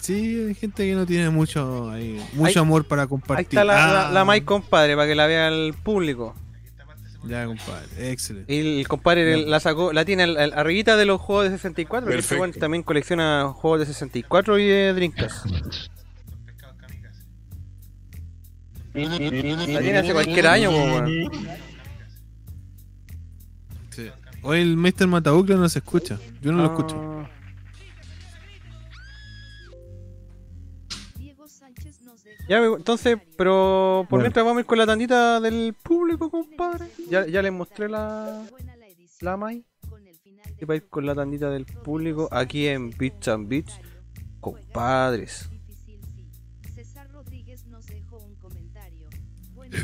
Sí, hay gente que no tiene mucho, ahí, mucho
Ahí-
amor para
Ahí
compartir.
está la, la,
Ah,
la Mai, compadre, para que la vea el público.
Ya, compadre, excelente.
Y el compadre la sacó, la tiene al- al- arribita de los juegos de 64, porque este
Perfecto.
weón también colecciona juegos de 64 y de Dreamcast. La tiene hace cualquier año, weón.
Sí. Hoy el Mr. Matabucla no se escucha. Yo no lo
Ah.
escucho.
Ya, entonces, pero por
Bueno.
mientras vamos a ir con la tandita del público, compadre. Ya, ya les mostré la,
la
Mai. Y para ir con la tandita del público aquí en Beats and Beats, compadres.
César Rodríguez nos dejó un comentario. Buenos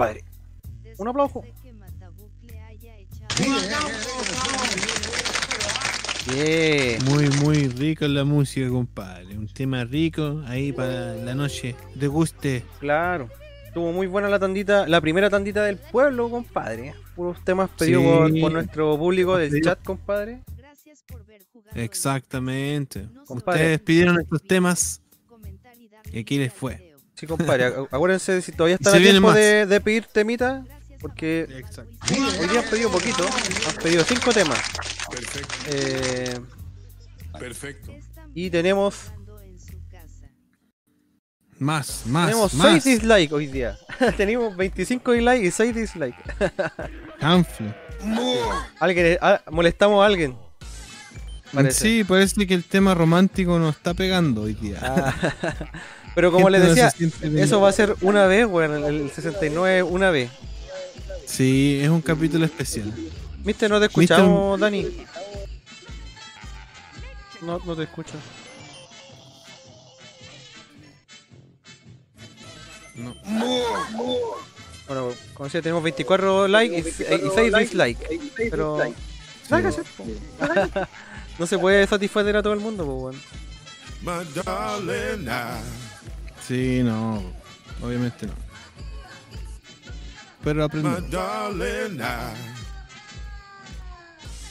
compadre. Un aplauso.
Echado-
Bien.
Muy, muy rico la música, compadre. Un tema rico ahí para la noche. De guste.
Claro. Estuvo muy buena la tandita, la primera tandita del pueblo, compadre. Puros temas pedidos
Sí.
por, por nuestro público del chat, compadre.
Gracias por ver jugando
Exactamente.
Compadre.
Ustedes pidieron estos temas
y
aquí les fue.
Sí, compadre. acu- Acuérdense si todavía están
Se
a tiempo de, de pedir temita. Porque hoy día han pedido poquito. Han pedido cinco temas.
Perfecto.
Eh,
Perfecto.
y tenemos,
Más, más,
tenemos
más.
6 dislikes hoy día. tenemos 25 dislikes y 6 dislikes. Alguien, ah, molestamos a alguien. Parece.
Sí, parece que el tema romántico nos está pegando hoy día.
Ah, Pero como les decía, eso va a ser una vez, bueno, el 69 una vez.
Sí, es un capítulo especial.
¿Viste? No te escuchamos, Dani. No, no te escucho.
No.
Bueno, como decía, tenemos 24 likes y 6 dislikes. Pero. po. no se puede satisfacer a todo el mundo, pues, bueno.
Sí, no. Obviamente no. Pero
I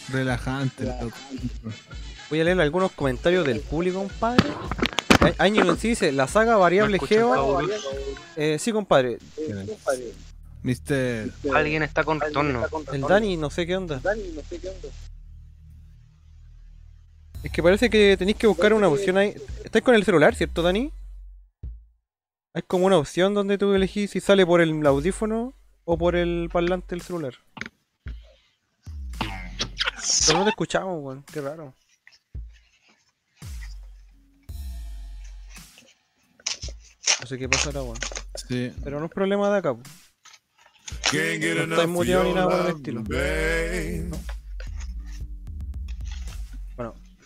Relajante. loco.
Voy a leer algunos comentarios del público, compadre. Año en sí dice, la saga variable
¿Me escuchan,
Geo. Eh, sí, compadre.
Mister.
Alguien está con retorno.
El Dani, no sé qué onda. Es que parece que tenéis que buscar una opción ahí. ¿Estáis con el celular, cierto, Dani? Hay como una opción donde tú elegís si sale por el audífono o por el parlante del celular. Pero no te escuchamos, weón. Qué raro. No sé qué pasará, weón.
Sí.
Pero no es problema de acá,
get
No estáis
of
muteado ni nada por el estilo.
babe.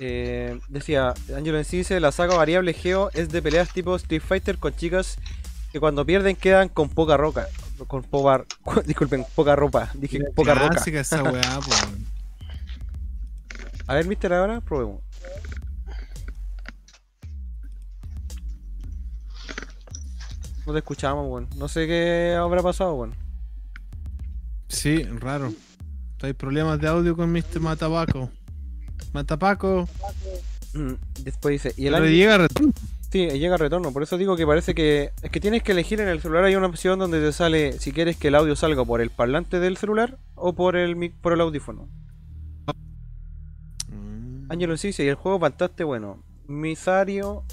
Eh, decía Angelo en sí dice la saga variable Geo es de peleas tipo Street Fighter con chicas que cuando pierden quedan con poca roca. Con poca, disculpen, poca ropa. Dije poca roca.
Esa weá.
A ver, mister, ahora probemos. No te escuchamos, weón. No sé qué habrá pasado, weón.
Sí, raro. Hay problemas de audio con Mr. Matapaco. Matapaco.
Mm, Después dice, y el
Pero
año-
llega retorno.
Sí, llega retorno, por eso digo que parece que es que tienes que elegir en el celular hay una opción donde te sale si quieres que el audio salga por el parlante del celular o por el mic- por el audífono. Ángelo sí dice, y el juego bastante bueno. Misario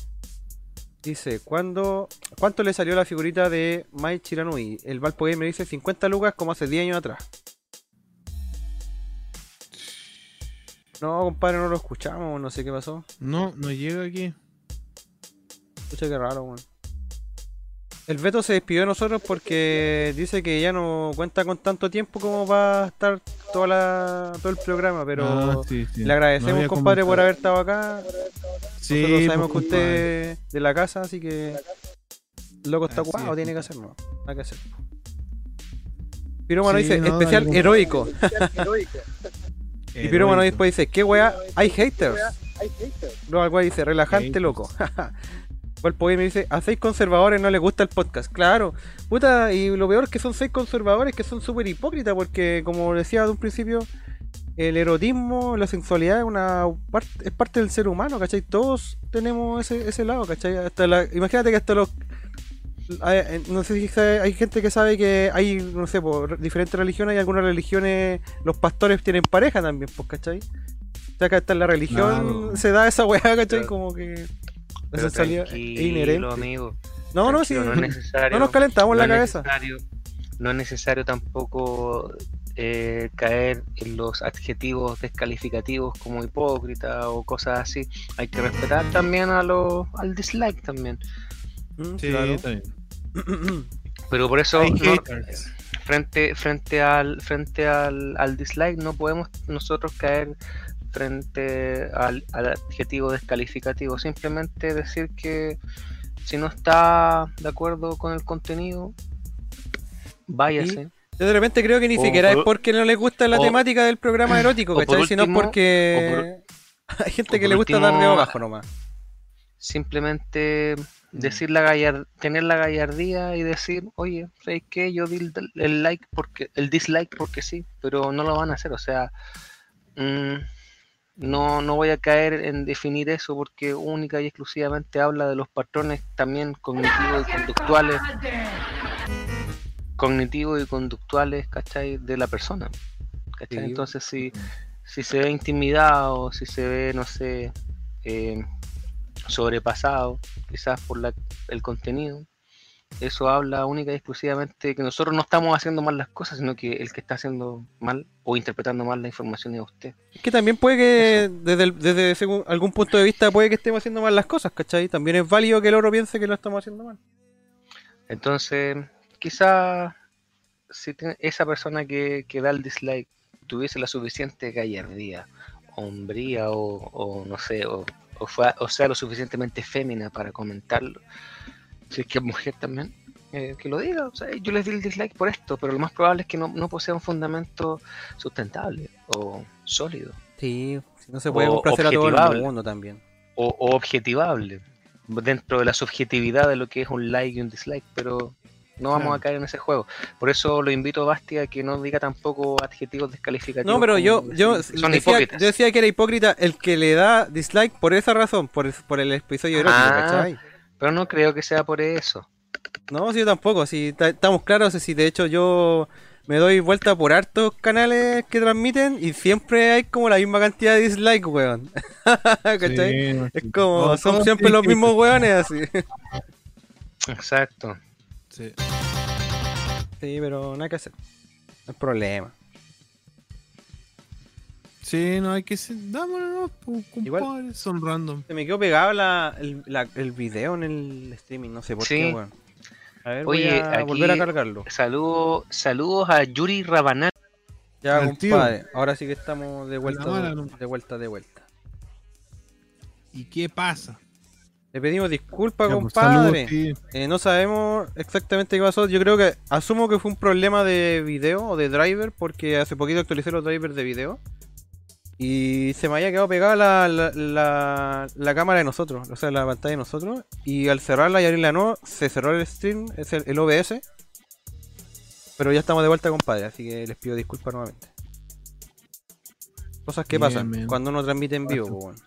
dice, ¿cuándo, ¿cuánto le salió la figurita de Mai Chiranui? El Valpo Game me dice 50 lucas como hace 10 años atrás. No, compadre, no lo escuchamos, no sé qué pasó.
No, no llega aquí.
Escucha qué raro, weón. El Beto se despidió de nosotros porque dice que ya no cuenta con tanto tiempo como va a estar toda la, todo el programa, pero
Ah, sí, sí.
le agradecemos, compadre, por haber estado acá.
Sí,
Nosotros sabemos
pues,
que usted es de la casa, así que el loco está
Así
ocupado,
es,
tiene que hacerlo. Nada que hacer. Piromano
Sí,
dice,
no,
especial heroico. y Piromano
Heroico.
después dice, ¿qué weá? Hay haters. Luego al weá dice, relajante, loco. El me dice, a seis conservadores no les gusta el podcast. Claro, puta, y lo peor es que son seis conservadores que son súper hipócritas, porque como decía de un principio, el erotismo, la sensualidad es una parte, es parte del ser humano, ¿cachai? Todos tenemos ese, ese lado, ¿cachai? Hasta la, imagínate que hasta los hay- eh, no sé si sabe- hay gente que sabe que hay, no sé, por diferentes religiones, hay algunas religiones, los pastores tienen pareja también, pues, ¿cachai? O sea que hasta en la religión se da esa weá, ¿cachai?
Pero-
Como que
Pero
sensualidad es inherente.
amigo.
No, no, sí.
No.
No nos calentamos la cabeza.
no es necesario tampoco eh, caer en los adjetivos descalificativos como hipócrita o cosas así. Hay que respetar también a los, al dislike también.
Mm,
Sí,
claro.
está bien.
Pero por eso no- frente frente al frente al, al dislike no podemos nosotros caer frente al, al adjetivo descalificativo simplemente decir que si no está de acuerdo con el contenido váyase
Yo de repente creo que ni
O
siquiera es
por-
porque no les gusta la
o-
temática del programa erótico, ¿cachai? Sino
último-
porque hay gente que le gusta dar de
último,
abajo nomás.
simplemente. Decir la gallar tener la gallardía y decir oye ¿sabes qué? yo di el, like porque el dislike porque sí pero no lo van a hacer o sea mm, no, no voy a caer en definir eso porque única y exclusivamente habla de los patrones también cognitivos y conductuales cognitivos y conductuales ¿cachai? de la persona ¿cachai? Entonces si, si se ve intimidado si se ve no sé eh, sobrepasado quizás por la, el contenido eso habla única y exclusivamente que nosotros no estamos haciendo mal las cosas sino que el que está haciendo mal o interpretando mal la información es usted
Es que también puede que, desde, el- desde según algún punto de vista, puede que estemos haciendo mal las cosas, ¿cachai? También es válido que el otro piense que lo estamos haciendo mal.
Entonces, quizá si esa persona que, que da el dislike tuviese la suficiente gallardía, hombría o, o no sé, o, o, fue- o sea lo suficientemente fémina para comentarlo, si es que es mujer también, eh, que lo diga. O sea, yo les di el dislike por esto, pero lo más probable es que no, no posea un fundamento sustentable o sólido.
Sí, si no se puede complacer a todo el mundo también.
o, o objetivable dentro de la subjetividad de lo que es un like y un dislike, pero no vamos
Claro.
a caer en ese juego. Por eso lo invito a Basti a que no diga tampoco adjetivos descalificativos.
No, pero yo, yo,
son
decía,
hipócritas.
yo decía que era hipócrita el que le da dislike por esa razón, por, por el episodio erótico,
Ah,
¿cachai?
pero no creo que sea por eso.
No, sí, yo tampoco, si estamos claros, si de hecho yo me doy vuelta por hartos canales que transmiten y siempre hay como la misma cantidad de dislike, weón. ¿Cachai?
Sí,
es como, son siempre los mismos weones así.
Exacto.
Sí.
Sí, pero nada que hacer. No hay problema.
Sí, no hay que ser. Dámonos,
Igual-
compadre. Son random.
Se me quedó pegado la, el, la- el video en el streaming, no sé por
Sí.
qué, weón. A ver,
Oye,
voy a
aquí-
volver a cargarlo.
Saludos, saludos a Yuri Rabanal.
Ya, compadre. Ahora sí que estamos de vuelta, de vuelta, de vuelta.
¿Y qué pasa?
Le pedimos disculpas,
Ya, pues,
compadre.
saludos.
Eh, no sabemos exactamente qué pasó. Yo creo que asumo que fue un problema de video o de driver porque hace poquito actualicé los drivers de video y se me había quedado pegada la, la, la- la cámara de nosotros, o sea, la pantalla de nosotros. Y al cerrarla y abrirla nuevo, se cerró el stream, es el, el OBS. Pero ya estamos de vuelta, compadre, así que les pido disculpas nuevamente. Cosas que
Bien,
pasan
bien.
cuando uno transmite en vivo, pues, bueno.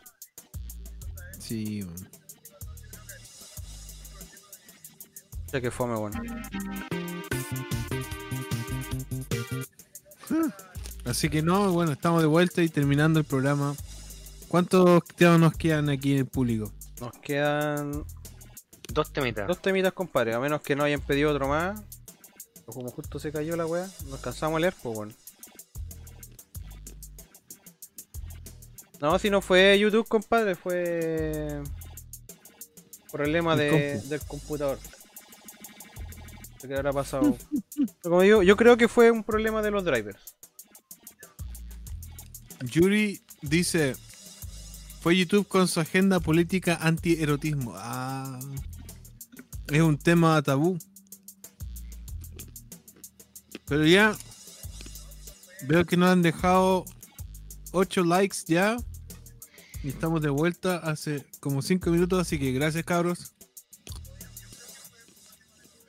Sí, weón.
Ya que fome, bueno.
Así que no, bueno, estamos de vuelta y terminando el programa. ¿Cuántos temas nos quedan aquí en el público?
Nos quedan
Dos temitas.
Dos temitas, compadre, a menos que no hayan pedido otro más. O como justo se cayó la wea, nos cansamos a leer, pues bueno. No, si no fue YouTube, compadre, fue problema de,
compu.
del computador. Sé ¿Qué habrá pasado? Como digo, yo creo que fue un problema de los drivers.
Yuri dice: Fue YouTube con su agenda política anti-erotismo. Ah, es un tema tabú. Pero ya veo que nos han dejado 8 likes ya. Y estamos de vuelta hace como 5 minutos, así que gracias cabros.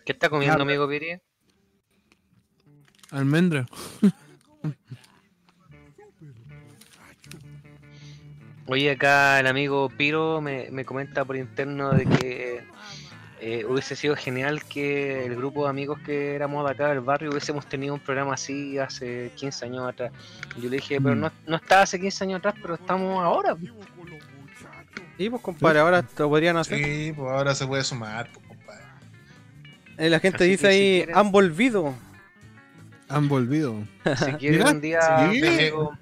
¿Qué está comiendo, amigo Piri?
Almendra.
Oye, acá el amigo Piro me, me comenta por interno de que eh, hubiese sido genial que el grupo de amigos que éramos de acá del barrio hubiésemos tenido un programa así hace 15 años atrás. Yo le dije, pero
Mm.
no, no estaba hace 15 años atrás, pero estamos ahora.
Sí, pues compadre, ahora lo podrían hacer.
Sí, pues ahora se puede sumar, pues,
la gente
Así
dice
si
ahí,
quieren-
han volvido.
Han volvido.
Si quiere
Mira,
un día,
sí.
amigo,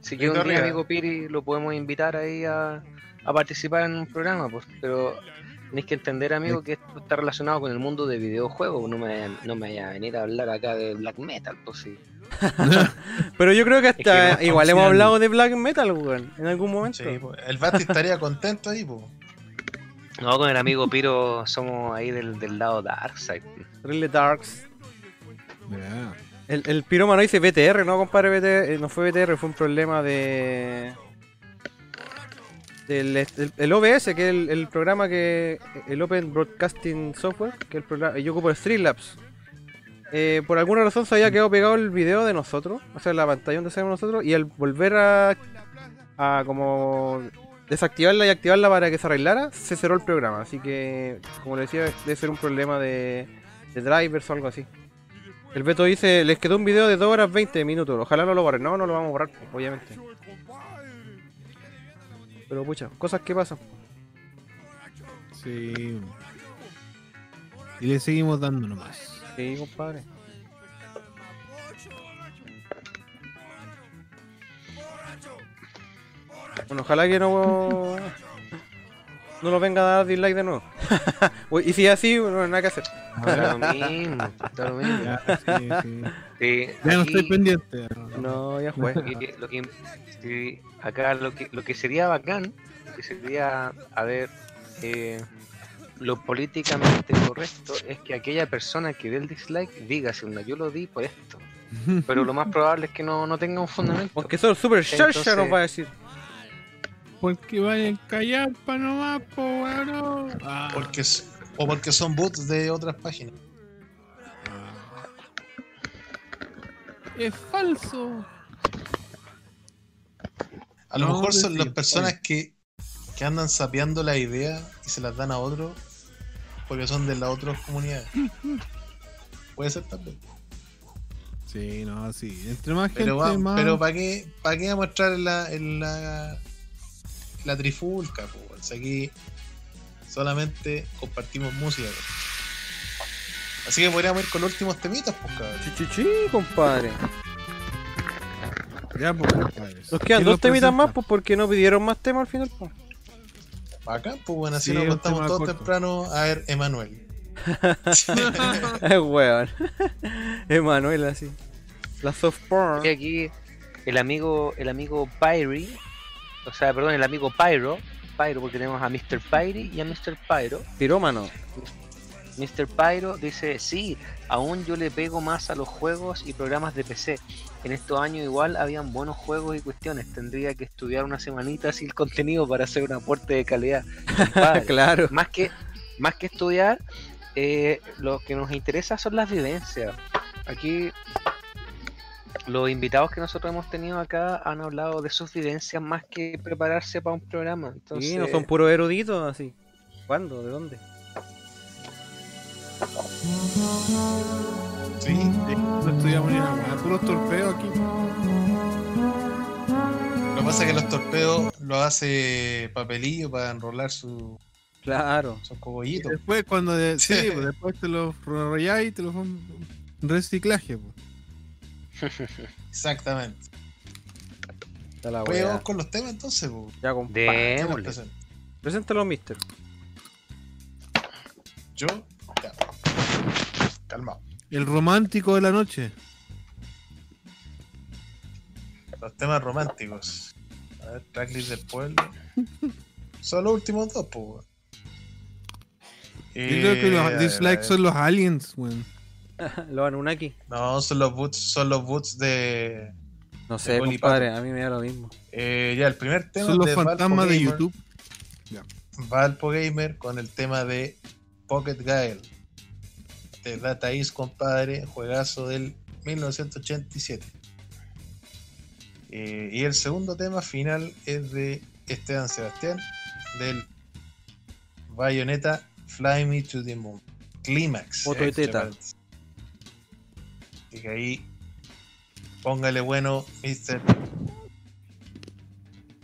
si quiere un día, amigo Piri, lo podemos invitar ahí a, a participar en un programa, pues, pero tenéis que entender, amigo, que esto está relacionado con el mundo de videojuegos, no me, vayan- no me vaya a venir a hablar acá de black metal, pues sí.
Pero yo creo que
que
hasta
no
igual hemos hablado de black metal, weón, en algún momento.
Sí, pues, el Basti estaría contento ahí, pues.
No, con el amigo Piro somos ahí del, del lado Darkseid.
Really Darks. El, el pirómano dice BTR, no compadre, BTR, eh, no fue BTR, fue un problema de... Del el, el OBS, que es el, el programa que... El Open Broadcasting Software, que es el programa... Yo ocupo el Streamlabs. Eh, por alguna razón se había quedado pegado el video de nosotros, o sea, la pantalla donde salimos nosotros, y al volver a... A como... Desactivarla y activarla para que se arreglara, se cerró el programa. Así que, como le decía, debe ser un problema de, de drivers o algo así. El Beto dice, les quedó un video de 2 horas 20 minutos. Ojalá no lo borren. No, no lo vamos a borrar, obviamente. Pero pucha, cosas que pasan.
Sí. Y le seguimos dando nomás.
Sí, compadre. Bueno, ojalá que no... No nos venga a dar dislike de nuevo. Uy, y si es así, no nada que hacer.
Da lo mismo, da lo mismo.
Ya, sí, sí.
Sí,
Ya no estoy pendiente.
No, ya fue.
Y lo que, sí, acá lo que, lo que sería bacán, lo que sería, a ver, eh, lo políticamente correcto es que aquella persona que dé el dislike diga, si yo lo di por esto. Pero lo más probable es que no, no tenga un fundamento.
Porque eso el Super
Entonces-
nos va a decir.
Porque vayan a callar pa' nomás, po, weón. Ah,
Porque, o porque son bots de otras páginas.
es falso.
A lo
No,
mejor
pues
son las personas que, que andan sapeando la idea y se las dan a otros porque son de las otras comunidades. Puede ser también.
Sí, no, sí. Entre más gente,
Pero, va-
más.
pero ¿para qué, para qué en la, en la, la trifulca? Si aquí solamente compartimos música. Así que podríamos ir con los últimos temitas, pues cabrón.
Chichichi, compadre.
Ya, pues, compadre.
Nos quedan
¿Quién
dos temitas más, pues porque no pidieron más temas al final. Pues.
Acá, pues bueno, así
Sí,
nos contamos todos
corto.
temprano a ver Emanuel.
Es weón. Emanuel así. La soft porn.
Y aquí el amigo, el amigo Pyri, o sea, perdón, el amigo Pyro, Pyro porque tenemos a Mr. Pyri y a Mr. Pyro.
Pirómano.
Mr. Pyro dice, sí, aún yo le pego más a los juegos y programas de PC. En estos años igual habían buenos juegos y cuestiones. Tendría que estudiar una semanita sin contenido para hacer un aporte de calidad.
Claro.
Más que, más que estudiar, eh, lo que nos interesa son las vivencias. Aquí los invitados que nosotros hemos tenido acá han hablado de sus vivencias más que prepararse para un programa. Entonces,
Sí, no son puros eruditos así. ¿Cuándo? ¿De dónde?
Sí,
No estudiamos ni nada, puros torpeos aquí.
Lo que pasa es que los torpedos lo hace papelillo para enrolar su,
Claro.
sus
Y
cogollitos.
después, cuando de- sí, pues, después te los rayáis y te los reciclaje. Pues.
Exactamente.
Está la
Pues
weá.
vamos con los temas entonces.
Ya, compadre.
¿Quién los
démosle.
presenta?
Preséntalo, mister.
Yo, ya. Calmado.
El romántico de la noche.
Los temas románticos. A ver, tracklist del pueblo. Son los últimos dos, pues. weón.
Yo creo que
Eh,
los
a
dislikes son los aliens, weón.
Los Anunnaki.
No, son los boots, son los boots de.
No sé,
Polly
compadre. A mí me da lo mismo.
Eh, ya, el primer tema
Son los
de
fantasmas de YouTube.
Gamer, Valpo Gamer con el tema de Pocket Gael. De Data East, compadre, juegazo del 1987. Eh, y el segundo tema final es de Esteban Sebastián, del Bayonetta Fly Me to the Moon. Clímax.
Foto de teta.
Así que ahí, póngale bueno, mister.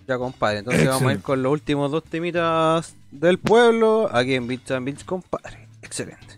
Ya, compadre. Entonces vamos a ir con los últimos dos temitas del pueblo. Aquí en Beats and Beats, compadre. Excelente.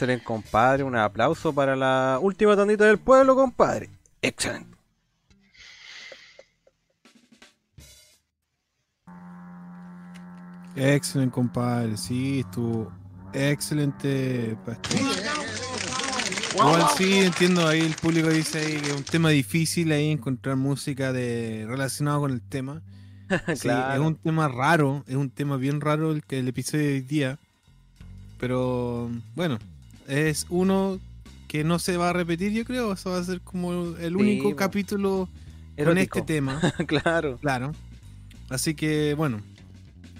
Excelente, compadre. Un aplauso para la última tandita del pueblo, compadre. Excelente.
Excelente, compadre. Sí, estuvo excelente. Igual sí, entiendo, ahí el público dice ahí que es un tema difícil ahí encontrar música de relacionado con el tema. Sí,
Claro.
es un tema raro, es un tema bien raro el, que el episodio de hoy día. Pero bueno, es uno que no se va a repetir, yo creo. Eso va a ser como el único capítulo con
Erótico.
este tema.
claro.
Claro. Así que bueno,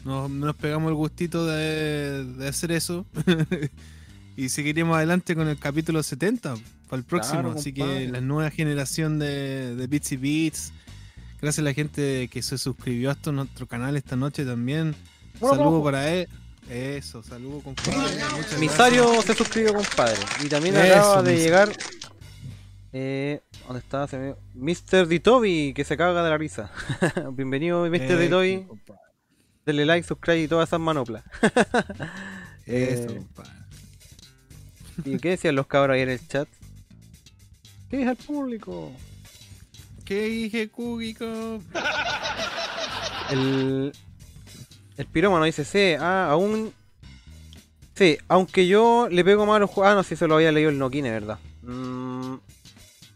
nos, nos pegamos el gustito de, de hacer eso. y seguiremos adelante con el capítulo 70 para el próximo.
Claro,
Así
compadre.
que la nueva generación de, de Bits y Beats. Gracias a la gente que se suscribió a nuestro canal esta noche también. Saludo para él. Eso, saludo compadre. Muchas
Misario se suscribió, compadre. Y también
Eso,
acaba de llegar. Eh, ¿Dónde está? Se me- Mr. Ditobi, que se caga de la risa. Bienvenido, Mr.
Eso,
Ditobi. Denle like, subscribe y todas esas manoplas.
Eso,
Eh,
compadre.
¿Y qué decían los cabros ahí en el chat? ¿Qué dice el público?
¿Qué dije, Cúbico?
El, el pirómano dice, sí, ah, aún... Sí, aunque yo le pego más a los juegos... Ah, no, si eso lo había leído el Nokine, ¿verdad? Mm,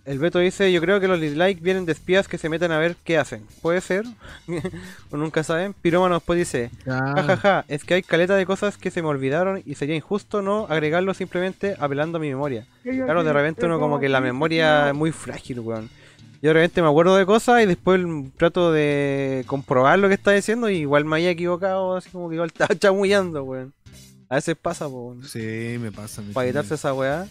el Beto dice, yo creo que los dislikes vienen de espías que se meten a ver qué hacen. ¿Puede ser? o nunca saben. Pirómano después dice, jajaja, es que hay caleta de cosas que se me olvidaron y sería injusto no agregarlo simplemente apelando a mi memoria. Claro, de repente uno como que la memoria es muy frágil, weón. Yo de repente me acuerdo de cosas y después trato de comprobar lo que está diciendo y igual me haya equivocado, así como que igual estaba chamullando, weón. A veces pasa, po, weón.
Sí, me pasa. me
Para evitarse esa weá.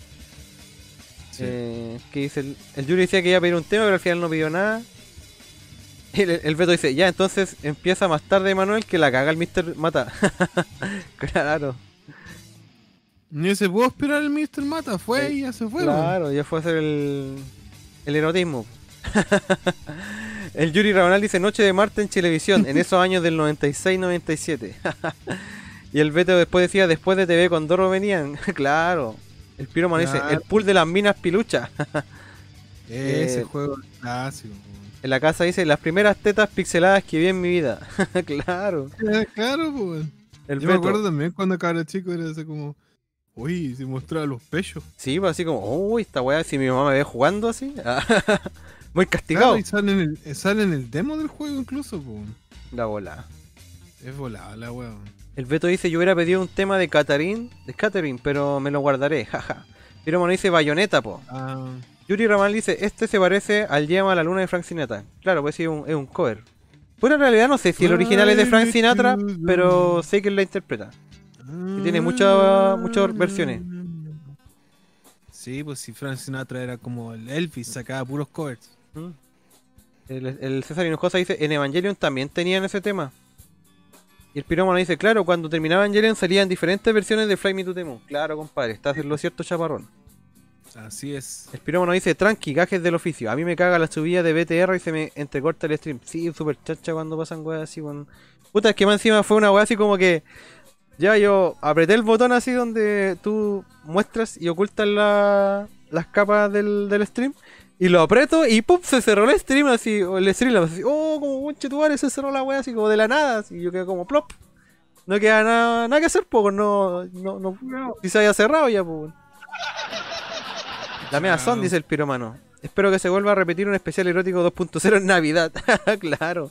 Sí.
Eh, que dice el, el Yuri decía que iba a pedir un tema, pero al final no pidió nada. El, el Beto dice, ya, entonces empieza más tarde Manuel que la caga el Mr. Mata. claro.
Ni se pudo esperar el Mr. Mata, fue y ya se fue.
Claro, ya fue a hacer el, el erotismo. el Yuri Rabanal dice Noche de Marte en Televisión, en esos años del 96-97. y el Beto después decía, después de TV con Dorro venían. claro. El Piroman dice,
Claro.
El pool de las minas pilucha.
Ese
Eh,
juego clásico.
En la casa dice, las primeras tetas pixeladas que vi en mi vida. claro.
Eh, Claro, pues.
El
Yo me
Beto.
acuerdo también cuando cabra chico era así como, uy, se mostraba los pechos.
Sí, pues así como, uy, esta weá, si mi mamá me ve jugando así. Muy castigado.
Claro, y sale en, el, eh, sale en el demo del juego incluso, pues.
La bola.
Es volada la weón.
El Beto dice, yo hubiera pedido un tema de Catherine, de Catherine, pero me lo guardaré, jaja. Pero bueno, dice Bayonetta, po.
Ah,
Yuri Ramal dice, este se parece al Llama a la Luna de Frank Sinatra. Claro, pues sí, es un, es un cover. Bueno, en realidad no sé si el original es de Frank Sinatra, pero sé que él la interpreta. Y tiene muchas muchas versiones.
Sí, pues si Frank Sinatra era como el Elvis, sacaba puros covers.
El, el César Hinojosa dice, en Evangelion también tenían ese tema. Y el Pirómano dice, claro, cuando terminaba Evangelion salían diferentes versiones de Fly Me to the Moon. Claro, compadre, estás en lo cierto, chaparrón.
Así es.
El Pirómano dice, tranqui, gajes del oficio. A mí me caga la subida de BTR y se me entrecorta el stream. Sí, súper chacha cuando pasan weas así, con... Puta, es que más encima fue una wea así como que... Ya yo apreté el botón así donde tú muestras y ocultas la- las capas del, del stream. Y lo aprieto y ¡pum! se cerró el stream así. O el stream así, oh, como un chetuare se cerró la wea así como de la nada. Así, y yo quedé como plop. No queda nada, nada que hacer, pues no, no, no, si se haya cerrado ya, pues. La mea son, dice el piromano. Espero que se vuelva a repetir un especial erótico 2.0 en Navidad. claro.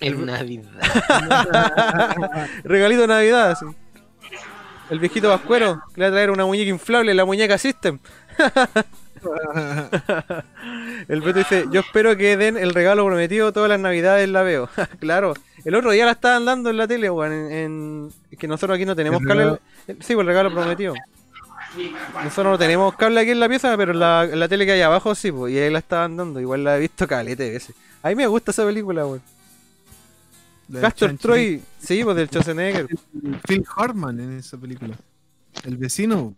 En Navidad.
Regalito de Navidad, sí. El viejito vascuero que le va a traer una muñeca inflable, la muñeca System. el Beto dice, yo espero que den el regalo prometido todas las navidades la veo. claro. El otro día la estaban dando en la tele, weón. En, en- es que nosotros aquí no tenemos
¿El
cable. el- sí, pues el regalo prometido. Nosotros no tenemos cable aquí en la pieza, pero en la, en la tele que hay abajo sí, pues, y ahí la estaban dando. Igual la he visto calete de veces. A mí me gusta esa película, weón. Castor. Troy, sí, pues del Schwarzenegger.
Phil Hartman en esa película. El vecino.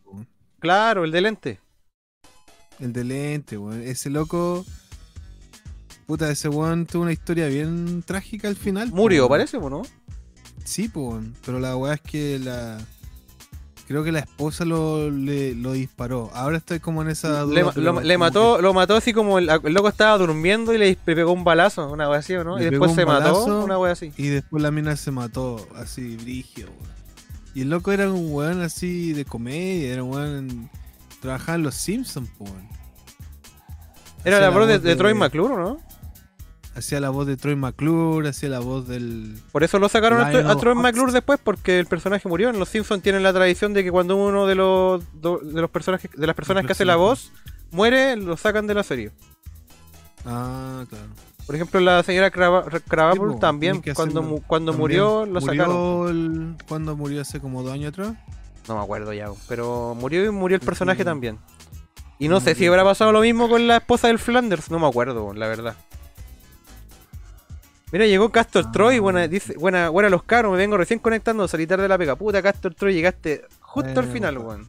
Claro, el de lente.
El de lente, weón. Ese loco. Puta, ese weón tuvo una historia bien trágica al final.
Murió, parece, pues, ¿no?
Sí, weón. pero la weá es que la. Creo que la esposa lo, le- lo disparó. Ahora estoy como en esa duda.
Le, lo,
que
mató, lo mató así como el, el loco estaba durmiendo y le, pegó un balazo, una wea así, ¿o ¿no?
Le
y después se mató, una wea así.
Y después la mina se mató, así, brigio, weón. Y el loco era un weón así de comedia, era un weón. En- Trabajaba en los Simpsons.
Era la voz de, Troy McClure, ¿no?
Hacía la voz de Troy McClure, hacía la voz del.
Por eso lo sacaron a, Troy- a. McClure después, porque el personaje murió. En Los Simpsons tienen la tradición de que cuando uno de los de los personajes de las personas que hace la voz muere, lo sacan de la serie.
Ah, claro.
Por ejemplo, la señora Krabappel
Sí,
también, cuando, mu- cuando
También
murió, lo
murió
sacaron.
el- ¿Cuándo murió? ¿Hace como dos años atrás?
No me acuerdo ya, pero murió y murió el personaje también. Y no sé si habrá pasado lo mismo con la esposa del Flanders, no me acuerdo, la verdad. Mira, llegó Castor
Ah.
Troy, buena, dice, buena, buena los caros, me vengo recién conectando, salí tarde de la pega. Puta, Castor Troy, llegaste justo al
Bueno,
final, weón.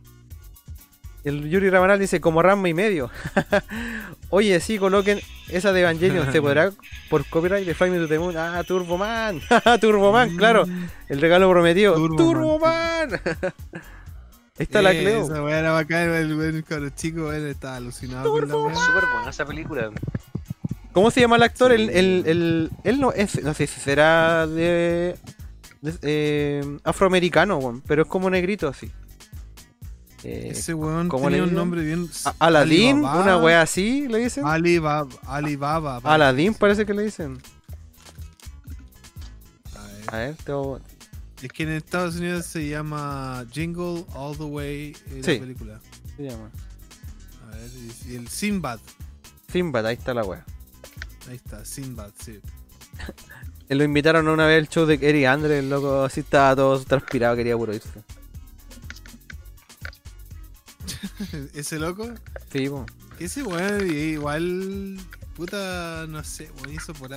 El Yuri Ramanal dice, como Ramma y medio. Oye, sí, coloquen esa de Evangelion, ¿se podrá por copyright de Fly Me to the Moon? Ah, Turboman, Turboman, claro. El regalo prometido,
Turboman.
Turboman. Ahí está la
Eh,
Cleo.
Esa weá era bacán, el weón con chico, él estaba alucinado con la weá.
Súper buena esa película.
¿Cómo se llama el actor? El, el, el- él no es, no sé si será de, de- eh, afroamericano, weón, pero es como negrito así. Eh,
Ese weón
¿cómo
tenía un nombre bien.
A- Aladdin,
Alibaba.
una wea así, le dicen.
Alibaba. Alibaba.
Aladdin parece que le dicen.
A ver.
A ver, te voy-
Es que en Estados Unidos se llama Jingle All the Way en
Sí.
la película.
se llama.
A ver, y, el Sinbad.
Sinbad, ahí está la wea.
Ahí está, Sinbad, sí.
Eh, Lo invitaron una vez al show de Eric Andre, el loco así estaba todo transpirado, quería puro irse.
Ese loco.
Sí, po.
Ese weón, igual. Puta, no sé, weón, hizo por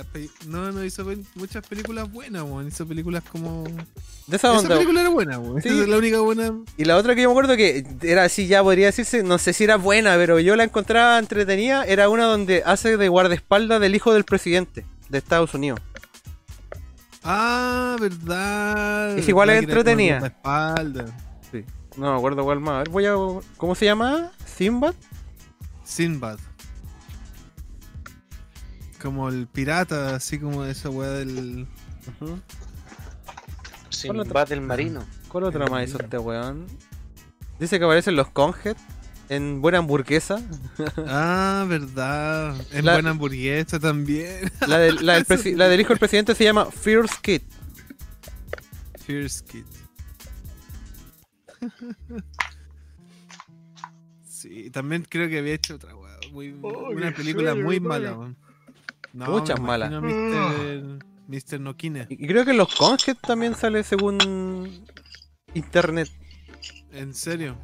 No, no hizo muchas películas buenas, weón. Hizo películas como.
De esa
Esa
onda.
película era buena, weón.
Sí.
Esa es la única buena.
Y la otra que yo me acuerdo que era así, ya podría decirse, no sé si era buena, pero yo la encontraba entretenida, era una donde hace de guardaespaldas del hijo del presidente de Estados Unidos.
Ah, verdad.
Es igual, es entretenida. No me acuerdo cuál más. A ver, voy a... ¿Cómo se llama? ¿Sinbad?
Sinbad. Como el pirata, así como esa weá del.
Ujú.
Sinbad el marino.
¿Cuál otra más hizo este weón? Dice que aparecen los Conhead en Buena Hamburguesa.
Ah, verdad. En
La-
buena hamburguesa también.
La del, del la del hijo del presidente se llama Fierce Kid.
Fierce Kid. Sí, también creo que había hecho otra weá. muy- una película muy mala, weón. No,
Muchas malas.
Mr. Nokine.
Y creo que en los Conhead también sale según internet.
¿En serio?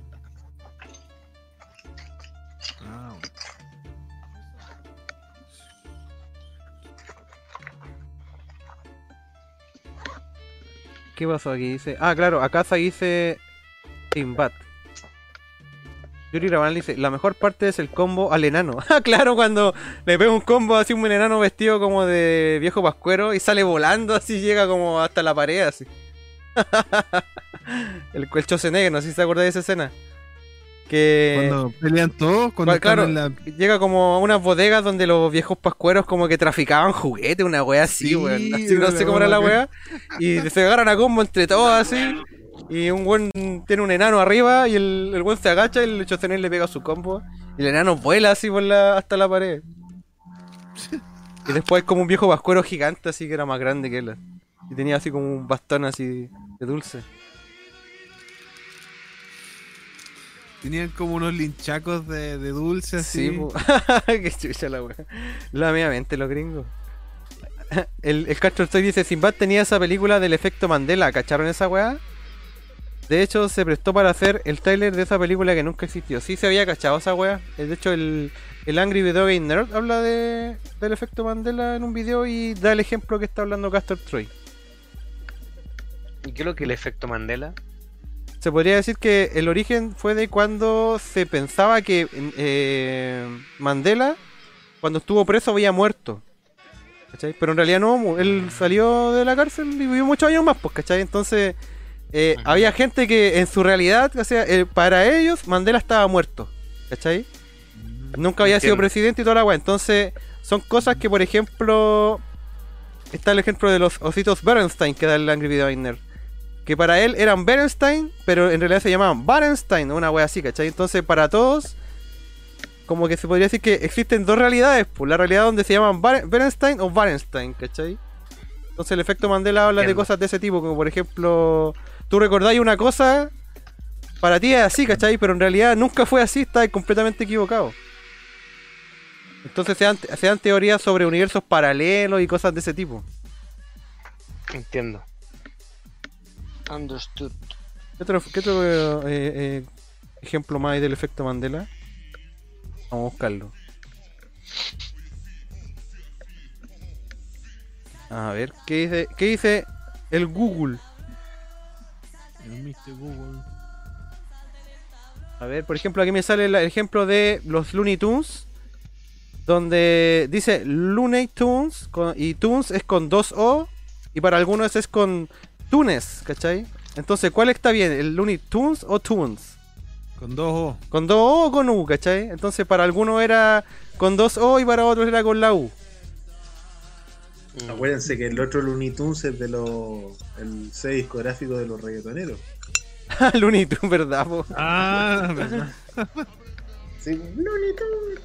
Ah, bueno.
¿Qué pasó aquí? Dice. Ah, claro, acá se dice Sinbad. Yuri Rabanal dice, la mejor parte es el combo al enano. Ah, claro, cuando le pega un combo así un enano vestido como de viejo pascuero y sale volando así, llega como hasta la pared así. el, el Chosenegro, no sé si se acuerda de esa escena. Que
Cuando pelean todos, cuando
claro,
la...
llega como a unas bodegas donde los viejos pascueros como que traficaban juguetes, una wea así,
Sí,
weón. Así, no sé cómo era la wea. Y se agarran a combo entre todos así. Y un buen tiene un enano arriba y el, el buen se agacha y el Chosenegro le pega su combo. Y el enano vuela así por la, hasta la pared. Y después como un viejo pascuero gigante así que era más grande que él. Y tenía así como un bastón así de dulce.
Tenían como unos linchacos de, de dulce así.
Sí. Qué chucha la wea. La mía mente, los gringos. El, el Castro Stoy dice: Sinbad tenía esa película del efecto Mandela. ¿Cacharon esa weá? De hecho, se prestó para hacer el trailer de esa película que nunca existió. Sí se había cachado esa weá. Eh, De hecho, el, el Angry Video Game Nerd habla de, del efecto Mandela en un video y da el ejemplo que está hablando Castor Troy.
¿Y qué es lo que el efecto Mandela?
Se podría decir que el origen fue de cuando se pensaba que eh, Mandela, cuando estuvo preso, había muerto. ¿Cachai? Pero en realidad no, él salió de la cárcel y vivió muchos años más, pues, ¿cachai? Entonces eh, había gente que en su realidad, o sea, eh, para ellos Mandela estaba muerto. ¿Cachai? Nunca había sido presidente y toda la weá. Entonces, son cosas que, por ejemplo, está el ejemplo de los ositos Bernstein que da el Angry Video. Que para él eran Bernstein, pero en realidad se llamaban Barenstein, una wea así, ¿cachai? Entonces, para todos, como que se podría decir que existen dos realidades, pues la realidad donde se llaman Bernstein o Barenstein, ¿cachai? Entonces el efecto Mandela habla de cosas de ese tipo, como por ejemplo, tú recordáis una cosa, para ti es así, ¿cachai? Pero en realidad nunca fue así, estás completamente equivocado. Entonces se dan, se dan teorías sobre universos paralelos y cosas de ese tipo.
Entiendo. Understood.
¿Qué otro, qué otro, eh, eh, ejemplo más hay del efecto Mandela? Vamos a buscarlo. A ver, ¿qué dice, qué dice el Google?
El Mr. Google.
A ver, por ejemplo, aquí me sale el ejemplo de los Looney Tunes. Donde dice Looney Tunes con- y Tunes es con dos O. Y para algunos es con Tunes, ¿cachai? Entonces, ¿cuál está bien? ¿El Looney Tunes o Tunes?
Con dos O.
Con dos O o con U, ¿cachai? Entonces para algunos era con dos O y para otros era con la U.
Mm.
Acuérdense que el otro Looney Tunes es de los. el sello discográfico de los reggaetoneros.
Looney Tunes, ¿verdad? po?
Ah, verdad.
Sí, Looney Tunes.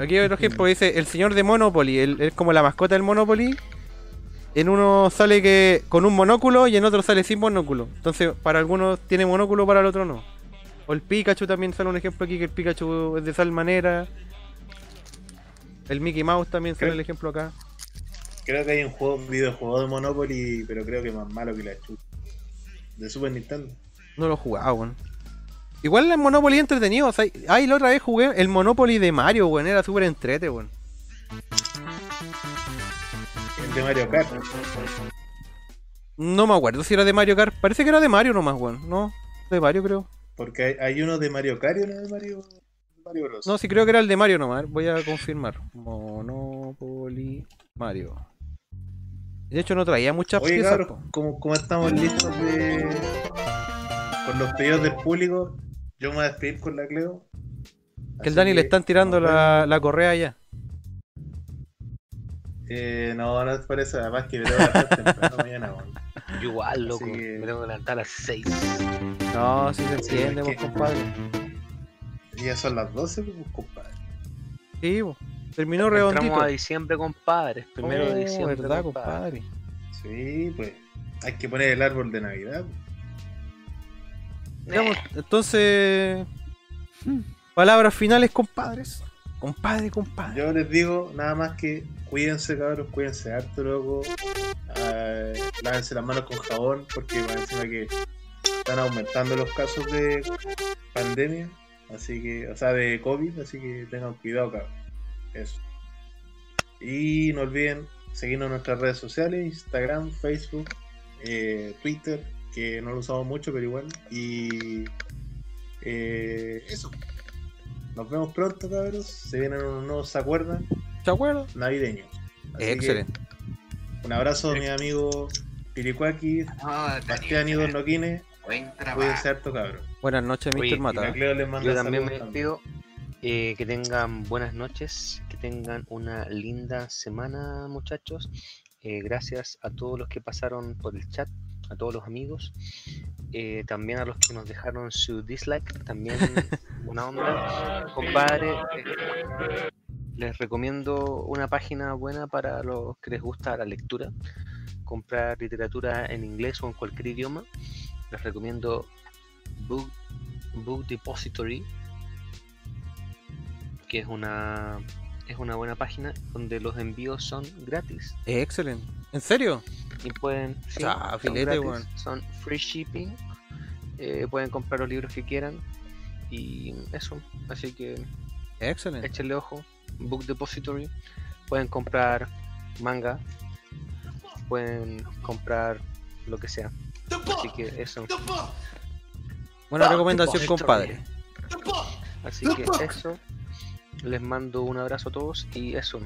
Aquí hay otro ejemplo, dice el señor de Monopoly, él es como la mascota del Monopoly. En uno sale que con un monóculo y en otro sale sin monóculo. Entonces, para algunos tiene monóculo, para el otro no. O el Pikachu también sale un ejemplo aquí, que el Pikachu es de tal manera. El Mickey Mouse también sale el ejemplo acá.
Creo que hay un juego, videojuego de Monopoly, pero creo que más malo que la chuta. De Super Nintendo.
No lo he jugado, weón. Igual el Monopoly entretenido. O sea, ay, la otra vez jugué el Monopoly de Mario, weón. Era súper entrete, weón.
El de Mario Kart.
No me acuerdo si era de Mario Kart. Parece que era de Mario nomás, weón. No, de Mario creo.
Porque hay, hay uno de Mario Kart y uno de Mario, Mario Bros.
No, sí creo que era el de Mario nomás. Voy a confirmar. Monopoly Mario. De hecho no traía muchas
Oye,
piezas.
cabros, como, como estamos listos de. con los pedidos del público, yo me voy a despedir con la Cleo.
Que el Dani le están tirando la, la correa ya.
Eh, no, no es por eso, además que me tengo que levantar temprano mañana.
Yo igual, loco.
Que-
Me tengo que levantar a las 6.
No, sí se
Sí,
entiende, pues,
que-
compadre.
Y ya son las 12, pues, compadre.
Sí, terminó
Entramos
redondito.
a diciembre, compadres. Primero de
Oh,
diciembre.
verdad,
compadre.
compadre.
Sí, pues. Hay que poner el árbol de Navidad. pues.
Pues, entonces. Palabras finales, compadres. Compadre, compadre.
Yo les digo nada más que cuídense, cabros, cuídense harto, loco. Ah, lávense las manos con jabón, porque encima que están aumentando los casos de pandemia, así que, o sea, de COVID, así que tengan cuidado, cabros. Eso. Y no olviden seguirnos en nuestras redes sociales, Instagram, Facebook, eh, Twitter, que no lo usamos mucho, pero igual. Y eh, eso. Nos vemos pronto, cabros. Se vienen unos nuevos, ¿se acuerdan?
¿Se acuerdan?
Navideños.
Excelente.
un abrazo mi amigo Piricuaki, Bastián y Don Loquines.
Buen
harto, cabros.
Buenas noches, Mr. Mata.
Yo también me despido. Eh, que tengan buenas noches, que tengan una linda semana, muchachos. Eh, gracias a todos los que pasaron por el chat, a todos los amigos, eh, también a los que nos dejaron su dislike, también una onda. Compadre, eh, les recomiendo una página buena para los que les gusta la lectura, comprar literatura en inglés o en cualquier idioma. Les recomiendo Book, Book Depository, que es una es una buena página donde los envíos son gratis
Excelente. ¿En serio?
y pueden sí,
Ah,
son,
filete,
gratis,
weón.
son free shipping eh, pueden comprar los libros que quieran y eso así que
Excelente.
échenle ojo Book Depository pueden comprar manga pueden comprar lo que sea así que eso
Buena recomendación, compadre.
Así que eso, les mando un abrazo a todos y eso.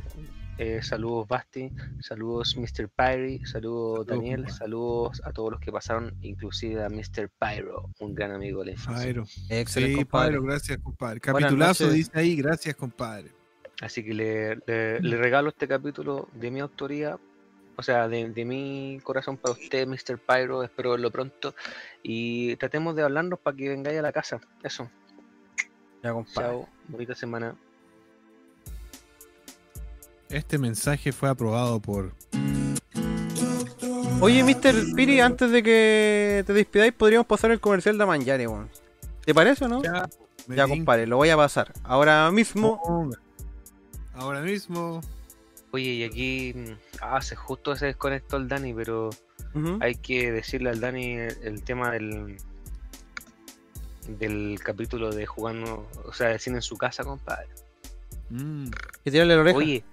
eh, saludos Basti, saludos Mr. Pyri, saludos Daniel, saludos a todos los que pasaron, inclusive a Mr. Pyro, un gran amigo de la infancia.
Pyro.
Excelente,
Sí,
compadre.
Pyro, gracias, compadre. Capitulazo dice ahí, gracias, compadre.
Así que le, le- le regalo este capítulo de mi autoría, o sea, de, de mi corazón para usted, Mr. Pyro. Espero verlo pronto. Y tratemos de hablarnos para que vengáis a la casa. Eso.
Ya, compadre.
Chao. Bonita semana.
Este mensaje fue aprobado por.
Oye, Mr. Piri, antes de que te despidáis, podríamos pasar el comercial de Manjare, weón. ¿Te parece o no?
Ya,
Ya, compadre, lo voy a pasar. Ahora mismo.
Ahora mismo.
Oye, y aquí mm, ah, se justo se desconectó el Dani, pero hay que decirle al Dani el, el tema del del capítulo de jugando, o sea, de cine en su casa, compadre.
Mm,
Que tirarle la oreja.
Oye,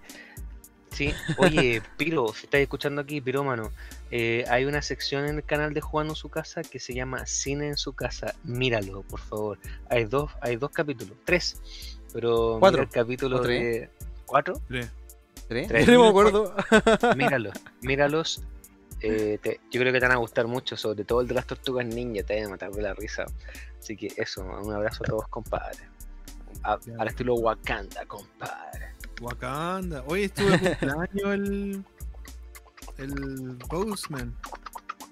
sí, oye, Piro, si estás escuchando aquí, Pirómano, eh, hay una sección en el canal de Jugando en su casa que se llama Cine en su casa. Míralo, por favor. Hay dos, hay dos capítulos, tres, pero
Cuatro,
el capítulo
¿o tres?
de cuatro.
tres.
¿Tres?
tres.
No me acuerdo.
Míralos, míralos. eh, te- yo creo que te van a gustar mucho, sobre todo el de las tortugas ninja, te van a matar de la risa. Así que eso, un abrazo a todos, compadre. A- al estilo Wakanda, compadre.
Wakanda. Hoy estuvo de cumpleaños el. El Boseman.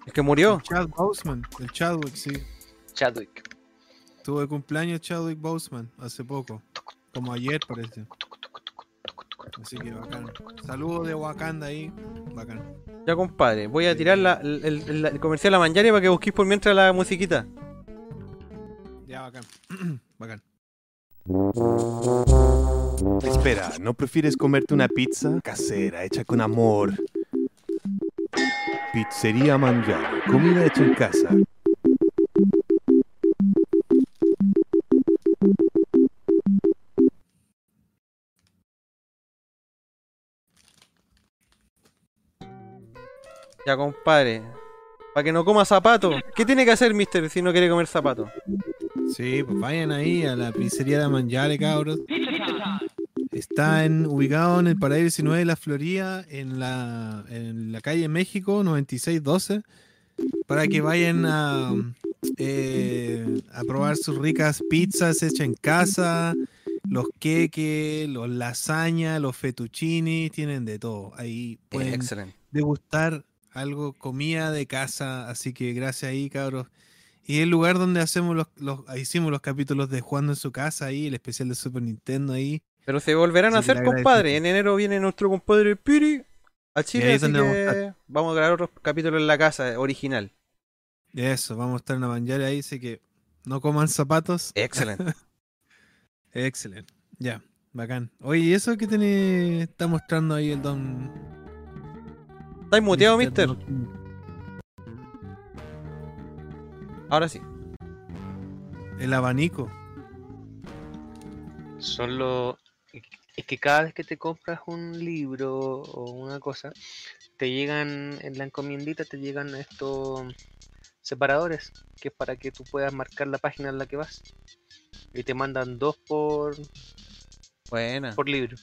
Es que murió.
El Chad Boseman. El Chadwick, sí.
Chadwick.
Estuvo de cumpleaños Chadwick Boseman hace poco. Como ayer parece. Así que bacán. Saludos de Wakanda ahí. Bacán.
Ya, compadre. Voy a tirar la- el, el- el comercial a Manjare para que busquéis por mientras la musiquita.
Ya, bacán. bacán.
Espera, ¿no prefieres comerte una pizza casera, hecha con amor? Pizzería Mangiare, comida hecha en casa.
Ya, compadre. Para que no coma zapato. ¿Qué tiene que hacer, mister, si no quiere comer zapato?
Sí, pues vayan ahí a la pizzería de Manjare, cabros. Está en, ubicado en el Paraíso 19 de la Florida, en la, en la calle México 9612, para que vayan a, eh, a probar sus ricas pizzas hechas en casa, los queques, los lasañas, los fettuccini, tienen de todo. Ahí pueden degustar algo, comida de casa, así que gracias ahí, cabros. Y el lugar donde hacemos los, los- hicimos los capítulos de Jugando en su casa ahí, el especial de Super Nintendo ahí.
Pero se volverán a
Así
hacer, compadre. En enero viene nuestro compadre Piri a Chile, así
donde vamos a
que vamos a grabar otros capítulos en la casa, original.
Y eso, vamos a estar en la manjara ahí, así que no coman zapatos.
Excelente.
Excelente. Ya, bacán. Oye, ¿y eso que tiene, está mostrando ahí el don?
¿Estáis muteado, mister?
Don-
Ahora sí.
El abanico.
Son los. Es que cada vez que te compras un libro o una cosa, te llegan en la encomiendita, te llegan estos separadores, que es para que tú puedas marcar la página en la que vas. Y te mandan dos por,
Buena.
por libro.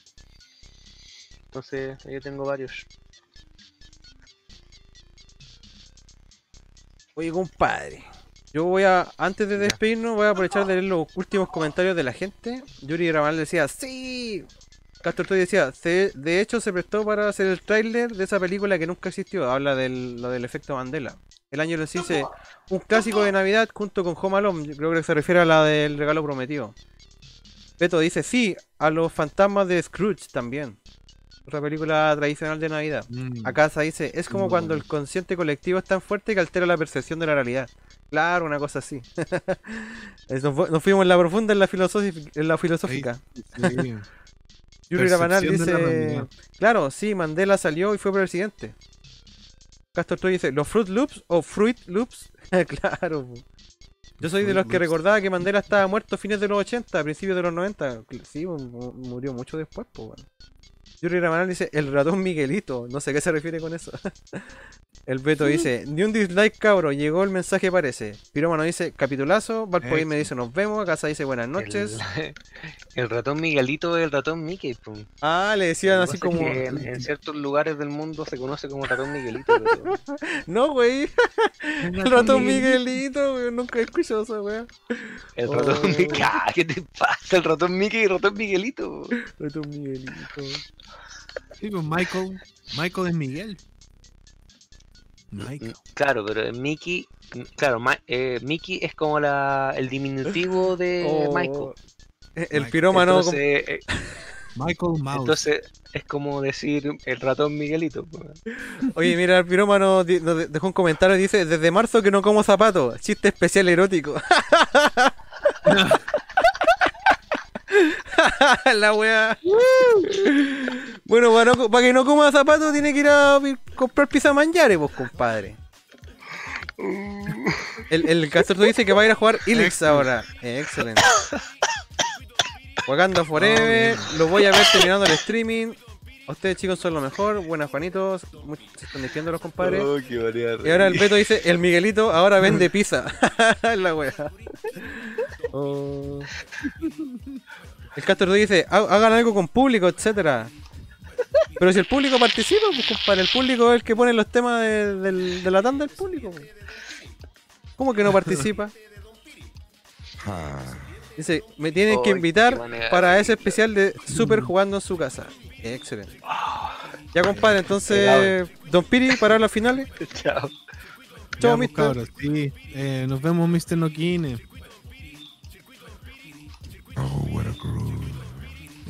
Entonces, yo tengo varios.
Oye, compadre. Yo voy a, antes de despedirnos, voy a aprovechar de leer los últimos comentarios de la gente. Yuri Ramal decía, sí. Castor Toy decía, "Se- de hecho se prestó para hacer el tráiler de esa película que nunca existió. Habla del, lo del efecto Mandela. El año les dice, un clásico de Navidad junto con Home Alone. Yo creo que se refiere a la del regalo prometido. Beto dice, sí, a los fantasmas de Scrooge también. Otra película tradicional de Navidad.
Mm.
Acá se dice, es como
Muy
cuando el consciente colectivo es tan fuerte que altera la percepción de la realidad. Claro, una cosa así. Nos, fu- nos fuimos en la profunda en la, filosofi- en la filosófica.
Sí.
Yuri
la
dice, claro, sí, Mandela salió y fue presidente. Castor Troy dice, ¿los Fruit Loops o Fruit Loops? claro. po. Yo soy de los que recordaba que Mandela estaba muerto a fines de los 80, a principios de los 90. Sí, mu- mu- murió mucho después, pues bueno. Yuri Rabanal dice, el ratón Miguelito. No sé a qué se refiere con eso. el Beto dice, ni un dislike cabro, llegó el mensaje parece. Pirómano dice, capitulazo. Valpoir me dice, nos vemos. Casa dice, buenas noches.
El, El ratón Miguelito es el ratón Mickey.
Ah, le decían así como.
En, en ciertos lugares del mundo se conoce como ratón Miguelito. pero-
No, güey. El ratón Miguelito, güey. Nunca he escuchado esa weá.
El ratón
Oh.
Mickey. Ah, ¿Qué te pasa? El ratón Mickey y el ratón Miguelito.
Ratón Miguelito.
Sí, pues Michael. Michael es Miguel. Michael.
Claro, pero Mickey. Claro, Ma- eh, Mickey es como la, el diminutivo de
Oh,
Michael.
El pirómano.
Entonces, eh,
Michael Mouse.
entonces es como decir el ratón Miguelito. po.
Oye, mira, el pirómano nos de- dejó un comentario y dice: Desde marzo que no como zapatos. Chiste especial erótico. La wea. Bueno, para, no- para que no coma zapatos, tiene que ir a comprar pizza manjares, pues, compadre. El, el Castorto dice que va a ir a jugar Ilix ahora. Eh, excelente. Wakanda Forever. Lo voy a ver terminando el streaming. Ustedes chicos son lo mejor. Buenas Juanitos. Se están diciendo los compadres.
Oh,
Y ahora el. Beto dice, el Miguelito ahora vende pizza. la wea. Oh. El Castor dice, "Ha- hagan algo con público, etcétera. Pero si el público participa, pues compadre, el público es el que pone los temas de, del- de la tanda del público. pues. ¿Cómo que no participa? Dice, me tienen que
Oh,
invitar para
de
ese especial de Super jugando en su casa. Excelente. Ya compadre, entonces, Don Piri, para las finales.
Chao.
Chao, mister.
cabros, sí. Eh, nos vemos, Mr. Noquine.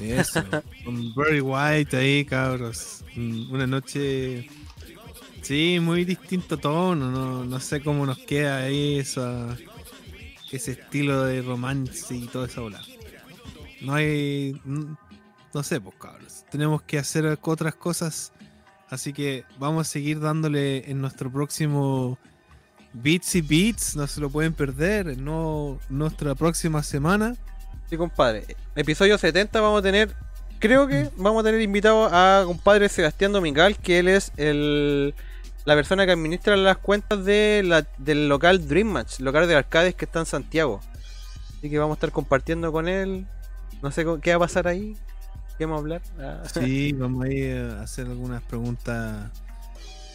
Eso. Con Barry White ahí, cabros. Una noche. Sí, muy distinto tono. No, no sé cómo nos queda ahí ese estilo de romance y toda esa. No hay. No sé, pues cabros. Tenemos que hacer otras cosas. Así que vamos a seguir dándole en nuestro próximo Beats y Beats. No se lo pueden perder. No, nuestra próxima semana.
Sí, compadre. Episodio 70 vamos a tener, creo que vamos a tener invitado a compadre Sebastián Domingal, que él es el, la persona que administra las cuentas de la- del local Dream Match, local de arcades que está en Santiago. Así que vamos a estar compartiendo con él. No sé qué va a pasar ahí. ¿Qué vamos a hablar? Ah.
Sí, vamos a ir a hacer algunas preguntas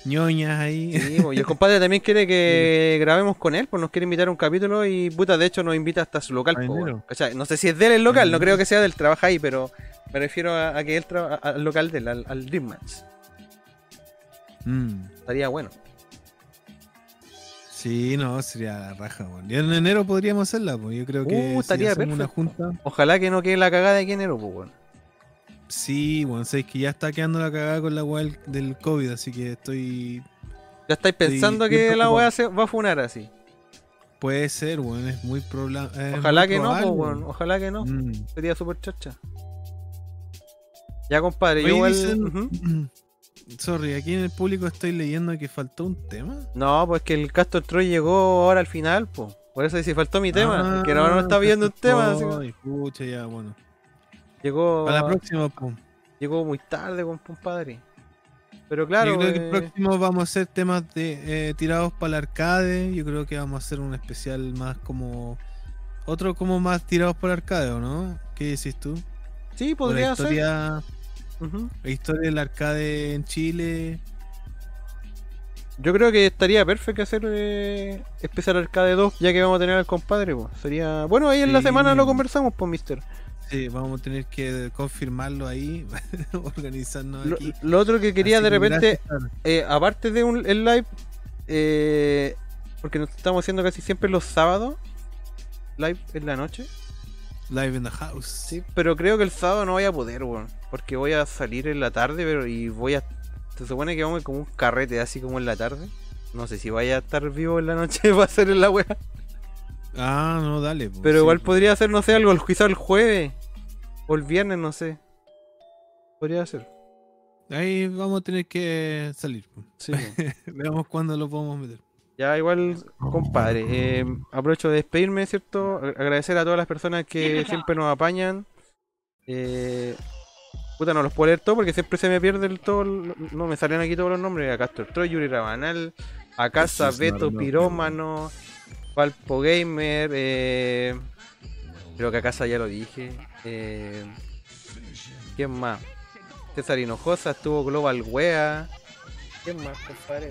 ñoñas ahí.
Sí, y el compadre también quiere que grabemos con él, pues nos quiere invitar a un capítulo y puta, de hecho nos invita hasta su local. weón. ¿Cachai? No sé si es de él el local, no creo que sea del trabaja ahí, pero me refiero a, a que él trabaja al local del, al, al Dream Match.
Mm,
Estaría bueno.
Sí, no, sería la raja, weón. Y en enero podríamos hacerla, pues yo creo que
Uh,
si
estaría
hacemos una
perfecto.
junta.
Ojalá que no quede la cagada de enero, pues bueno.
Sí, bueno, sabéis que ya está quedando la cagada con la weá del- COVID, así que estoy.
Ya estáis pensando
estoy
que la weá se va a funar así.
Puede ser, weón, es muy probable.
Ojalá que no, weón. Ojalá que no.
Mm.
Sería súper chocha. Ya, compadre, yo
dicen-
Ujú.
Sorry, aquí en el público estoy leyendo que faltó un tema.
No, pues que el Castor Troy llegó ahora al final, pues. Por eso dice, faltó mi tema.
Ah,
que ahora no está viendo un tema. así
pucha, ya, bueno.
Llegó.
Para la próxima.
Llegó muy tarde, con compadre. Pero claro.
Yo creo que el
eh,
próximo vamos a hacer temas de eh, tirados para el arcade. Yo creo que vamos a hacer un especial más como. Otro como más tirados para el arcade, ¿o no? ¿Qué decís tú?
Sí, podría
la
ser.
historia,
Ujú.
la historia del arcade en Chile.
Yo creo que estaría perfecto hacer eh, especial Arcade 2, ya que vamos a tener al compadre. Pues. Sería. Bueno, ahí en la semana lo conversamos, pues, mister.
Sí, vamos a tener que confirmarlo ahí, organizarnos
Lo,
aquí.
lo otro que quería
Así
de repente, eh, aparte de un, el live, eh, porque nos estamos haciendo casi siempre los sábados, live en la noche.
Live in the house.
Sí, pero creo que el sábado no voy a poder, weón. Porque voy a salir en la tarde, pero y voy a. Se supone que vamos como un carrete así como en la tarde. No sé si vaya a estar vivo en la noche para hacer en la wea.
Ah, no, dale. pues,
Pero
sí,
igual
pues.
podría hacer, no sé, algo quizá el jueves. O el viernes, no sé. Podría ser.
Ahí vamos a tener que salir. pues.
Sí.
Veamos cuándo lo podemos meter.
Ya, igual, compadre. eh, aprovecho de despedirme, ¿cierto? Agradecer a todas las personas que siempre nos apañan. Eh, puta, no los puedo leer todos porque siempre se me pierde el todo. No me salen aquí todos los nombres. A Castor Troy, Yuri Rabanal, a Casa, Beto. Pirómano, Valpo Gamer, eh, Creo que a casa ya lo dije. Eh, ¿Quién más? César Hinojosa, estuvo Global Wea. ¿Quién más, compadre?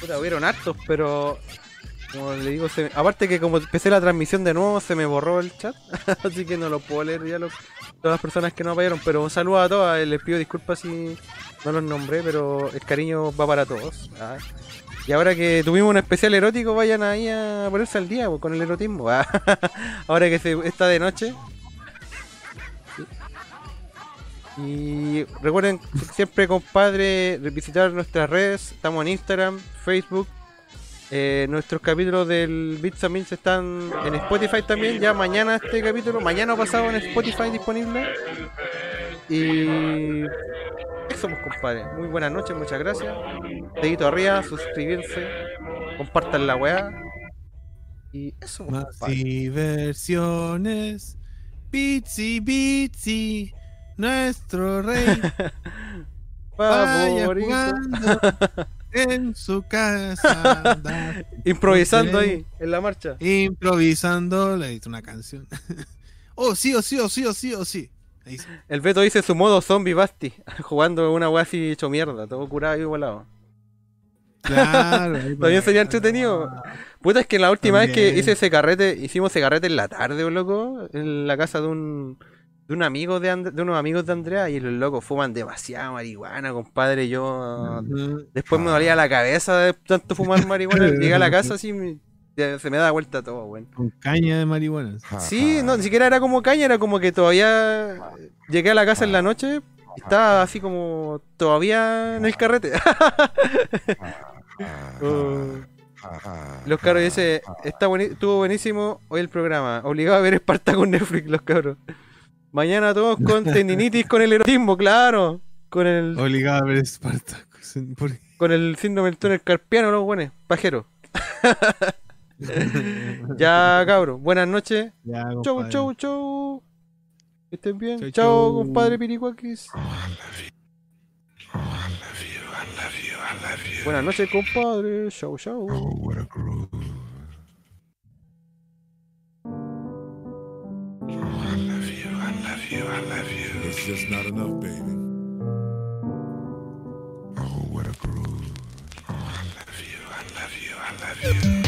Puta, hubieron hartos, pero como le digo, se aparte que como empecé la transmisión de nuevo, se me borró el chat, así que no lo puedo leer ya los- todas las personas que no apoyaron, pero un saludo a todas, eh, les pido disculpas si no los nombré, pero el cariño va para todos. ah. Y ahora que tuvimos un especial erótico, vayan ahí a ponerse al día pues, con el erotismo. ah. ahora que está de noche. Y recuerden siempre, compadre, visitar nuestras redes. Estamos en Instagram, Facebook. Eh, nuestros capítulos del Bits and Meals están en Spotify también. Ya mañana este capítulo, mañana pasado en Spotify disponible. Y eso, pues, compadre. Muy buenas noches, muchas gracias. Dedito arriba, suscribirse, compartan la weá. Y eso, pues,
Más
compadre.
diversiones. Bitsy, Bitsy, nuestro rey. Vaya jugando en su casa.
Improvisando ahí, en la marcha.
Improvisando, le hizo una canción. oh, sí, oh, sí, oh, sí, oh, sí, oh, sí.
El Beto dice su modo zombie Basti, jugando una weá así hecho mierda, todo curado y volado.
Claro,
También sería entretenido. Puta, es que la última vez que
También.
hice ese carrete, hicimos ese carrete en la tarde, loco, en la casa de un, de un amigo de, And- de unos amigos de Andrea, y los locos fuman demasiada marihuana, compadre. Yo después me dolía la cabeza de tanto fumar marihuana. Llegué a la casa así, se me da vuelta todo, weón.
Con caña de marihuana.
Sí, no, ni siquiera era como caña, era como que todavía llegué a la casa en la noche y estaba así como todavía en el carrete. Oh. Los cabros dice, está estuvo buenísimo hoy el programa, obligado a ver Espartaco con Netflix, los cabros. Mañana todos con tendinitis con el erotismo, claro. Con el,
Obligado a ver Spartacus. ¿Por qué?
con el síndrome del túnel carpiano, los buenos, pajero. Ya, cabros, buenas noches.
Ya,
Chau,
compadre.
chau, chau. Que estén bien.
Chau,
Chau,
chau.
compadre Piricuaquis. Buenas noches, compadre. Chau, chau.
It's just not enough, baby. Oh, what a groove. Oh, I love you, I love you, I love you.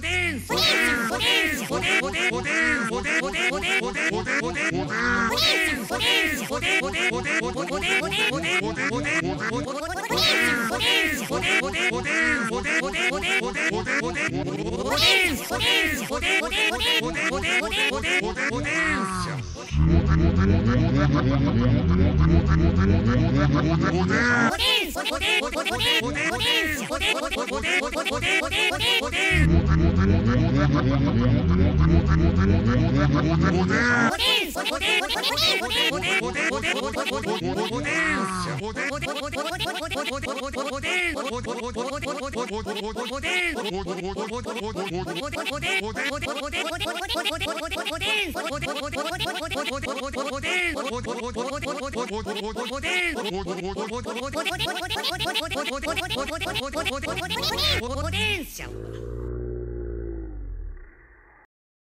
Potência! Potência!
おでんポテンシャル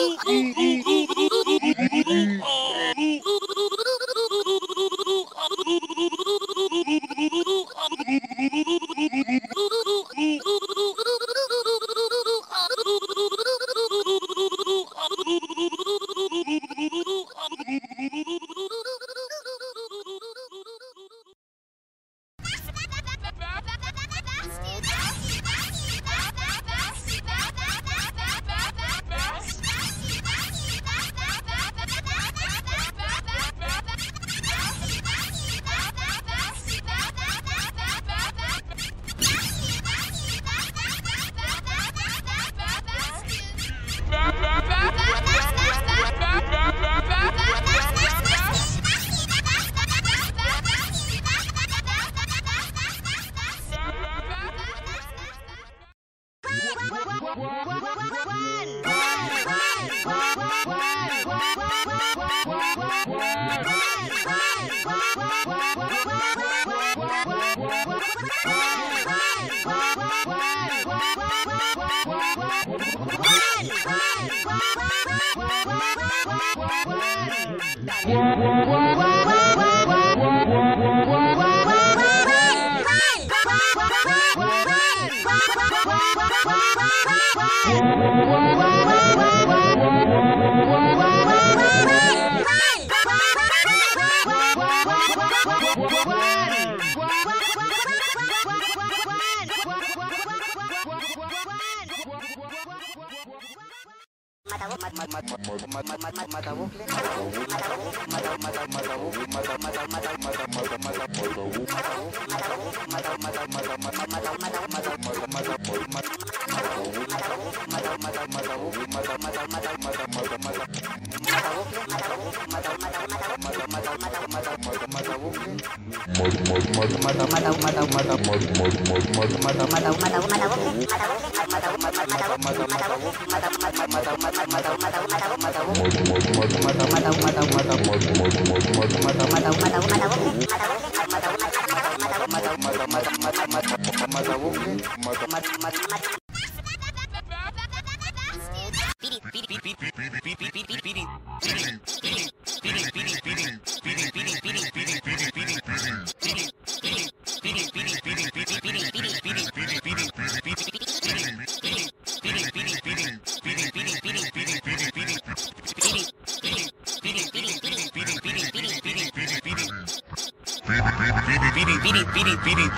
ooh, ooh, ooh,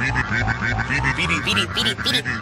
ビリ
ビリビリビリビリビリ
ビ
リ
ビリ